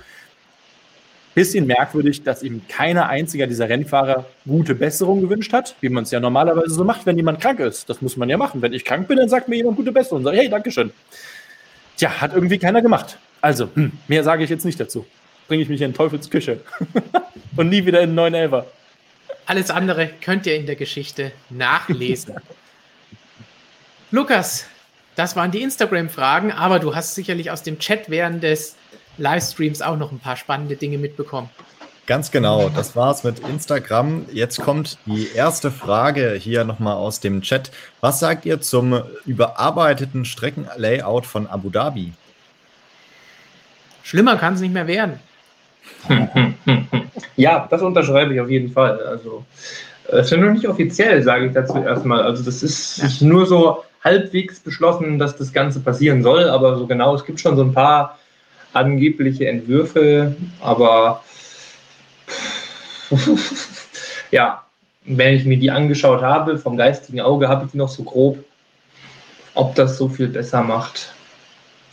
Bisschen merkwürdig, dass ihm keiner einziger dieser Rennfahrer gute Besserung gewünscht hat, wie man es ja normalerweise so macht, wenn jemand krank ist. Das muss man ja machen. Wenn ich krank bin, dann sagt mir jemand gute Besserung und sagt, hey, Dankeschön. Tja, hat irgendwie keiner gemacht. Also, hm, mehr sage ich jetzt nicht dazu. Bringe ich mich in Teufels Küche. und nie wieder in einen neuen Elfer. Alles andere könnt ihr in der Geschichte nachlesen. Lukas, das waren die Instagram-Fragen, aber du hast sicherlich aus dem Chat während des Livestreams auch noch ein paar spannende Dinge mitbekommen. Ganz genau, das war's mit Instagram. Jetzt kommt die erste Frage hier nochmal aus dem Chat. Was sagt ihr zum überarbeiteten Streckenlayout von Abu Dhabi? Schlimmer kann es nicht mehr werden. Ja, das unterschreibe ich auf jeden Fall. Also, es ist ja noch nicht offiziell, sage ich dazu erstmal. Also, das ist, ist nur so halbwegs beschlossen, dass das Ganze passieren soll, aber so genau, es gibt schon so ein paar angebliche Entwürfe, aber ja, wenn ich mir die angeschaut habe, vom geistigen Auge habe ich die noch so grob. Ob das so viel besser macht,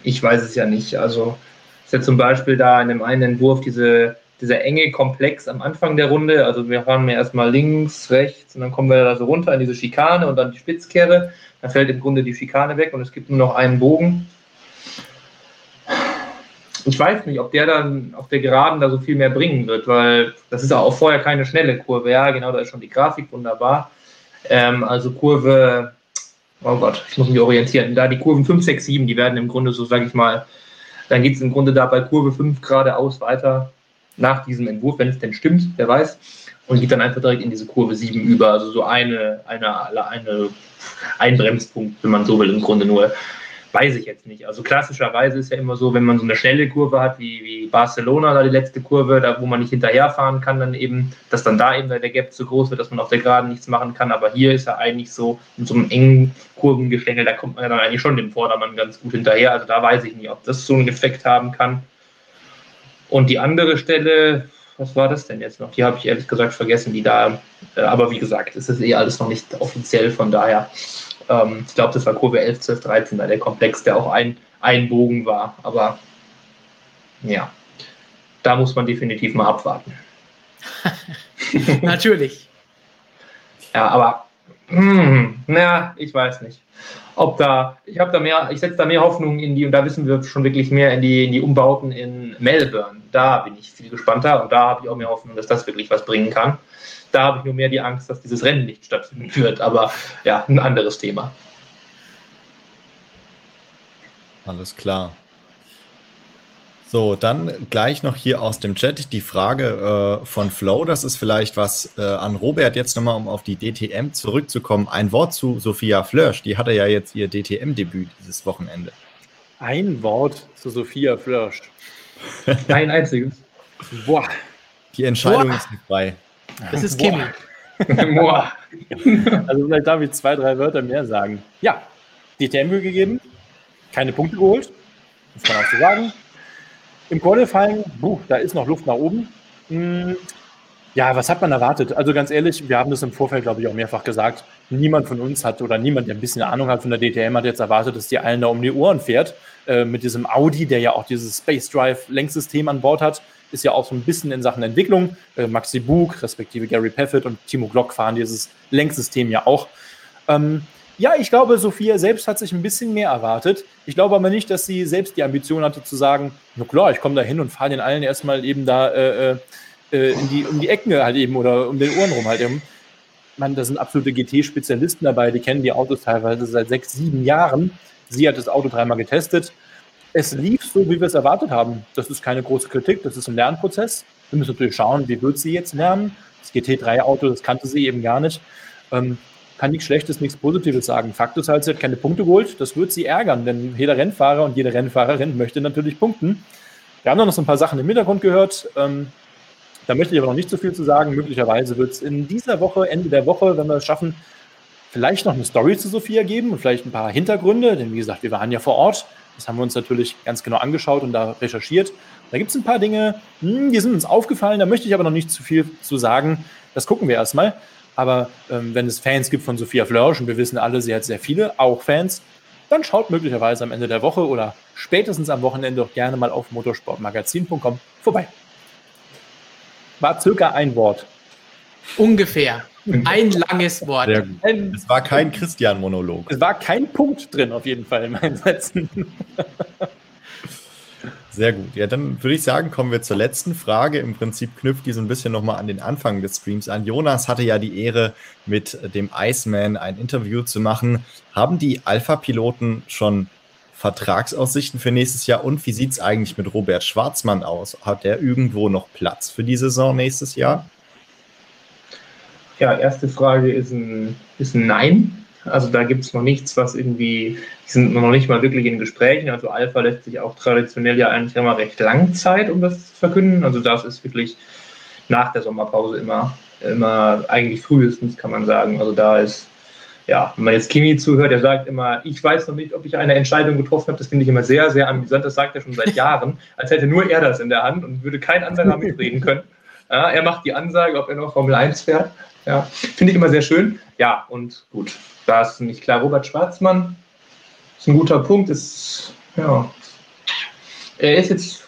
ich weiß es ja nicht. Also ist ja zum Beispiel da in dem einen Entwurf diese, dieser enge Komplex am Anfang der Runde. Also wir fahren mir erstmal links, rechts und dann kommen wir da so runter in diese Schikane und dann die Spitzkehre. Dann fällt im Grunde die Schikane weg und es gibt nur noch einen Bogen ich weiß nicht, ob der dann auf der Geraden da so viel mehr bringen wird, weil das ist ja auch vorher keine schnelle Kurve. Ja, genau, da ist schon die Grafik wunderbar. Ähm, also Kurve, oh Gott, ich muss mich orientieren. Da die Kurven 5, 6, 7, die werden im Grunde so, sage ich mal, dann geht es im Grunde da bei Kurve 5 geradeaus weiter nach diesem Entwurf, wenn es denn stimmt, wer weiß. Und geht dann einfach direkt in diese Kurve 7 über. Also so eine, eine, eine, ein Bremspunkt, wenn man so will, im Grunde nur. Weiß ich jetzt nicht. Also klassischerweise ist ja immer so, wenn man so eine schnelle Kurve hat, wie, wie Barcelona, da die letzte Kurve, da wo man nicht hinterherfahren kann, dann eben, dass dann da eben der Gap zu groß wird, dass man auf der Geraden nichts machen kann. Aber hier ist ja eigentlich so, in so einem engen Kurvengestängel, da kommt man ja dann eigentlich schon dem Vordermann ganz gut hinterher. Also da weiß ich nicht, ob das so einen Effekt haben kann. Und die andere Stelle, was war das denn jetzt noch? Die habe ich ehrlich gesagt vergessen, die da, äh, aber wie gesagt, es ist eh alles noch nicht offiziell, von daher ähm, ich glaube, das war Kurve 11, 12, 13, da der Komplex, der auch ein, ein Bogen war. Aber ja, da muss man definitiv mal abwarten. Natürlich. ja, aber hm, na, ich weiß nicht. Ob da, ich habe da mehr, ich setze da mehr Hoffnung in die, und da wissen wir schon wirklich mehr in die, in die Umbauten in Melbourne. Da bin ich viel gespannter und da habe ich auch mehr Hoffnung, dass das wirklich was bringen kann. Da habe ich nur mehr die Angst, dass dieses Rennen nicht stattfinden wird. Aber ja, ein anderes Thema. Alles klar. So, dann gleich noch hier aus dem Chat die Frage äh, von Flow. Das ist vielleicht was äh, an Robert jetzt nochmal, um auf die DTM zurückzukommen. Ein Wort zu Sophia Flörsch. Die hatte ja jetzt ihr DTM-Debüt dieses Wochenende. Ein Wort zu Sophia Flörsch. Ein einziges. Boah. Die Entscheidung Boah. ist nicht frei. Das ist Kimi. Boah. also vielleicht darf ich zwei, drei Wörter mehr sagen. Ja, DTM gegeben, keine Punkte geholt, muss man auch so sagen. Im Qualifying, buh, da ist noch Luft nach oben. Hm, ja, was hat man erwartet? Also ganz ehrlich, wir haben das im Vorfeld, glaube ich, auch mehrfach gesagt. Niemand von uns hat oder niemand, der ein bisschen Ahnung hat von der DTM, hat jetzt erwartet, dass die allen da um die Ohren fährt. Äh, mit diesem Audi, der ja auch dieses Space Drive Lenksystem an Bord hat. ist ja auch so ein bisschen in Sachen Entwicklung. Äh, Maxi Bug, respektive Gary Paffett und Timo Glock fahren dieses Lenksystem ja auch. Ähm, ja, ich glaube, Sophia selbst hat sich ein bisschen mehr erwartet. Ich glaube aber nicht, dass sie selbst die Ambition hatte zu sagen, na klar, ich komme da hin und fahre den allen erstmal eben da äh, äh, in die, um die Ecken halt eben oder um den Ohren rum halt eben. Man, da sind absolute GT-Spezialisten dabei, die kennen die Autos teilweise seit sechs, sieben Jahren. Sie hat das Auto dreimal getestet. Es lief so, wie wir es erwartet haben. Das ist keine große Kritik, das ist ein Lernprozess. Wir müssen natürlich schauen, wie wird sie jetzt lernen. Das GT3-Auto, das kannte sie eben gar nicht. Ähm, kann nichts Schlechtes, nichts Positives sagen. Fakt ist halt, sie hat keine Punkte geholt. Das wird sie ärgern, denn jeder Rennfahrer und jede Rennfahrerin möchte natürlich punkten. Wir haben noch so ein paar Sachen im Hintergrund gehört. Ähm, da möchte ich aber noch nicht so viel zu sagen. Möglicherweise wird es in dieser Woche, Ende der Woche, wenn wir es schaffen, vielleicht noch eine Story zu Sophia geben und vielleicht ein paar Hintergründe. Denn wie gesagt, wir waren ja vor Ort. Das haben wir uns natürlich ganz genau angeschaut und da recherchiert. Da gibt es ein paar Dinge, hm, die sind uns aufgefallen. Da möchte ich aber noch nicht zu viel zu sagen. Das gucken wir erstmal. Aber ähm, wenn es Fans gibt von Sophia Flörsch, und wir wissen alle, sie hat sehr viele, auch Fans, dann schaut möglicherweise am Ende der Woche oder spätestens am Wochenende doch gerne mal auf motorsportmagazin.com vorbei. War circa ein Wort. Ungefähr. Ein langes Wort. Es war kein Christian-Monolog. Es war kein Punkt drin, auf jeden Fall in meinen Sätzen. Sehr gut. Ja, dann würde ich sagen, kommen wir zur letzten Frage. Im Prinzip knüpft die so ein bisschen nochmal an den Anfang des Streams an. Jonas hatte ja die Ehre, mit dem Iceman ein Interview zu machen. Haben die Alpha-Piloten schon Vertragsaussichten für nächstes Jahr? Und wie sieht es eigentlich mit Robert Schwarzmann aus? Hat der irgendwo noch Platz für die Saison nächstes Jahr? Ja, erste Frage ist ein, ist ein Nein. Also da gibt es noch nichts, was irgendwie, die sind noch nicht mal wirklich in Gesprächen. Also Alpha lässt sich auch traditionell ja eigentlich immer recht lang Zeit, um das zu verkünden. Also das ist wirklich nach der Sommerpause immer, immer eigentlich frühestens, kann man sagen. Also da ist, ja, wenn man jetzt Kimi zuhört, der sagt immer, ich weiß noch nicht, ob ich eine Entscheidung getroffen habe. Das finde ich immer sehr, sehr amüsant. Das sagt er schon seit Jahren, als hätte nur er das in der Hand und würde kein anderer mitreden können. Ja, er macht die Ansage, ob er noch Formel 1 fährt. Ja, finde ich immer sehr schön. Ja, und gut, da ist nicht klar. Robert Schwarzmann ist ein guter Punkt. Ist, ja, er ist jetzt,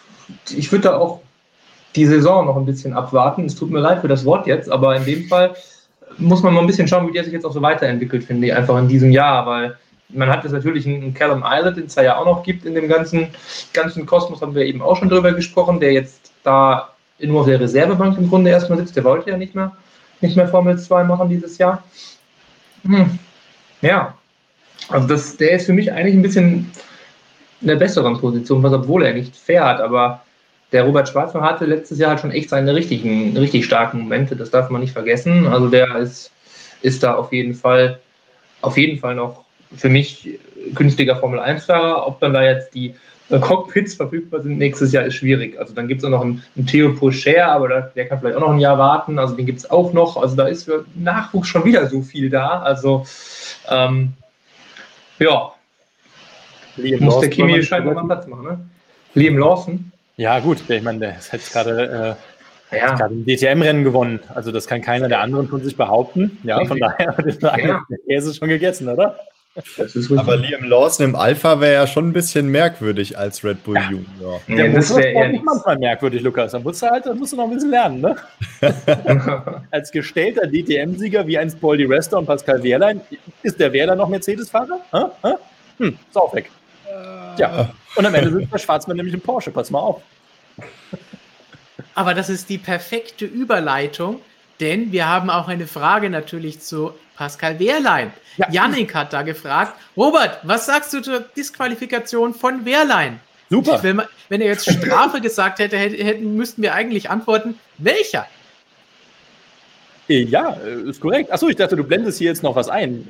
ich würde da auch die Saison noch ein bisschen abwarten. Es tut mir leid für das Wort jetzt, aber in dem Fall muss man mal ein bisschen schauen, wie der sich jetzt auch so weiterentwickelt, finde ich, einfach in diesem Jahr, weil man hat jetzt natürlich einen Callum Island, den es ja auch noch gibt in dem ganzen, ganzen Kosmos, haben wir eben auch schon drüber gesprochen, der jetzt da nur auf der Reservebank im Grunde erstmal sitzt, der wollte ja nicht mehr nicht mehr Formel 2 machen dieses Jahr. Hm. Ja, also das, der ist für mich eigentlich ein bisschen in der besseren Position, was obwohl er nicht fährt, aber der Robert Schwarzmann hatte letztes Jahr halt schon echt seine richtigen, richtig starken Momente, das darf man nicht vergessen. Also der ist, ist da auf jeden Fall, auf jeden Fall noch für mich künftiger Formel 1-Fahrer. Ob dann da jetzt die Cockpits verfügbar sind nächstes Jahr, ist schwierig. Also dann gibt es auch noch einen, einen Theo Pocher, aber der, kann vielleicht auch noch ein Jahr warten. Also den gibt es auch noch. Also da ist für Nachwuchs schon wieder so viel da. Also ähm, ja. Liam muss der Kimi scheinbar mal Platz machen, ne? Liam Lawson. Ja, gut, ich meine, der hat gerade äh, ja. ein DTM-Rennen gewonnen. Also das kann keiner der anderen von sich behaupten. Ja, von daher ist der Käse schon gegessen, oder? Aber Liam Lawson im Alpha wäre ja schon ein bisschen merkwürdig als Red Bull ja. Junior. Ja, das wäre ja nicht manchmal merkwürdig, Lukas. Da musst du halt, da musst du noch ein bisschen lernen, ne? als gestellter DTM-Sieger wie einst Paul Di Resta und Pascal Wehrlein, ist der Wehrlein noch Mercedes-Fahrer? Hm, ist auch weg. Tja. Und am Ende sitzt der Schwarzmann nämlich im Porsche. Pass mal auf. Aber das ist die perfekte Überleitung, denn wir haben auch eine Frage natürlich zu Pascal Wehrlein. Ja. Yannick hat da gefragt, Robert, was sagst du zur Disqualifikation von Wehrlein? Super. Wenn, man, wenn er jetzt Strafe gesagt hätte, hätten, müssten wir eigentlich antworten, welcher? Ja, ist korrekt. Achso, ich dachte, du blendest hier jetzt noch was ein.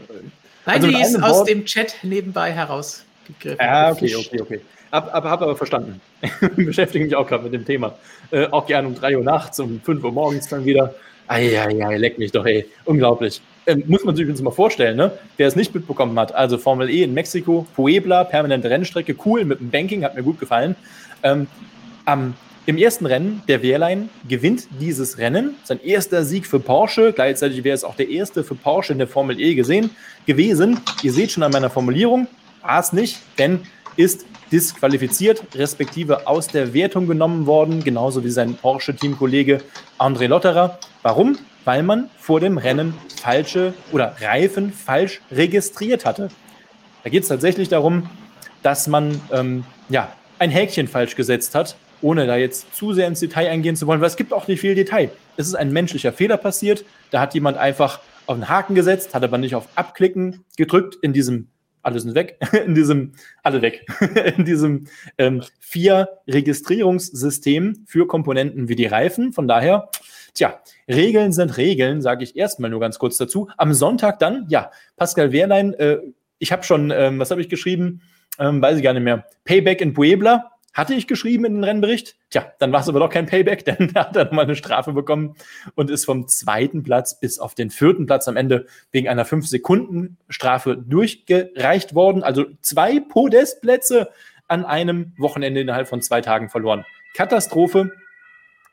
Nein, also die ist aus Wort... dem Chat nebenbei herausgegriffen. Ah, okay, okay, okay. Hab, hab, hab aber verstanden. Beschäftige mich auch gerade mit dem Thema. Äh, auch gerne um 3 Uhr nachts, um 5 Uhr morgens dann wieder. Eieiei, leck mich doch, ey. Unglaublich. Ähm, muss man sich übrigens mal vorstellen, ne? wer es nicht mitbekommen hat. Also Formel E in Mexiko, Puebla, permanente Rennstrecke, cool mit dem Banking, hat mir gut gefallen. Ähm, am, Im ersten Rennen, der Wehrlein gewinnt dieses Rennen. Sein erster Sieg für Porsche. Gleichzeitig wäre es auch der erste für Porsche in der Formel E gesehen gewesen. Ihr seht schon an meiner Formulierung, war es nicht, denn ist disqualifiziert, respektive aus der Wertung genommen worden, genauso wie sein Porsche-Teamkollege André Lotterer. Warum? Weil man vor dem Rennen falsche oder Reifen falsch registriert hatte. Da geht es tatsächlich darum, dass man ähm, ja, ein Häkchen falsch gesetzt hat, ohne da jetzt zu sehr ins Detail eingehen zu wollen, weil es gibt auch nicht viel Detail. Es ist ein menschlicher Fehler passiert. Da hat jemand einfach auf den Haken gesetzt, hat aber nicht auf Abklicken gedrückt in diesem alle sind weg, in diesem, alle weg, in diesem ähm, vier Registrierungssystem für Komponenten wie die Reifen. Von daher, tja, Regeln sind Regeln, sage ich erstmal nur ganz kurz dazu. Am Sonntag dann, ja, Pascal Wehrlein, äh, ich habe schon, ähm, was habe ich geschrieben? Ähm, weiß ich gar nicht mehr. Payback in Puebla hatte ich geschrieben in den Rennbericht. Tja, dann war es aber doch kein Payback, denn er hat dann nochmal eine Strafe bekommen und ist vom zweiten Platz bis auf den vierten Platz am Ende wegen einer 5-Sekunden-Strafe durchgereicht worden. Also zwei Podestplätze an einem Wochenende innerhalb von zwei Tagen verloren. Katastrophe.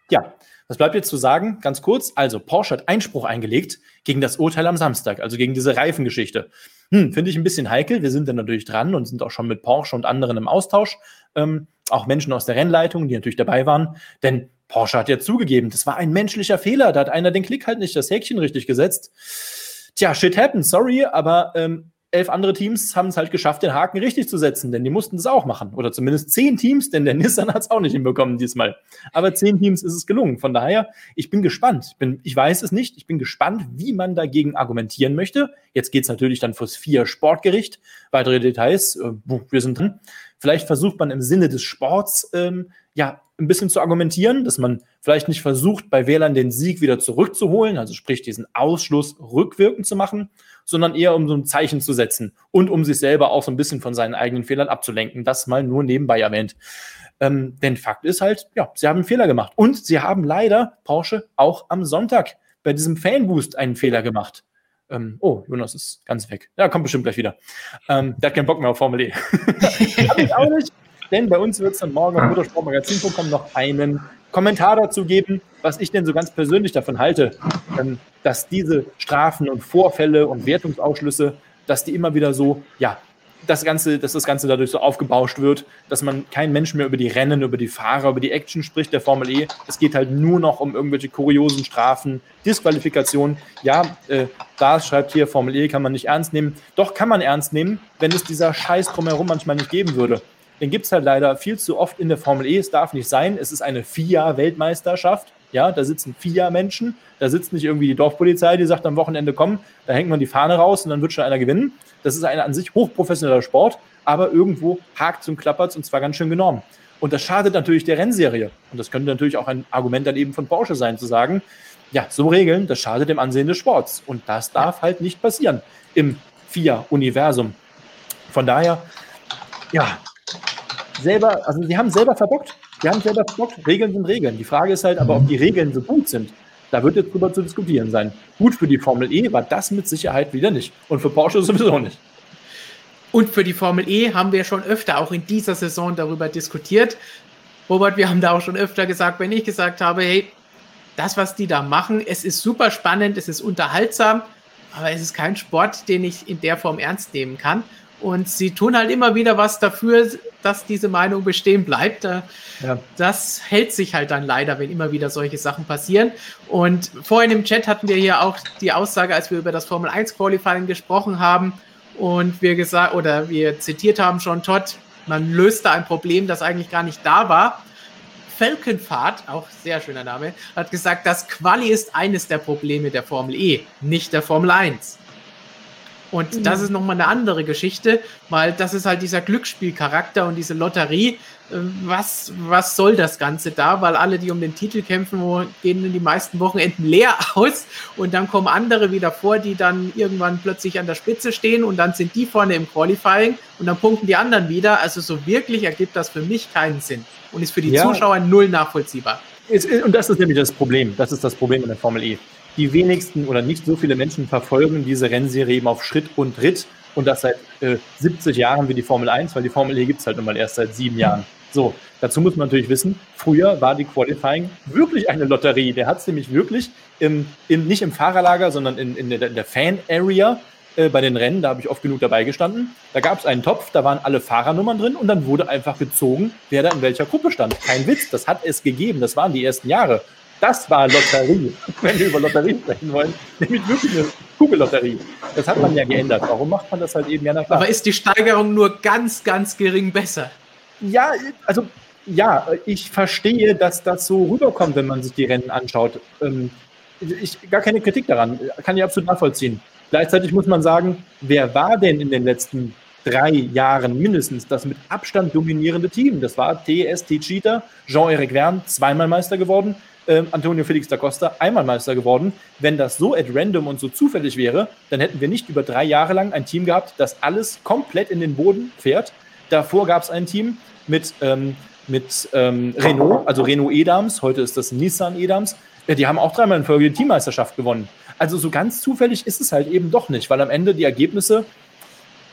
Ja, was bleibt jetzt zu sagen? Ganz kurz. Also, Porsche hat Einspruch eingelegt gegen das Urteil am Samstag, also gegen diese Reifengeschichte. Hm, finde ich ein bisschen heikel. Wir sind dann natürlich dran und sind auch schon mit Porsche und anderen im Austausch. Ähm, auch Menschen aus der Rennleitung, die natürlich dabei waren. Denn Porsche hat ja zugegeben, das war ein menschlicher Fehler. Da hat einer den Klick halt nicht das Häkchen richtig gesetzt. Tja, shit happens, sorry, aber ähm, elf andere Teams haben es halt geschafft, den Haken richtig zu setzen, denn die mussten es auch machen. Oder zumindest zehn Teams, denn der Nissan hat es auch nicht hinbekommen diesmal. Aber zehn Teams ist es gelungen. Von daher, ich bin gespannt. Ich, bin, ich weiß es nicht. Ich bin gespannt, wie man dagegen argumentieren möchte. Jetzt geht es natürlich dann fürs vier Sportgericht. Weitere Details, äh, wir sind drin. Vielleicht versucht man im Sinne des Sports ähm, ja ein bisschen zu argumentieren, dass man vielleicht nicht versucht, bei Wählern den Sieg wieder zurückzuholen, also sprich diesen Ausschluss rückwirkend zu machen, sondern eher um so ein Zeichen zu setzen und um sich selber auch so ein bisschen von seinen eigenen Fehlern abzulenken. Das mal nur nebenbei erwähnt. Ähm, denn Fakt ist halt, ja, sie haben einen Fehler gemacht. Und sie haben leider Porsche auch am Sonntag bei diesem Fanboost einen Fehler gemacht. Ähm, oh, Jonas ist ganz weg. Ja, kommt bestimmt gleich wieder. Ähm, der hat keinen Bock mehr auf Formel E. Hab ich auch nicht, denn bei uns wird es dann morgen auf motorsportmagazin.com noch einen Kommentar dazu geben, was ich denn so ganz persönlich davon halte, ähm, dass diese Strafen und Vorfälle und Wertungsausschlüsse, dass die immer wieder so, ja, das Ganze, dass das Ganze dadurch so aufgebauscht wird, dass man kein Mensch mehr über die Rennen, über die Fahrer, über die Action spricht der Formel E. Es geht halt nur noch um irgendwelche kuriosen Strafen, Disqualifikationen. Ja, äh, da schreibt hier, Formel E kann man nicht ernst nehmen. Doch kann man ernst nehmen, wenn es dieser Scheiß drumherum manchmal nicht geben würde. Den gibt es halt leider viel zu oft in der Formel E. Es darf nicht sein. Es ist eine FIA-Weltmeisterschaft. Ja, da sitzen FIA-Menschen. Da sitzt nicht irgendwie die Dorfpolizei, die sagt am Wochenende, komm, da hängt man die Fahne raus und dann wird schon einer gewinnen. Das ist ein an sich hochprofessioneller Sport, aber irgendwo hakt und klappert und zwar ganz schön genormt. Und das schadet natürlich der Rennserie. Und das könnte natürlich auch ein Argument dann eben von Porsche sein, zu sagen, ja, so Regeln, das schadet dem Ansehen des Sports. Und das darf halt nicht passieren im FIA-Universum. Von daher, ja, selber, also sie haben selber verbockt. Sie haben selber verbockt. Regeln sind Regeln. Die Frage ist halt aber, ob die Regeln so gut sind. Da wird jetzt drüber zu diskutieren sein. Gut für die Formel E war das mit Sicherheit wieder nicht. Und für Porsche sowieso nicht. Und für die Formel E haben wir schon öfter auch in dieser Saison darüber diskutiert. Robert, wir haben da auch schon öfter gesagt, wenn ich gesagt habe, hey, das, was die da machen, es ist super spannend, es ist unterhaltsam, aber es ist kein Sport, den ich in der Form ernst nehmen kann. Und sie tun halt immer wieder was dafür, dass diese Meinung bestehen bleibt. Äh, ja. Das hält sich halt dann leider, wenn immer wieder solche Sachen passieren. Und vorhin im Chat hatten wir hier auch die Aussage, als wir über das Formel 1 Qualifying gesprochen haben und wir gesagt oder wir zitiert haben schon Todd, man löste ein Problem, das eigentlich gar nicht da war. Falkenfahrt, auch sehr schöner Name, hat gesagt, das Quali ist eines der Probleme der Formel E, nicht der Formel 1. Und mhm. das ist nochmal eine andere Geschichte, weil das ist halt dieser Glücksspielcharakter und diese Lotterie. Äh, was, was soll das Ganze da? Weil alle, die um den Titel kämpfen, gehen in die meisten Wochenenden leer aus und dann kommen andere wieder vor, die dann irgendwann plötzlich an der Spitze stehen und dann sind die vorne im Qualifying und dann punkten die anderen wieder. Also so wirklich ergibt das für mich keinen Sinn und ist für die ja. Zuschauer null nachvollziehbar. Und das ist nämlich das Problem. Das ist das Problem in der Formel E die wenigsten oder nicht so viele Menschen verfolgen diese Rennserie eben auf Schritt und Tritt und das seit äh, 70 Jahren wie die Formel 1, weil die Formel E gibt es halt nun mal erst seit sieben Jahren. So, dazu muss man natürlich wissen, früher war die Qualifying wirklich eine Lotterie. Der hat es nämlich wirklich im, in, nicht im Fahrerlager, sondern in, in der, der Fan-Area äh, bei den Rennen, da habe ich oft genug dabei gestanden. Da gab es einen Topf, da waren alle Fahrernummern drin und dann wurde einfach gezogen, wer da in welcher Gruppe stand. Kein Witz, das hat es gegeben, das waren die ersten Jahre. Das war Lotterie, wenn wir über Lotterie sprechen wollen. Nämlich wirklich eine Kugellotterie. Das hat man ja geändert. Warum macht man das halt eben? Ja, na klar. Aber ist die Steigerung nur ganz, ganz gering besser? Ja, also ja, ich verstehe, dass das so rüberkommt, wenn man sich die Rennen anschaut. Ähm, ich, gar keine Kritik daran, kann ich absolut nachvollziehen. Gleichzeitig muss man sagen, wer war denn in den letzten drei Jahren mindestens das mit Abstand dominierende Team? Das war TST Cheetah, Jean-Eric Verne, zweimal Meister geworden, äh, Antonio Felix da Costa, einmal Meister geworden. Wenn das so at random und so zufällig wäre, dann hätten wir nicht über drei Jahre lang ein Team gehabt, das alles komplett in den Boden fährt. Davor gab es ein Team mit, ähm, mit ähm, Renault, also Renault Edams, heute ist das Nissan Edams, ja, die haben auch dreimal in Folge die Teammeisterschaft gewonnen. Also so ganz zufällig ist es halt eben doch nicht, weil am Ende die Ergebnisse,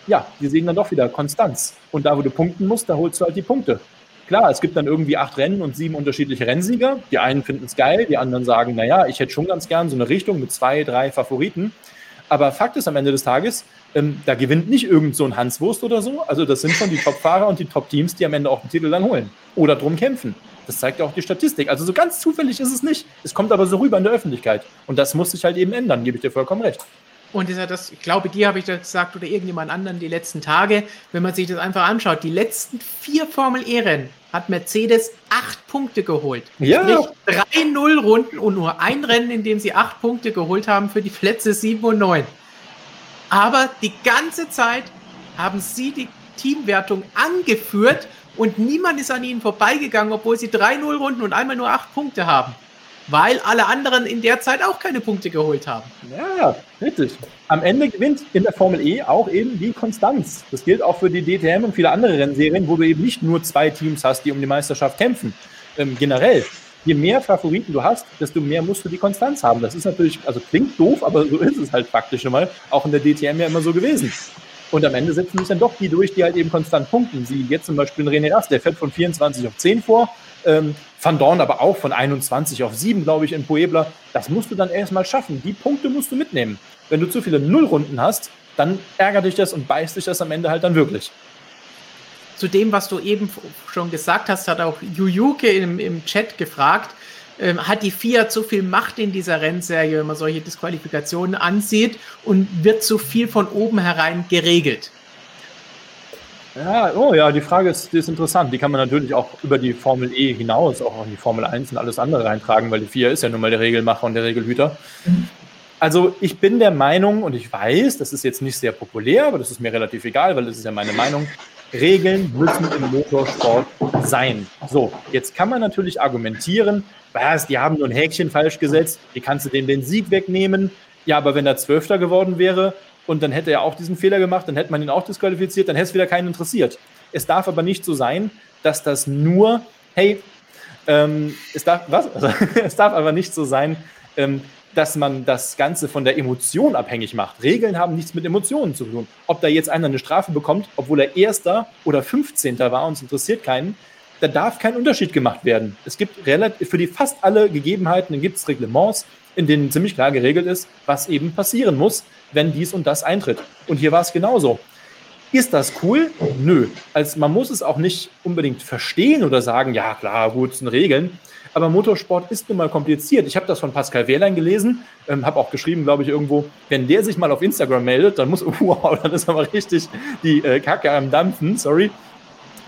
ja, die sehen dann doch wieder Konstanz. Und da, wo du punkten musst, da holst du halt die Punkte. Klar, es gibt dann irgendwie acht Rennen und sieben unterschiedliche Rennsieger. Die einen finden es geil, die anderen sagen, naja, ich hätte schon ganz gern so eine Richtung mit zwei, drei Favoriten. Aber Fakt ist am Ende des Tages, ähm, da gewinnt nicht irgend so ein Hanswurst oder so. Also das sind schon die Top-Fahrer und die Top-Teams, die am Ende auch den Titel dann holen oder drum kämpfen. Das zeigt ja auch die Statistik. Also so ganz zufällig ist es nicht. Es kommt aber so rüber in der Öffentlichkeit. Und das muss sich halt eben ändern, gebe ich dir vollkommen recht. Und das, das, ich glaube, dir habe ich das gesagt oder irgendjemand anderen die letzten Tage, wenn man sich das einfach anschaut, die letzten vier Formel-E-Rennen hat Mercedes acht Punkte geholt. Ja. Sprich, drei Null-Runden und nur ein Rennen, in dem sie acht Punkte geholt haben für die Plätze sieben und neun. Aber die ganze Zeit haben sie die Teamwertung angeführt und niemand ist an ihnen vorbeigegangen, obwohl sie drei Null-Runden und einmal nur acht Punkte haben. Weil alle anderen in der Zeit auch keine Punkte geholt haben. Ja, richtig. Am Ende gewinnt in der Formel E auch eben die Konstanz. Das gilt auch für die DTM und viele andere Rennserien, wo du eben nicht nur zwei Teams hast, die um die Meisterschaft kämpfen. Ähm, generell, je mehr Favoriten du hast, desto mehr musst du die Konstanz haben. Das ist natürlich, also klingt doof, aber so ist es halt faktisch schon mal. Auch in der DTM ja immer so gewesen. Und am Ende setzen sich dann doch die durch, die halt eben konstant punkten. Sie jetzt zum Beispiel René Rast, der fährt von 24 auf 10 vor. Ähm, Van Dorn aber auch von 21 auf 7, glaube ich, in Puebla. Das musst du dann erstmal schaffen. Die Punkte musst du mitnehmen. Wenn du zu viele Nullrunden hast, dann ärgert dich das und beißt dich das am Ende halt dann wirklich. Zu dem, was du eben schon gesagt hast, hat auch Yuyuke im, im Chat gefragt, ähm, hat die Fiat so viel Macht in dieser Rennserie, wenn man solche Disqualifikationen ansieht und wird so viel von oben herein geregelt? Ja, oh ja, die Frage ist, die ist interessant. Die kann man natürlich auch über die Formel E hinaus, auch in die Formel 1 und alles andere reintragen, weil die FIA ist ja nun mal der Regelmacher und der Regelhüter. Also ich bin der Meinung, und ich weiß, das ist jetzt nicht sehr populär, aber das ist mir relativ egal, weil das ist ja meine Meinung, Regeln müssen im Motorsport sein. So, jetzt kann man natürlich argumentieren, was, die haben nur ein Häkchen falsch gesetzt, wie kannst du denen den Sieg wegnehmen? Ja, aber wenn er Zwölfter geworden wäre und dann hätte er auch diesen Fehler gemacht, dann hätte man ihn auch disqualifiziert, dann hätte es wieder keinen interessiert. Es darf aber nicht so sein, dass das nur, hey, ähm, es darf, was? Also, es darf aber nicht so sein, ähm, dass man das Ganze von der Emotion abhängig macht. Regeln haben nichts mit Emotionen zu tun. Ob da jetzt einer eine Strafe bekommt, obwohl er Erster oder 15. war und es interessiert keinen, da darf kein Unterschied gemacht werden. Es gibt relativ, für die fast alle Gegebenheiten gibt es Reglements, in denen ziemlich klar geregelt ist, was eben passieren muss, wenn dies und das eintritt. Und hier war es genauso. Ist das cool? Nö. Also man muss es auch nicht unbedingt verstehen oder sagen, ja klar, gut, sind Regeln. Aber Motorsport ist nun mal kompliziert. Ich habe das von Pascal Wehrlein gelesen, ähm, habe auch geschrieben, glaube ich, irgendwo, wenn der sich mal auf Instagram meldet, dann muss, wow, dann ist aber richtig die äh, Kacke am Dampfen, sorry.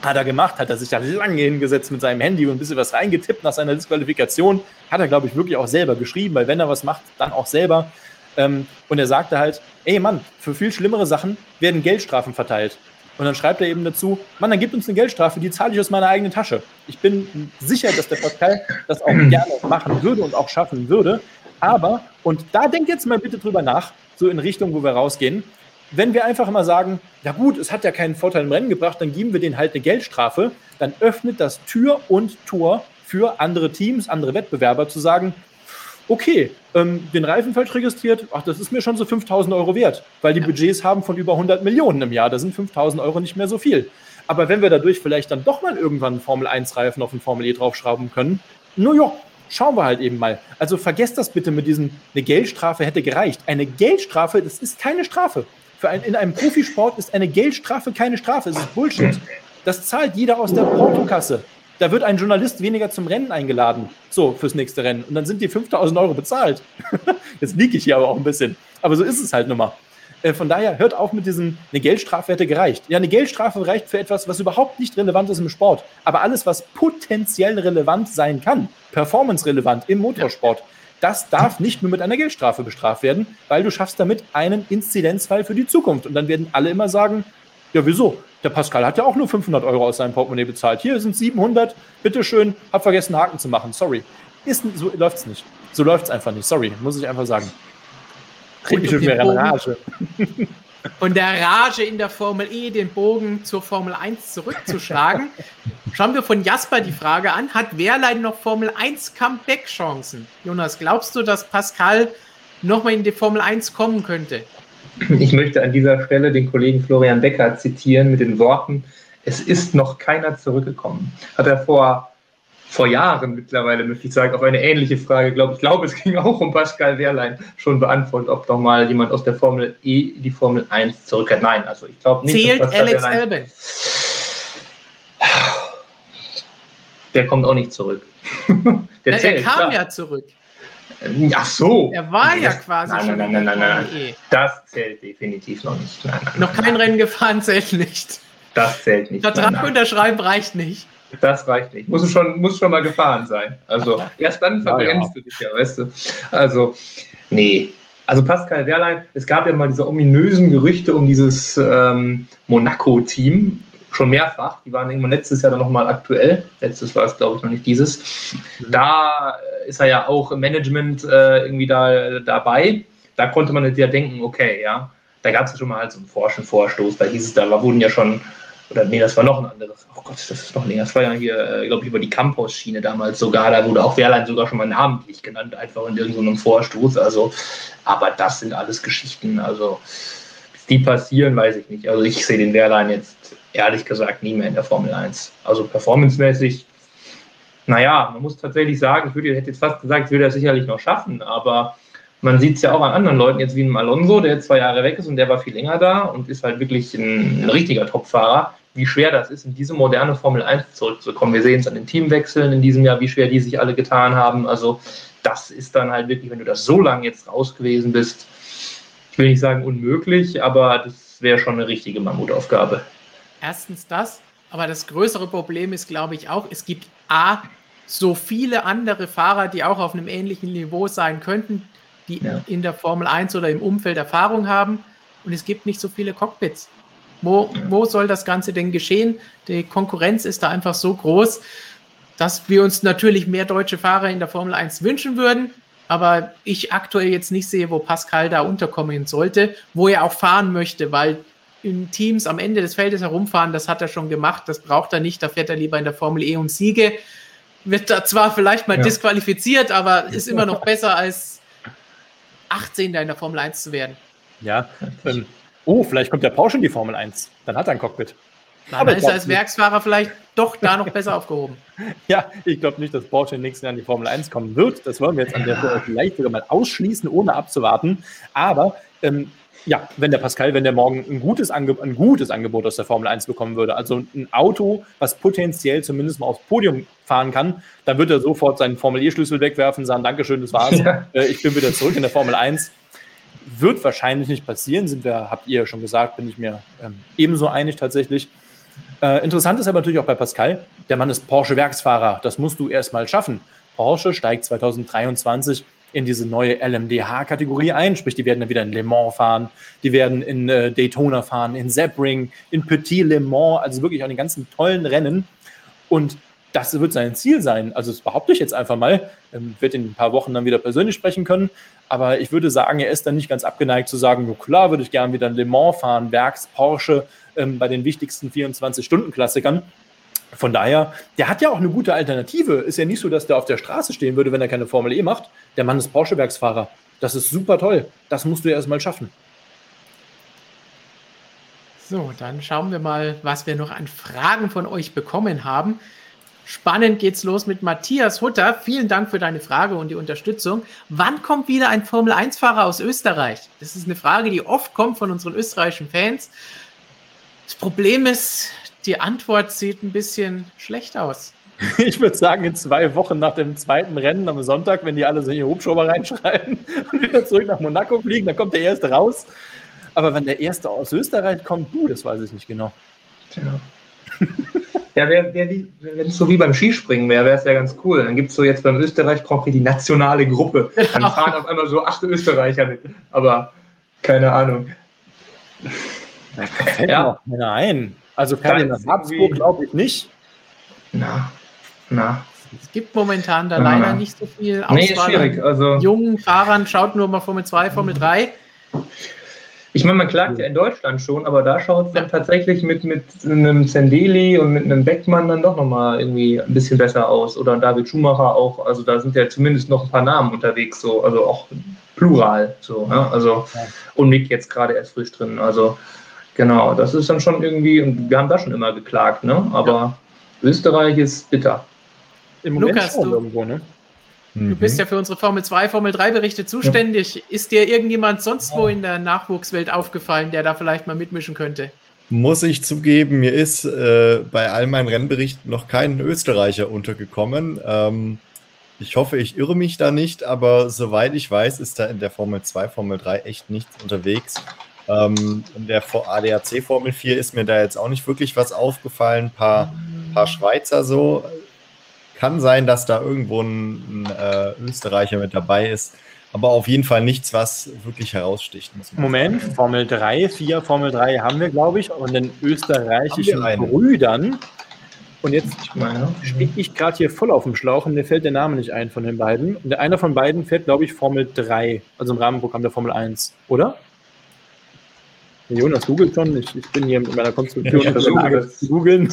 Hat er gemacht, hat er sich da lange hingesetzt mit seinem Handy und ein bisschen was reingetippt nach seiner Disqualifikation. Hat er, glaube ich, wirklich auch selber geschrieben, weil wenn er was macht, dann auch selber. Ähm, und er sagte halt, ey Mann, für viel schlimmere Sachen werden Geldstrafen verteilt. Und dann schreibt er eben dazu, Mann, dann gibt uns eine Geldstrafe, die zahle ich aus meiner eigenen Tasche. Ich bin sicher, dass der Pascal das auch gerne machen würde und auch schaffen würde. Aber, und da denkt jetzt mal bitte drüber nach, so in Richtung, wo wir rausgehen, wenn wir einfach mal sagen, ja gut, es hat ja keinen Vorteil im Rennen gebracht, dann geben wir denen halt eine Geldstrafe, dann öffnet das Tür und Tor für andere Teams, andere Wettbewerber zu sagen, okay, ähm, den Reifen falsch registriert, ach, das ist mir schon so 5000 Euro wert, weil die ja. Budgets haben von über 100 Millionen im Jahr, da sind 5000 Euro nicht mehr so viel. Aber wenn wir dadurch vielleicht dann doch mal irgendwann einen Formel-1-Reifen auf den Formel E draufschrauben können, nur ja, schauen wir halt eben mal. Also vergesst das bitte mit diesem, eine Geldstrafe hätte gereicht. Eine Geldstrafe, das ist keine Strafe. Für ein, in einem Profisport ist eine Geldstrafe keine Strafe. Es ist Bullshit. Das zahlt jeder aus der Portokasse. Da wird ein Journalist weniger zum Rennen eingeladen. So, fürs nächste Rennen. Und dann sind die 5000 Euro bezahlt. Jetzt liege ich hier aber auch ein bisschen. Aber so ist es halt nun mal. Äh, von daher, hört auf mit diesem, eine Geldstrafe hätte gereicht. Ja, eine Geldstrafe reicht für etwas, was überhaupt nicht relevant ist im Sport. Aber alles, was potenziell relevant sein kann, performance-relevant im Motorsport, das darf nicht nur mit einer Geldstrafe bestraft werden, weil du schaffst damit einen Inzidenzfall für die Zukunft. Und dann werden alle immer sagen, ja, wieso? Der Pascal hat ja auch nur 500 Euro aus seinem Portemonnaie bezahlt. Hier sind 700. Bitteschön, hab vergessen, Haken zu machen. Sorry. Ist, so läuft es nicht. So läuft es einfach nicht. Sorry, muss ich einfach sagen. Krieg ich schon mehr Rage. Von der Rage in der Formel E den Bogen zur Formel 1 zurückzuschlagen. Schauen wir von Jasper die Frage an. Hat Wehrlein noch Formel 1 Comeback-Chancen? Jonas, glaubst du, dass Pascal nochmal in die Formel 1 kommen könnte? Ich möchte an dieser Stelle den Kollegen Florian Becker zitieren mit den Worten, es ist noch keiner zurückgekommen. Hat er vor vor Jahren mittlerweile, möchte ich sagen, auf eine ähnliche Frage, glaube ich, glaube, es ging auch um Pascal Wehrlein, schon beantwortet, ob doch mal jemand aus der Formel E die Formel 1 zurückkehrt. Nein, also ich glaube nicht. Zählt Alex Albin? Der kommt auch nicht zurück. der, Na, zählt, er kam klar. ja zurück. Ach so. Er war ja quasi nein, schon. Nein, nein, nein, nein, nein. Das zählt definitiv noch nicht. Nein, nein, noch kein Rennen gefahren zählt nicht. Das zählt nicht. Vertrag unterschreiben reicht nicht. Das reicht nicht. Muss schon, muss schon mal gefahren sein. Also erst dann verbrennst ja, ja. du dich ja, weißt du. Also, nee. Also Pascal Wehrlein, es gab ja mal diese ominösen Gerüchte um dieses ähm, Monaco-Team, schon mehrfach. Die waren irgendwann letztes Jahr dann nochmal aktuell. Letztes war es, glaube ich, noch nicht dieses. Da ist er ja auch im Management äh, irgendwie da dabei. Da konnte man ja denken, okay, ja, da gab es ja schon mal halt so einen forschen Vorstoß. Da hieß es, da wurden ja schon oder nee, das war noch ein anderes. Oh Gott, das ist noch länger. Das war ja hier, äh, glaube ich, über die Campus-Schiene damals sogar. Da wurde auch Wehrlein sogar schon mal namentlich genannt, einfach in irgendeinem Vorstoß. Also, aber das sind alles Geschichten. Also, die passieren, weiß ich nicht. Also, ich sehe den Wehrlein jetzt ehrlich gesagt nie mehr in der Formel 1. Also, performancemäßig, naja, man muss tatsächlich sagen, ich würde, hätte jetzt fast gesagt, ich würde das sicherlich noch schaffen, aber man sieht es ja auch an anderen Leuten, jetzt wie ein Alonso, der jetzt zwei Jahre weg ist und der war viel länger da und ist halt wirklich ein, ein richtiger Topfahrer wie schwer das ist, in diese moderne Formel 1 zurückzukommen. Wir sehen es an den Teamwechseln in diesem Jahr, wie schwer die sich alle getan haben. Also das ist dann halt wirklich, wenn du das so lange jetzt raus gewesen bist, ich will nicht sagen unmöglich, aber das wäre schon eine richtige Mammutaufgabe. Erstens das, aber das größere Problem ist, glaube ich, auch, es gibt A, so viele andere Fahrer, die auch auf einem ähnlichen Niveau sein könnten, die ja. in der Formel 1 oder im Umfeld Erfahrung haben. Und es gibt nicht so viele Cockpits. Wo, wo soll das Ganze denn geschehen? Die Konkurrenz ist da einfach so groß, dass wir uns natürlich mehr deutsche Fahrer in der Formel 1 wünschen würden. Aber ich aktuell jetzt nicht sehe, wo Pascal da unterkommen sollte, wo er auch fahren möchte, weil in Teams am Ende des Feldes herumfahren, das hat er schon gemacht, das braucht er nicht, da fährt er lieber in der Formel E und Siege. Wird da zwar vielleicht mal ja. disqualifiziert, aber ist immer noch besser als 18. in der Formel 1 zu werden. Ja, ähm, Oh, vielleicht kommt der Porsche in die Formel 1. Dann hat er ein Cockpit. Nein, Aber dann ist er als Werksfahrer vielleicht doch da noch besser aufgehoben. Ja, ich glaube nicht, dass Porsche in den nächsten Jahren in die Formel 1 kommen wird. Das wollen wir jetzt an der Stelle vielleicht sogar mal ausschließen, ohne abzuwarten. Aber ähm, ja, wenn der Pascal, wenn der morgen ein gutes, ein gutes Angebot aus der Formel 1 bekommen würde, also ein Auto, was potenziell zumindest mal aufs Podium fahren kann, dann wird er sofort seinen Formel E-Schlüssel wegwerfen, sagen, Dankeschön, das war's. Ja. Äh, ich bin wieder zurück in der Formel 1 wird wahrscheinlich nicht passieren, sind wir, habt ihr ja schon gesagt, bin ich mir ähm, ebenso einig tatsächlich. Äh, interessant ist aber natürlich auch bei Pascal, der Mann ist Porsche-Werksfahrer, das musst du erstmal schaffen. Porsche steigt 2023 in diese neue LMDH-Kategorie ein, sprich, die werden dann wieder in Le Mans fahren, die werden in äh, Daytona fahren, in Sebring, in Petit Le Mans, also wirklich an den ganzen tollen Rennen. Und das wird sein Ziel sein. Also das behaupte ich jetzt einfach mal. Ähm, wird in ein paar Wochen dann wieder persönlich sprechen können. Aber ich würde sagen, er ist dann nicht ganz abgeneigt zu sagen, nur klar würde ich gerne wieder in Le Mans fahren, Werks, Porsche, ähm, bei den wichtigsten 24-Stunden-Klassikern. Von daher, der hat ja auch eine gute Alternative. Ist ja nicht so, dass der auf der Straße stehen würde, wenn er keine Formel E macht. Der Mann ist Porsche-Werksfahrer. Das ist super toll. Das musst du erst mal schaffen. So, dann schauen wir mal, was wir noch an Fragen von euch bekommen haben. Spannend geht's los mit Matthias Hutter. Vielen Dank für deine Frage und die Unterstützung. Wann kommt wieder ein Formel-1-Fahrer aus Österreich? Das ist eine Frage, die oft kommt von unseren österreichischen Fans. Das Problem ist, die Antwort sieht ein bisschen schlecht aus. Ich würde sagen, in zwei Wochen nach dem zweiten Rennen am Sonntag, wenn die alle so in ihr Hubschrauber reinschreiben und wieder zurück nach Monaco fliegen, dann kommt der erste raus. Aber wenn der erste aus Österreich kommt, du, das weiß ich nicht genau. Tja. Ja, wenn es so wie beim Skispringen wäre, wäre es ja ganz cool. Dann gibt es so jetzt beim Österreich Grand Prix die nationale Gruppe. Dann fahren auf einmal so acht Österreicher mit. Aber keine Ahnung. Da fällt ja. noch keiner ein. Also Ferdinand Habsburg glaube ich nicht. Na, na. Es gibt momentan da na, leider nicht so viel Auswahl. Nee, ist schwierig. Also, jungen Fahrern schaut nur mal Formel 2, Formel 3. Ich meine, man klagt ja in Deutschland schon, aber da schaut es dann tatsächlich mit, mit einem Zendeli und mit einem Beckmann dann doch nochmal irgendwie ein bisschen besser aus. Oder David Schumacher auch. Also da sind ja zumindest noch ein paar Namen unterwegs, so, also auch plural. So, ja? also, und Nick jetzt gerade erst frisch drin. Also genau, das ist dann schon irgendwie, und wir haben da schon immer geklagt, ne? Aber ja. Österreich ist bitter. Im Moment Lukas, du, irgendwo, ne? Du bist mhm. ja für unsere Formel 2, Formel 3 Berichte zuständig. Ja. Ist dir irgendjemand sonst wo in der Nachwuchswelt aufgefallen, der da vielleicht mal mitmischen könnte? Muss ich zugeben, mir ist äh, bei all meinen Rennberichten noch kein Österreicher untergekommen. Ähm, ich hoffe, ich irre mich da nicht, aber soweit ich weiß, ist da in der Formel 2, Formel 3 echt nichts unterwegs. Ähm, in der ADAC Formel 4 ist mir da jetzt auch nicht wirklich was aufgefallen. Ein paar, paar Schweizer so. Kann sein, dass da irgendwo ein, ein äh, Österreicher mit dabei ist, aber auf jeden Fall nichts, was wirklich heraussticht. Moment, sagen. Formel 3, 4 Formel 3 haben wir, glaube ich, und den österreichischen Brüdern. Und jetzt stehe ich gerade hier voll auf dem Schlauch und mir fällt der Name nicht ein von den beiden. Und der einer von beiden fährt, glaube ich, Formel 3, also im Rahmenprogramm der Formel 1, oder? Jonas googelt schon. Ich, ich bin hier mit meiner Konstruktion ja, zu googeln.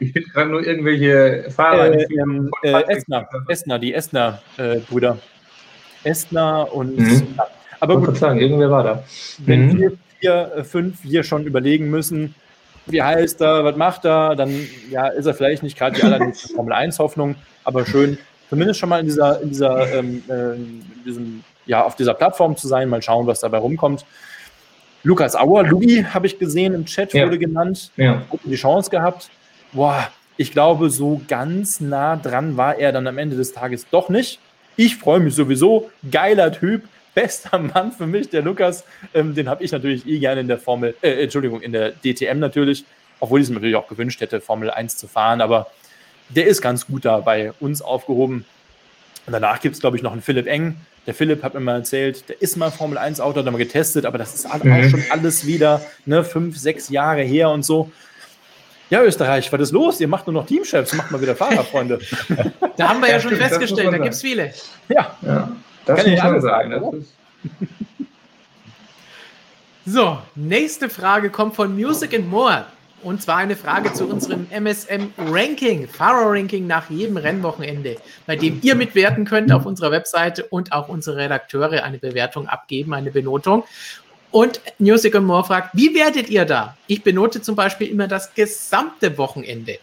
Ich bin gerade nur irgendwelche Fahrer. Äh, ähm, äh, Esner, Esner, die Esner-Brüder. Äh, Esner und. Mhm. Aber gut. sagen, irgendwer war da. Wenn mhm. wir vier, äh, fünf hier schon überlegen müssen, wie heißt er, was macht er, dann ja, ist er vielleicht nicht gerade die allerletzte Formel 1-Hoffnung, aber schön, zumindest schon mal in dieser, in dieser, ähm, äh, in diesem, ja, auf dieser Plattform zu sein, mal schauen, was dabei rumkommt. Lukas Auer, Lugi habe ich gesehen im Chat, ja. wurde genannt. Ja. Die Chance gehabt. Boah, ich glaube, so ganz nah dran war er dann am Ende des Tages doch nicht. Ich freue mich sowieso. Geiler Typ, bester Mann für mich, der Lukas. Ähm, den habe ich natürlich eh gerne in der Formel, äh, Entschuldigung, in der DTM natürlich. Obwohl ich es mir natürlich auch gewünscht hätte, Formel 1 zu fahren. Aber der ist ganz gut da bei uns aufgehoben. Und danach gibt es, glaube ich, noch einen Philipp Eng, der Philipp hat mir mal erzählt, der ist mal Formel 1 Auto, hat er mal getestet, aber das ist auch mhm. schon alles wieder ne, fünf, sechs Jahre her und so. Ja, Österreich, was ist los? Ihr macht nur noch Teamchefs, macht mal wieder Fahrerfreunde. da haben wir ja, ja schon stimmt, festgestellt, da gibt es viele. Ja, ja das kann ich schon sagen. sagen so, nächste Frage kommt von Music and More. Und zwar eine Frage zu unserem MSM-Ranking, Fahrer-Ranking nach jedem Rennwochenende, bei dem ihr mitwerten könnt auf unserer Webseite und auch unsere Redakteure eine Bewertung abgeben, eine Benotung. Und Music and More fragt, wie werdet ihr da? Ich benote zum Beispiel immer das gesamte Wochenende.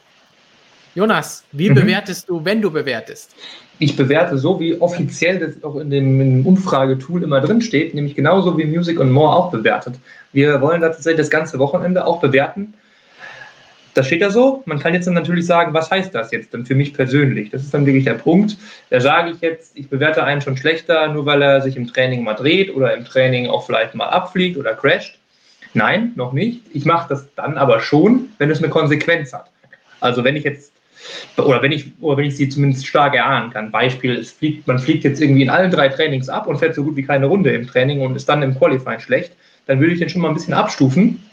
Jonas, wie mhm. bewertest du, wenn du bewertest? Ich bewerte so, wie offiziell das auch in dem, in dem Umfragetool immer drin steht, nämlich genauso wie Music and More auch bewertet. Wir wollen da tatsächlich das ganze Wochenende auch bewerten das steht da so. Man kann jetzt dann natürlich sagen, was heißt das jetzt denn für mich persönlich? Das ist dann wirklich der Punkt. Da sage ich jetzt, ich bewerte einen schon schlechter, nur weil er sich im Training mal dreht oder im Training auch vielleicht mal abfliegt oder crasht. Nein, noch nicht. Ich mache das dann aber schon, wenn es eine Konsequenz hat. Also wenn ich jetzt oder wenn ich oder wenn ich sie zumindest stark erahnen kann. Beispiel, es fliegt, man fliegt jetzt irgendwie in allen drei Trainings ab und fährt so gut wie keine Runde im Training und ist dann im Qualifying schlecht, dann würde ich den schon mal ein bisschen abstufen,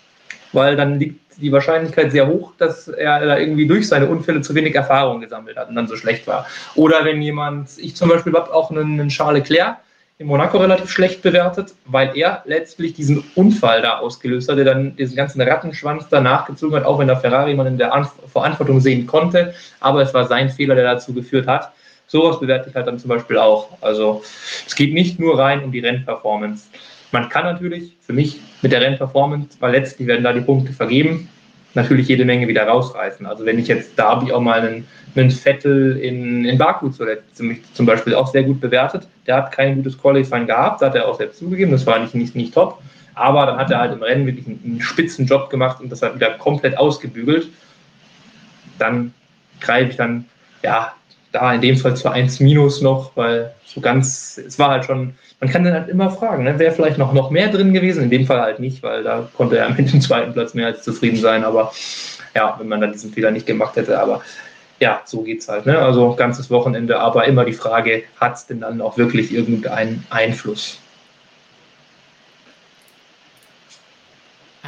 weil dann liegt die Wahrscheinlichkeit sehr hoch, dass er da irgendwie durch seine Unfälle zu wenig Erfahrung gesammelt hat und dann so schlecht war. Oder wenn jemand, ich zum Beispiel habe auch einen, einen Charles Leclerc in Monaco relativ schlecht bewertet, weil er letztlich diesen Unfall da ausgelöst hat, der dann diesen ganzen Rattenschwanz da nachgezogen hat, auch wenn der Ferrari man in der An Verantwortung sehen konnte. Aber es war sein Fehler, der dazu geführt hat. Sowas bewerte ich halt dann zum Beispiel auch. Also es geht nicht nur rein um die Rennperformance. Man kann natürlich für mich mit der Rennperformance, weil letztlich werden da die Punkte vergeben, natürlich jede Menge wieder rausreißen. Also wenn ich jetzt, da habe ich auch mal einen, einen Vettel in, in Baku zuletzt zum Beispiel auch sehr gut bewertet. Der hat kein gutes Qualifying gehabt, hat er auch selbst zugegeben, das war nicht, nicht, nicht top. Aber dann hat er halt im Rennen wirklich einen, einen spitzen Job gemacht und das hat wieder komplett ausgebügelt. Dann greife ich dann, ja, da in dem Fall zu 1 minus noch, weil so ganz, es war halt schon, man kann dann halt immer fragen, ne, wäre vielleicht noch, noch mehr drin gewesen, in dem Fall halt nicht, weil da konnte er mit dem zweiten Platz mehr als zufrieden sein, aber ja, wenn man dann diesen Fehler nicht gemacht hätte, aber ja, so geht's halt, ne? also ganzes Wochenende, aber immer die Frage, hat es denn dann auch wirklich irgendeinen Einfluss?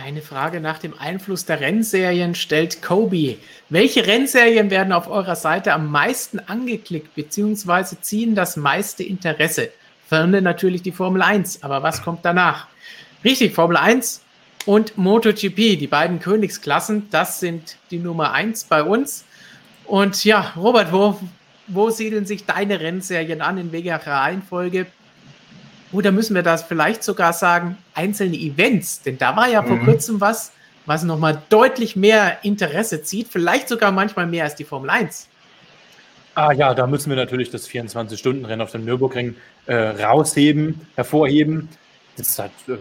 Eine Frage nach dem Einfluss der Rennserien stellt Kobe. Welche Rennserien werden auf eurer Seite am meisten angeklickt bzw. ziehen das meiste Interesse? Ferne natürlich die Formel 1, aber was kommt danach? Richtig, Formel 1 und MotoGP, die beiden Königsklassen, das sind die Nummer 1 bei uns. Und ja, Robert, wo, wo siedeln sich deine Rennserien an? In welcher Reihenfolge oder müssen wir das vielleicht sogar sagen, einzelne Events? Denn da war ja vor mhm. kurzem was, was nochmal deutlich mehr Interesse zieht, vielleicht sogar manchmal mehr als die Formel 1. Ah ja, da müssen wir natürlich das 24-Stunden-Rennen auf dem Nürburgring äh, rausheben, hervorheben. Das hat äh,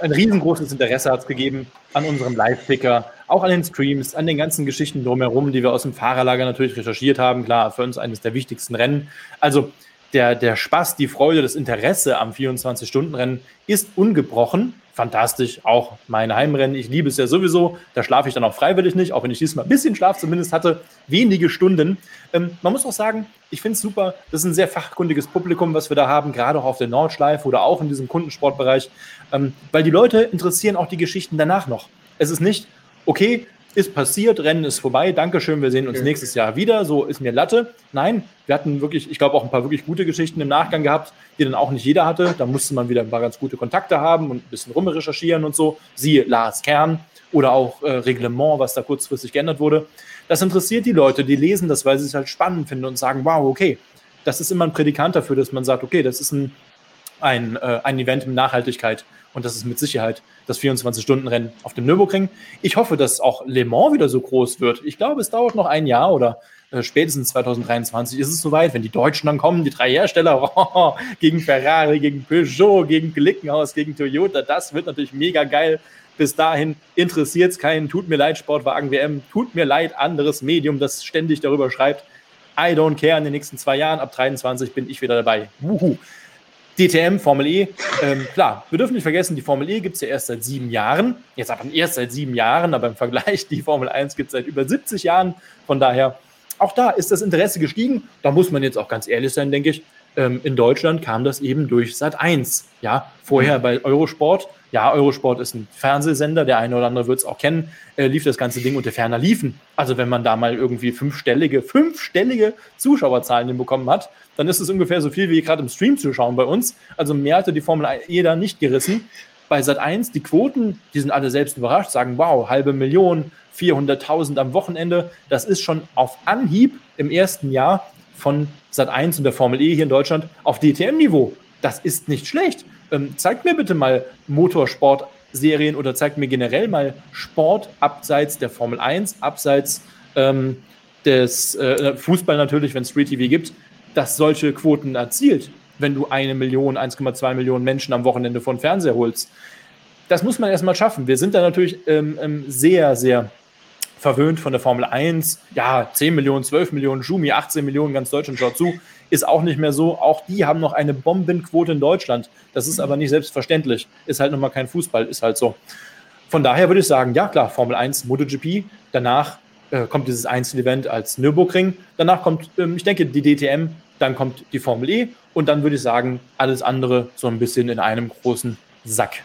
ein riesengroßes Interesse hat es gegeben an unserem Live-Ticker, auch an den Streams, an den ganzen Geschichten drumherum, die wir aus dem Fahrerlager natürlich recherchiert haben. Klar, für uns eines der wichtigsten Rennen. Also der, der Spaß, die Freude, das Interesse am 24-Stunden-Rennen ist ungebrochen. Fantastisch, auch mein Heimrennen. Ich liebe es ja sowieso. Da schlafe ich dann auch freiwillig nicht, auch wenn ich diesmal ein bisschen Schlaf zumindest hatte. Wenige Stunden. Ähm, man muss auch sagen, ich finde es super. Das ist ein sehr fachkundiges Publikum, was wir da haben, gerade auch auf der Nordschleife oder auch in diesem Kundensportbereich. Ähm, weil die Leute interessieren auch die Geschichten danach noch. Es ist nicht, okay, ist passiert, Rennen ist vorbei, Dankeschön, wir sehen uns okay. nächstes Jahr wieder, so ist mir Latte. Nein, wir hatten wirklich, ich glaube auch ein paar wirklich gute Geschichten im Nachgang gehabt, die dann auch nicht jeder hatte. Da musste man wieder ein paar ganz gute Kontakte haben und ein bisschen rumrecherchieren und so. Siehe Lars Kern oder auch äh, Reglement, was da kurzfristig geändert wurde. Das interessiert die Leute, die lesen das, weil sie es halt spannend finden und sagen, wow, okay, das ist immer ein Prädikant dafür, dass man sagt, okay, das ist ein, ein, äh, ein Event mit Nachhaltigkeit und das ist mit Sicherheit das 24-Stunden-Rennen auf dem Nürburgring. Ich hoffe, dass auch Le Mans wieder so groß wird. Ich glaube, es dauert noch ein Jahr oder äh, spätestens 2023 ist es soweit, wenn die Deutschen dann kommen, die drei Hersteller, oh, gegen Ferrari, gegen Peugeot, gegen Glickenhaus, gegen Toyota. Das wird natürlich mega geil. Bis dahin interessiert es keinen. Tut mir leid, Sportwagen WM. Tut mir leid, anderes Medium, das ständig darüber schreibt. I don't care. In den nächsten zwei Jahren, ab 23 bin ich wieder dabei. Wuhu. DTM, Formel E, ähm, klar, wir dürfen nicht vergessen, die Formel E gibt es ja erst seit sieben Jahren. Jetzt aber erst seit sieben Jahren, aber im Vergleich, die Formel 1 gibt es seit über 70 Jahren. Von daher, auch da ist das Interesse gestiegen. Da muss man jetzt auch ganz ehrlich sein, denke ich. Ähm, in Deutschland kam das eben durch Sat 1. Ja, vorher bei Eurosport. Ja, Eurosport ist ein Fernsehsender, der eine oder andere wird es auch kennen, äh, lief das ganze Ding unter ferner Liefen. Also wenn man da mal irgendwie fünfstellige, fünfstellige Zuschauerzahlen hinbekommen hat, dann ist es ungefähr so viel wie gerade im Stream zu schauen bei uns. Also mehr hatte die Formel E da nicht gerissen. Bei Sat 1, die Quoten, die sind alle selbst überrascht, sagen, wow, halbe Million, 400.000 am Wochenende. Das ist schon auf Anhieb im ersten Jahr von Sat 1 und der Formel E hier in Deutschland auf DTM-Niveau. Das ist nicht schlecht. Ähm, zeigt mir bitte mal Motorsport-Serien oder zeigt mir generell mal Sport abseits der Formel 1, abseits ähm, des äh, Fußball natürlich, wenn es Free TV gibt, das solche Quoten erzielt, wenn du eine Million, 1,2 Millionen Menschen am Wochenende von Fernseher holst. Das muss man erstmal schaffen. Wir sind da natürlich ähm, ähm sehr, sehr verwöhnt von der Formel 1. Ja, 10 Millionen, 12 Millionen, Schumi, 18 Millionen, ganz Deutschland schaut zu. Ist auch nicht mehr so. Auch die haben noch eine Bombenquote in Deutschland. Das ist aber nicht selbstverständlich. Ist halt nochmal kein Fußball, ist halt so. Von daher würde ich sagen, ja klar, Formel 1, MotoGP, danach äh, kommt dieses Einzelevent als Nürburgring, danach kommt, ähm, ich denke, die DTM, dann kommt die Formel E und dann würde ich sagen, alles andere so ein bisschen in einem großen Sack.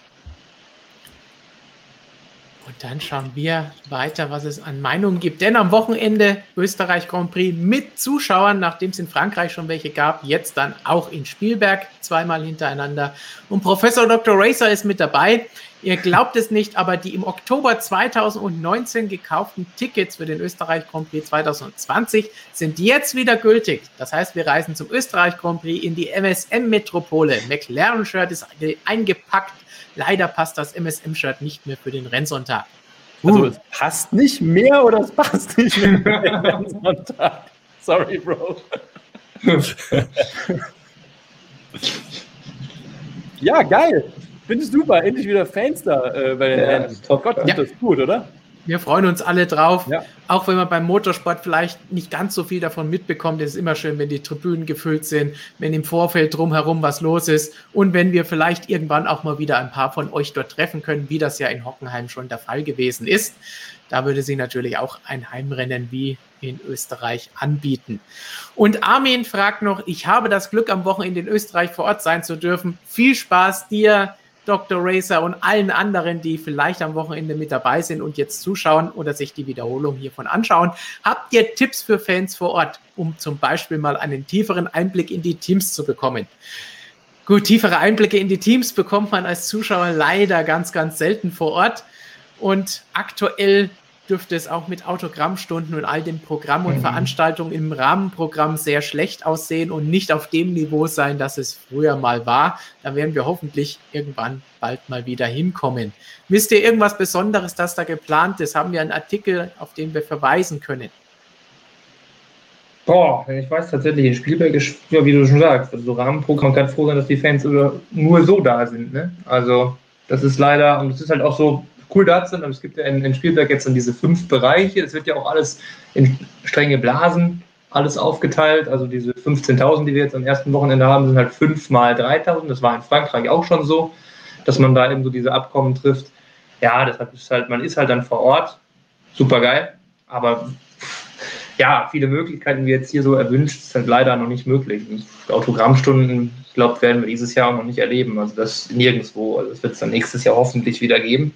Und dann schauen wir weiter, was es an Meinungen gibt. Denn am Wochenende Österreich Grand Prix mit Zuschauern, nachdem es in Frankreich schon welche gab, jetzt dann auch in Spielberg zweimal hintereinander. Und Professor Dr. Racer ist mit dabei. Ihr glaubt es nicht, aber die im Oktober 2019 gekauften Tickets für den Österreich Grand Prix 2020 sind jetzt wieder gültig. Das heißt, wir reisen zum Österreich Grand Prix in die MSM-Metropole. McLaren-Shirt ist eingepackt. Leider passt das MSM-Shirt nicht mehr für den Rennsonntag. Also uh. es passt nicht mehr oder es passt nicht mehr Sonntag. Sorry, Bro. ja, geil. Finde ich super. Endlich wieder Fans da äh, bei den ja, Rennen. Oh Gott, ja. das ist gut, oder? Wir freuen uns alle drauf. Ja. Auch wenn man beim Motorsport vielleicht nicht ganz so viel davon mitbekommt. Es ist immer schön, wenn die Tribünen gefüllt sind, wenn im Vorfeld drumherum was los ist und wenn wir vielleicht irgendwann auch mal wieder ein paar von euch dort treffen können, wie das ja in Hockenheim schon der Fall gewesen ist. Da würde sich natürlich auch ein Heimrennen wie in Österreich anbieten. Und Armin fragt noch, ich habe das Glück, am Wochenende in Österreich vor Ort sein zu dürfen. Viel Spaß dir, Dr. Racer und allen anderen, die vielleicht am Wochenende mit dabei sind und jetzt zuschauen oder sich die Wiederholung hiervon anschauen. Habt ihr Tipps für Fans vor Ort, um zum Beispiel mal einen tieferen Einblick in die Teams zu bekommen? Gut, tiefere Einblicke in die Teams bekommt man als Zuschauer leider ganz, ganz selten vor Ort. Und aktuell dürfte es auch mit Autogrammstunden und all dem Programm und mhm. Veranstaltungen im Rahmenprogramm sehr schlecht aussehen und nicht auf dem Niveau sein, das es früher mal war. Da werden wir hoffentlich irgendwann bald mal wieder hinkommen. Wisst ihr irgendwas Besonderes, das da geplant ist? Haben wir einen Artikel, auf den wir verweisen können? Boah, ich weiß tatsächlich, in Spielberg ist, ja, wie du schon sagst, also so Rahmenprogramm kann froh sein, dass die Fans nur so da sind. Ne? Also, das ist leider, und es ist halt auch so, cool da sind. Aber es gibt ja in, in Spielberg jetzt dann diese fünf Bereiche. Es wird ja auch alles in strenge Blasen alles aufgeteilt. Also diese 15.000, die wir jetzt am ersten Wochenende haben, sind halt fünf mal 3.000. Das war in Frankreich auch schon so, dass man da eben so diese Abkommen trifft. Ja, deshalb ist halt, man ist halt dann vor Ort. Super geil. Aber ja, viele Möglichkeiten, wie jetzt hier so erwünscht, sind leider noch nicht möglich. Autogrammstunden, ich glaube, werden wir dieses Jahr auch noch nicht erleben. Also das nirgendwo. Also das wird es dann nächstes Jahr hoffentlich wieder geben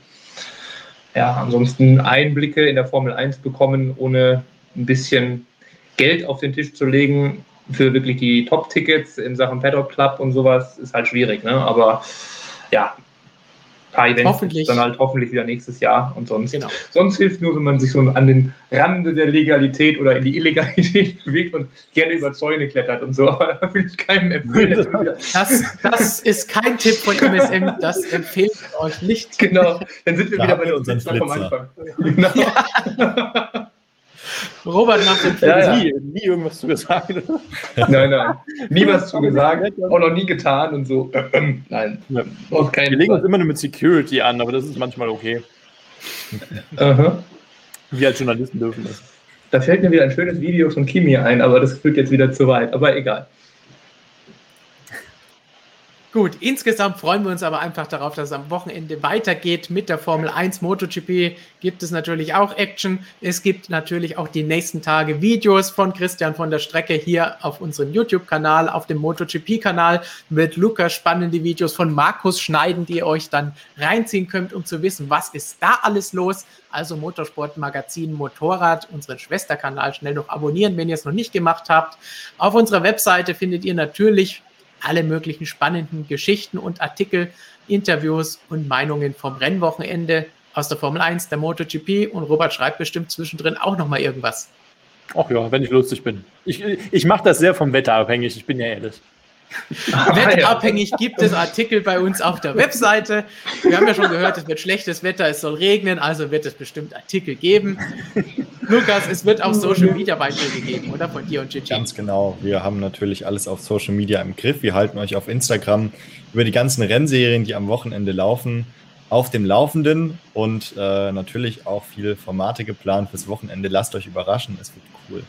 ja, ansonsten Einblicke in der Formel 1 bekommen, ohne ein bisschen Geld auf den Tisch zu legen für wirklich die Top-Tickets in Sachen Paddock Club und sowas, ist halt schwierig. Ne? Aber ja, paar Events hoffentlich. dann halt hoffentlich wieder nächstes Jahr und sonst. Genau. Sonst hilft nur, wenn man sich so an den Rande der Legalität oder in die Illegalität bewegt und gerne über Zäune klettert und so. Aber da will ich keinem empfehlen. Das, das ist kein Tipp von MSM, das empfehlen wir euch nicht. Genau, dann sind wir da wieder bei unseren Flitzer vom Anfang. Genau. Ja. Robert macht den ja, ja. Nie, nie irgendwas zu gesagt. nein, nein. Nie was zu gesagt, auch noch nie getan und so. nein. Ja. Wir legen uns immer nur mit Security an, aber das ist manchmal okay. Aha. Wir als Journalisten dürfen das. Da fällt mir wieder ein schönes Video von Kimi ein, aber das führt jetzt wieder zu weit. Aber egal. Gut, insgesamt freuen wir uns aber einfach darauf, dass es am Wochenende weitergeht mit der Formel 1 MotoGP. Gibt es natürlich auch Action. Es gibt natürlich auch die nächsten Tage Videos von Christian von der Strecke hier auf unserem YouTube-Kanal, auf dem MotoGP-Kanal wird Lukas spannende Videos von Markus schneiden, die ihr euch dann reinziehen könnt, um zu wissen, was ist da alles los. Also Motorsportmagazin Motorrad, unseren Schwesterkanal schnell noch abonnieren, wenn ihr es noch nicht gemacht habt. Auf unserer Webseite findet ihr natürlich alle möglichen spannenden Geschichten und Artikel, Interviews und Meinungen vom Rennwochenende aus der Formel 1, der MotoGP und Robert schreibt bestimmt zwischendrin auch nochmal irgendwas. Ach ja, wenn ich lustig bin. Ich, ich mache das sehr vom Wetter abhängig, ich bin ja ehrlich. Wetterabhängig gibt es Artikel bei uns auf der Webseite. Wir haben ja schon gehört, es wird schlechtes Wetter, es soll regnen, also wird es bestimmt Artikel geben. Lukas, es wird auch Social Media Beiträge geben, oder? Von dir und Gigi. Ganz genau. Wir haben natürlich alles auf Social Media im Griff. Wir halten euch auf Instagram über die ganzen Rennserien, die am Wochenende laufen, auf dem Laufenden und äh, natürlich auch viele Formate geplant fürs Wochenende. Lasst euch überraschen, es wird cool.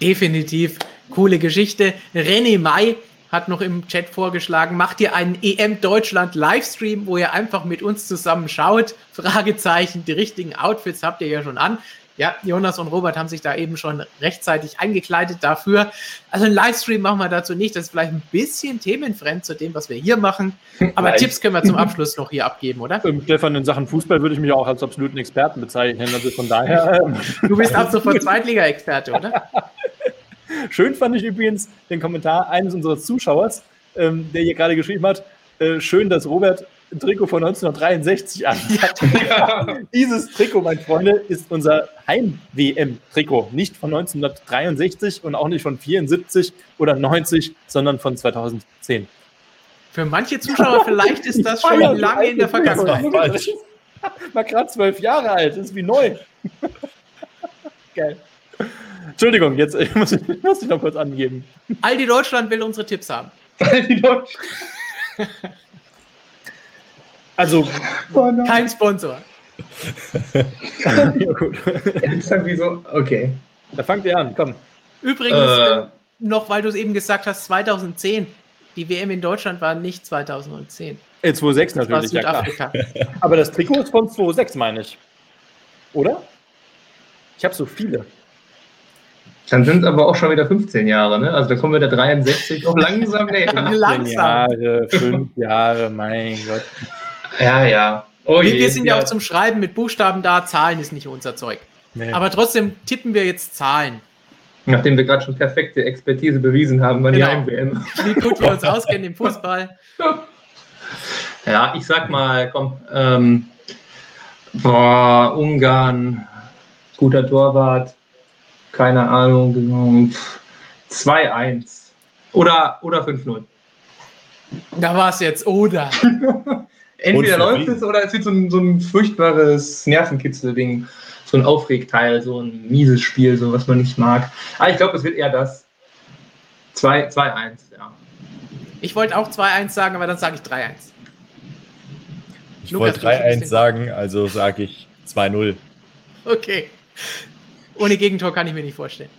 Definitiv coole Geschichte. René May hat noch im Chat vorgeschlagen, macht ihr einen EM Deutschland Livestream, wo ihr einfach mit uns zusammen schaut. Fragezeichen, die richtigen Outfits habt ihr ja schon an. Ja, Jonas und Robert haben sich da eben schon rechtzeitig eingekleidet dafür. Also ein Livestream machen wir dazu nicht. Das ist vielleicht ein bisschen themenfremd zu dem, was wir hier machen. Aber Nein. Tipps können wir zum Abschluss noch hier abgeben, oder? Ähm, Stefan, in Sachen Fußball würde ich mich auch als absoluten Experten bezeichnen. Also von daher. du bist ab sofort Zweitliga-Experte, oder? Schön fand ich übrigens den Kommentar eines unserer Zuschauers, ähm, der hier gerade geschrieben hat, äh, schön, dass Robert ein Trikot von 1963 anhat. Ja. Dieses Trikot, mein Freunde, ist unser Heim-WM-Trikot. Nicht von 1963 und auch nicht von 74 oder 90, sondern von 2010. Für manche Zuschauer vielleicht ist das schon lange in der Vergangenheit. War gerade zwölf Jahre alt, ist wie neu. Geil. Entschuldigung, jetzt ich muss ich muss ich noch kurz angeben. Aldi Deutschland will unsere Tipps haben. Die Deutschen. Also, Oh. Kein Sponsor. ja, gut. Jetzt irgendwie so, okay. Da fangt ihr an, komm. Übrigens, Äh. noch weil du es eben gesagt hast, 2010. Die WM in Deutschland war nicht 2010. Äh, 2,6 Das war natürlich, ja klar. Aber das Trikot ist von 2,6, meine ich. Oder? Ich habe so viele. Dann sind es aber auch schon wieder 15 Jahre, ne? Also da kommen wir der 63 noch langsam näher. Langsam. Jahre, fünf Jahre, mein Gott. Ja, ja. Oh Wir, je, wir sind ja auch zum Schreiben mit Buchstaben da, Zahlen ist nicht unser Zeug. Nee. Aber trotzdem tippen wir jetzt Zahlen. Nachdem wir gerade schon perfekte Expertise bewiesen haben bei der Genau. WM. Wie gut wir uns auskennen im Fußball. Ja, ich sag mal, komm, ähm, boah, Ungarn, guter Torwart, keine Ahnung, pff, 2-1 oder, oder 5-0. Da war es jetzt, oder? Entweder läuft es oder es wird so ein, so ein furchtbares Nervenkitzel-Ding, so ein Aufregteil, so ein mieses Spiel, so was man nicht mag. Aber ich glaube, es wird eher das. 2 2-1, ja. Ich wollte auch 2-1 sagen, aber dann sage ich 3-1. Ich Lukas, wollte du schiebst 3-1 den- sagen, also sage ich 2-0. Okay. Ohne Gegentor kann ich mir nicht vorstellen.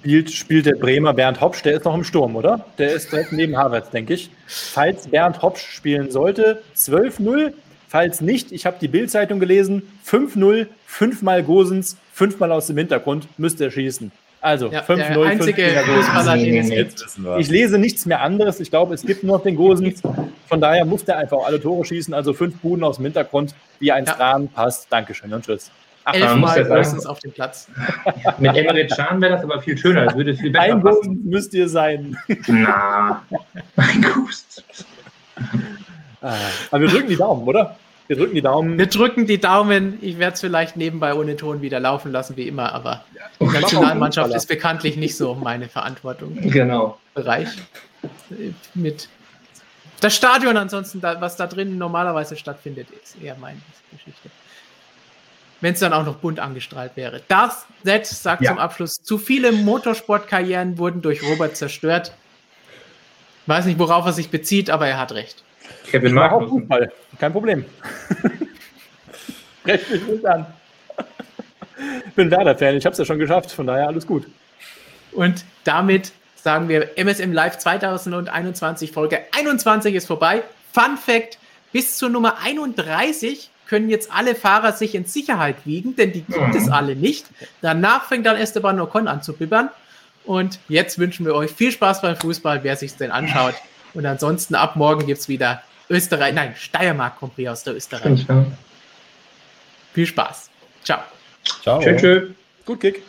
Spielt, spielt der Bremer Bernd Hopsch, der ist noch im Sturm, oder? Der ist direkt neben Havertz, denke ich. Falls Bernd Hopsch spielen sollte, 12-0. Falls nicht, ich habe die Bildzeitung gelesen, 5-0, fünfmal Gosens, fünfmal aus dem Hintergrund, müsste er schießen. Also Ja, 5-0, der einzige fünfmal Gosens. Fußballer, den es Nee, gibt. Jetzt wissen wir. Ich lese nichts mehr anderes. Ich glaube, es gibt nur noch den Gosens. Von daher muss der einfach alle Tore schießen. Also fünf Buden aus dem Hintergrund, wie ein Ja. Stran passt. Dankeschön und tschüss. Ach, ja sagen- höchstens auf dem Platz. Mit Emre Can wäre das aber viel schöner, es würde viel besser ein passen. Gosens müsst ihr sein. Na, ein Gust. Ah, Aber wir drücken die Daumen, oder? Wir drücken die Daumen. Wir drücken die Daumen. Ich werde es vielleicht nebenbei ohne Ton wieder laufen lassen, wie immer, aber die Nationalmannschaft ist bekanntlich nicht so meine Verantwortung. Genau. Bereich. Mit das Stadion ansonsten, was da drin normalerweise stattfindet, ist eher meine Geschichte. Wenn es dann auch noch bunt angestrahlt wäre. Das Set sagt Ja. zum Abschluss, zu viele Motorsportkarrieren wurden durch Robert zerstört. Weiß nicht, worauf er sich bezieht, aber er hat recht. Kevin Ich mache auch. Fußball. Kein Problem. Recht mich nicht an. Ich bin Werder-Fan, ich habe es ja schon geschafft, von daher alles gut. Und damit sagen wir, MSM Live 2021 Folge 21 ist vorbei. Fun Fact: Bis zur Nummer 31 können jetzt alle Fahrer sich in Sicherheit wiegen, denn die gibt es alle nicht. Danach fängt dann Esteban Ocon an zu bibbern. Und jetzt wünschen wir euch viel Spaß beim Fußball, wer sich denn anschaut. Und ansonsten ab morgen gibt es wieder Österreich, nein, Steiermark Grand Prix aus der Österreich. Viel Spaß. Ciao. Ciao. Tschüss, tschüss. Gut, Kick.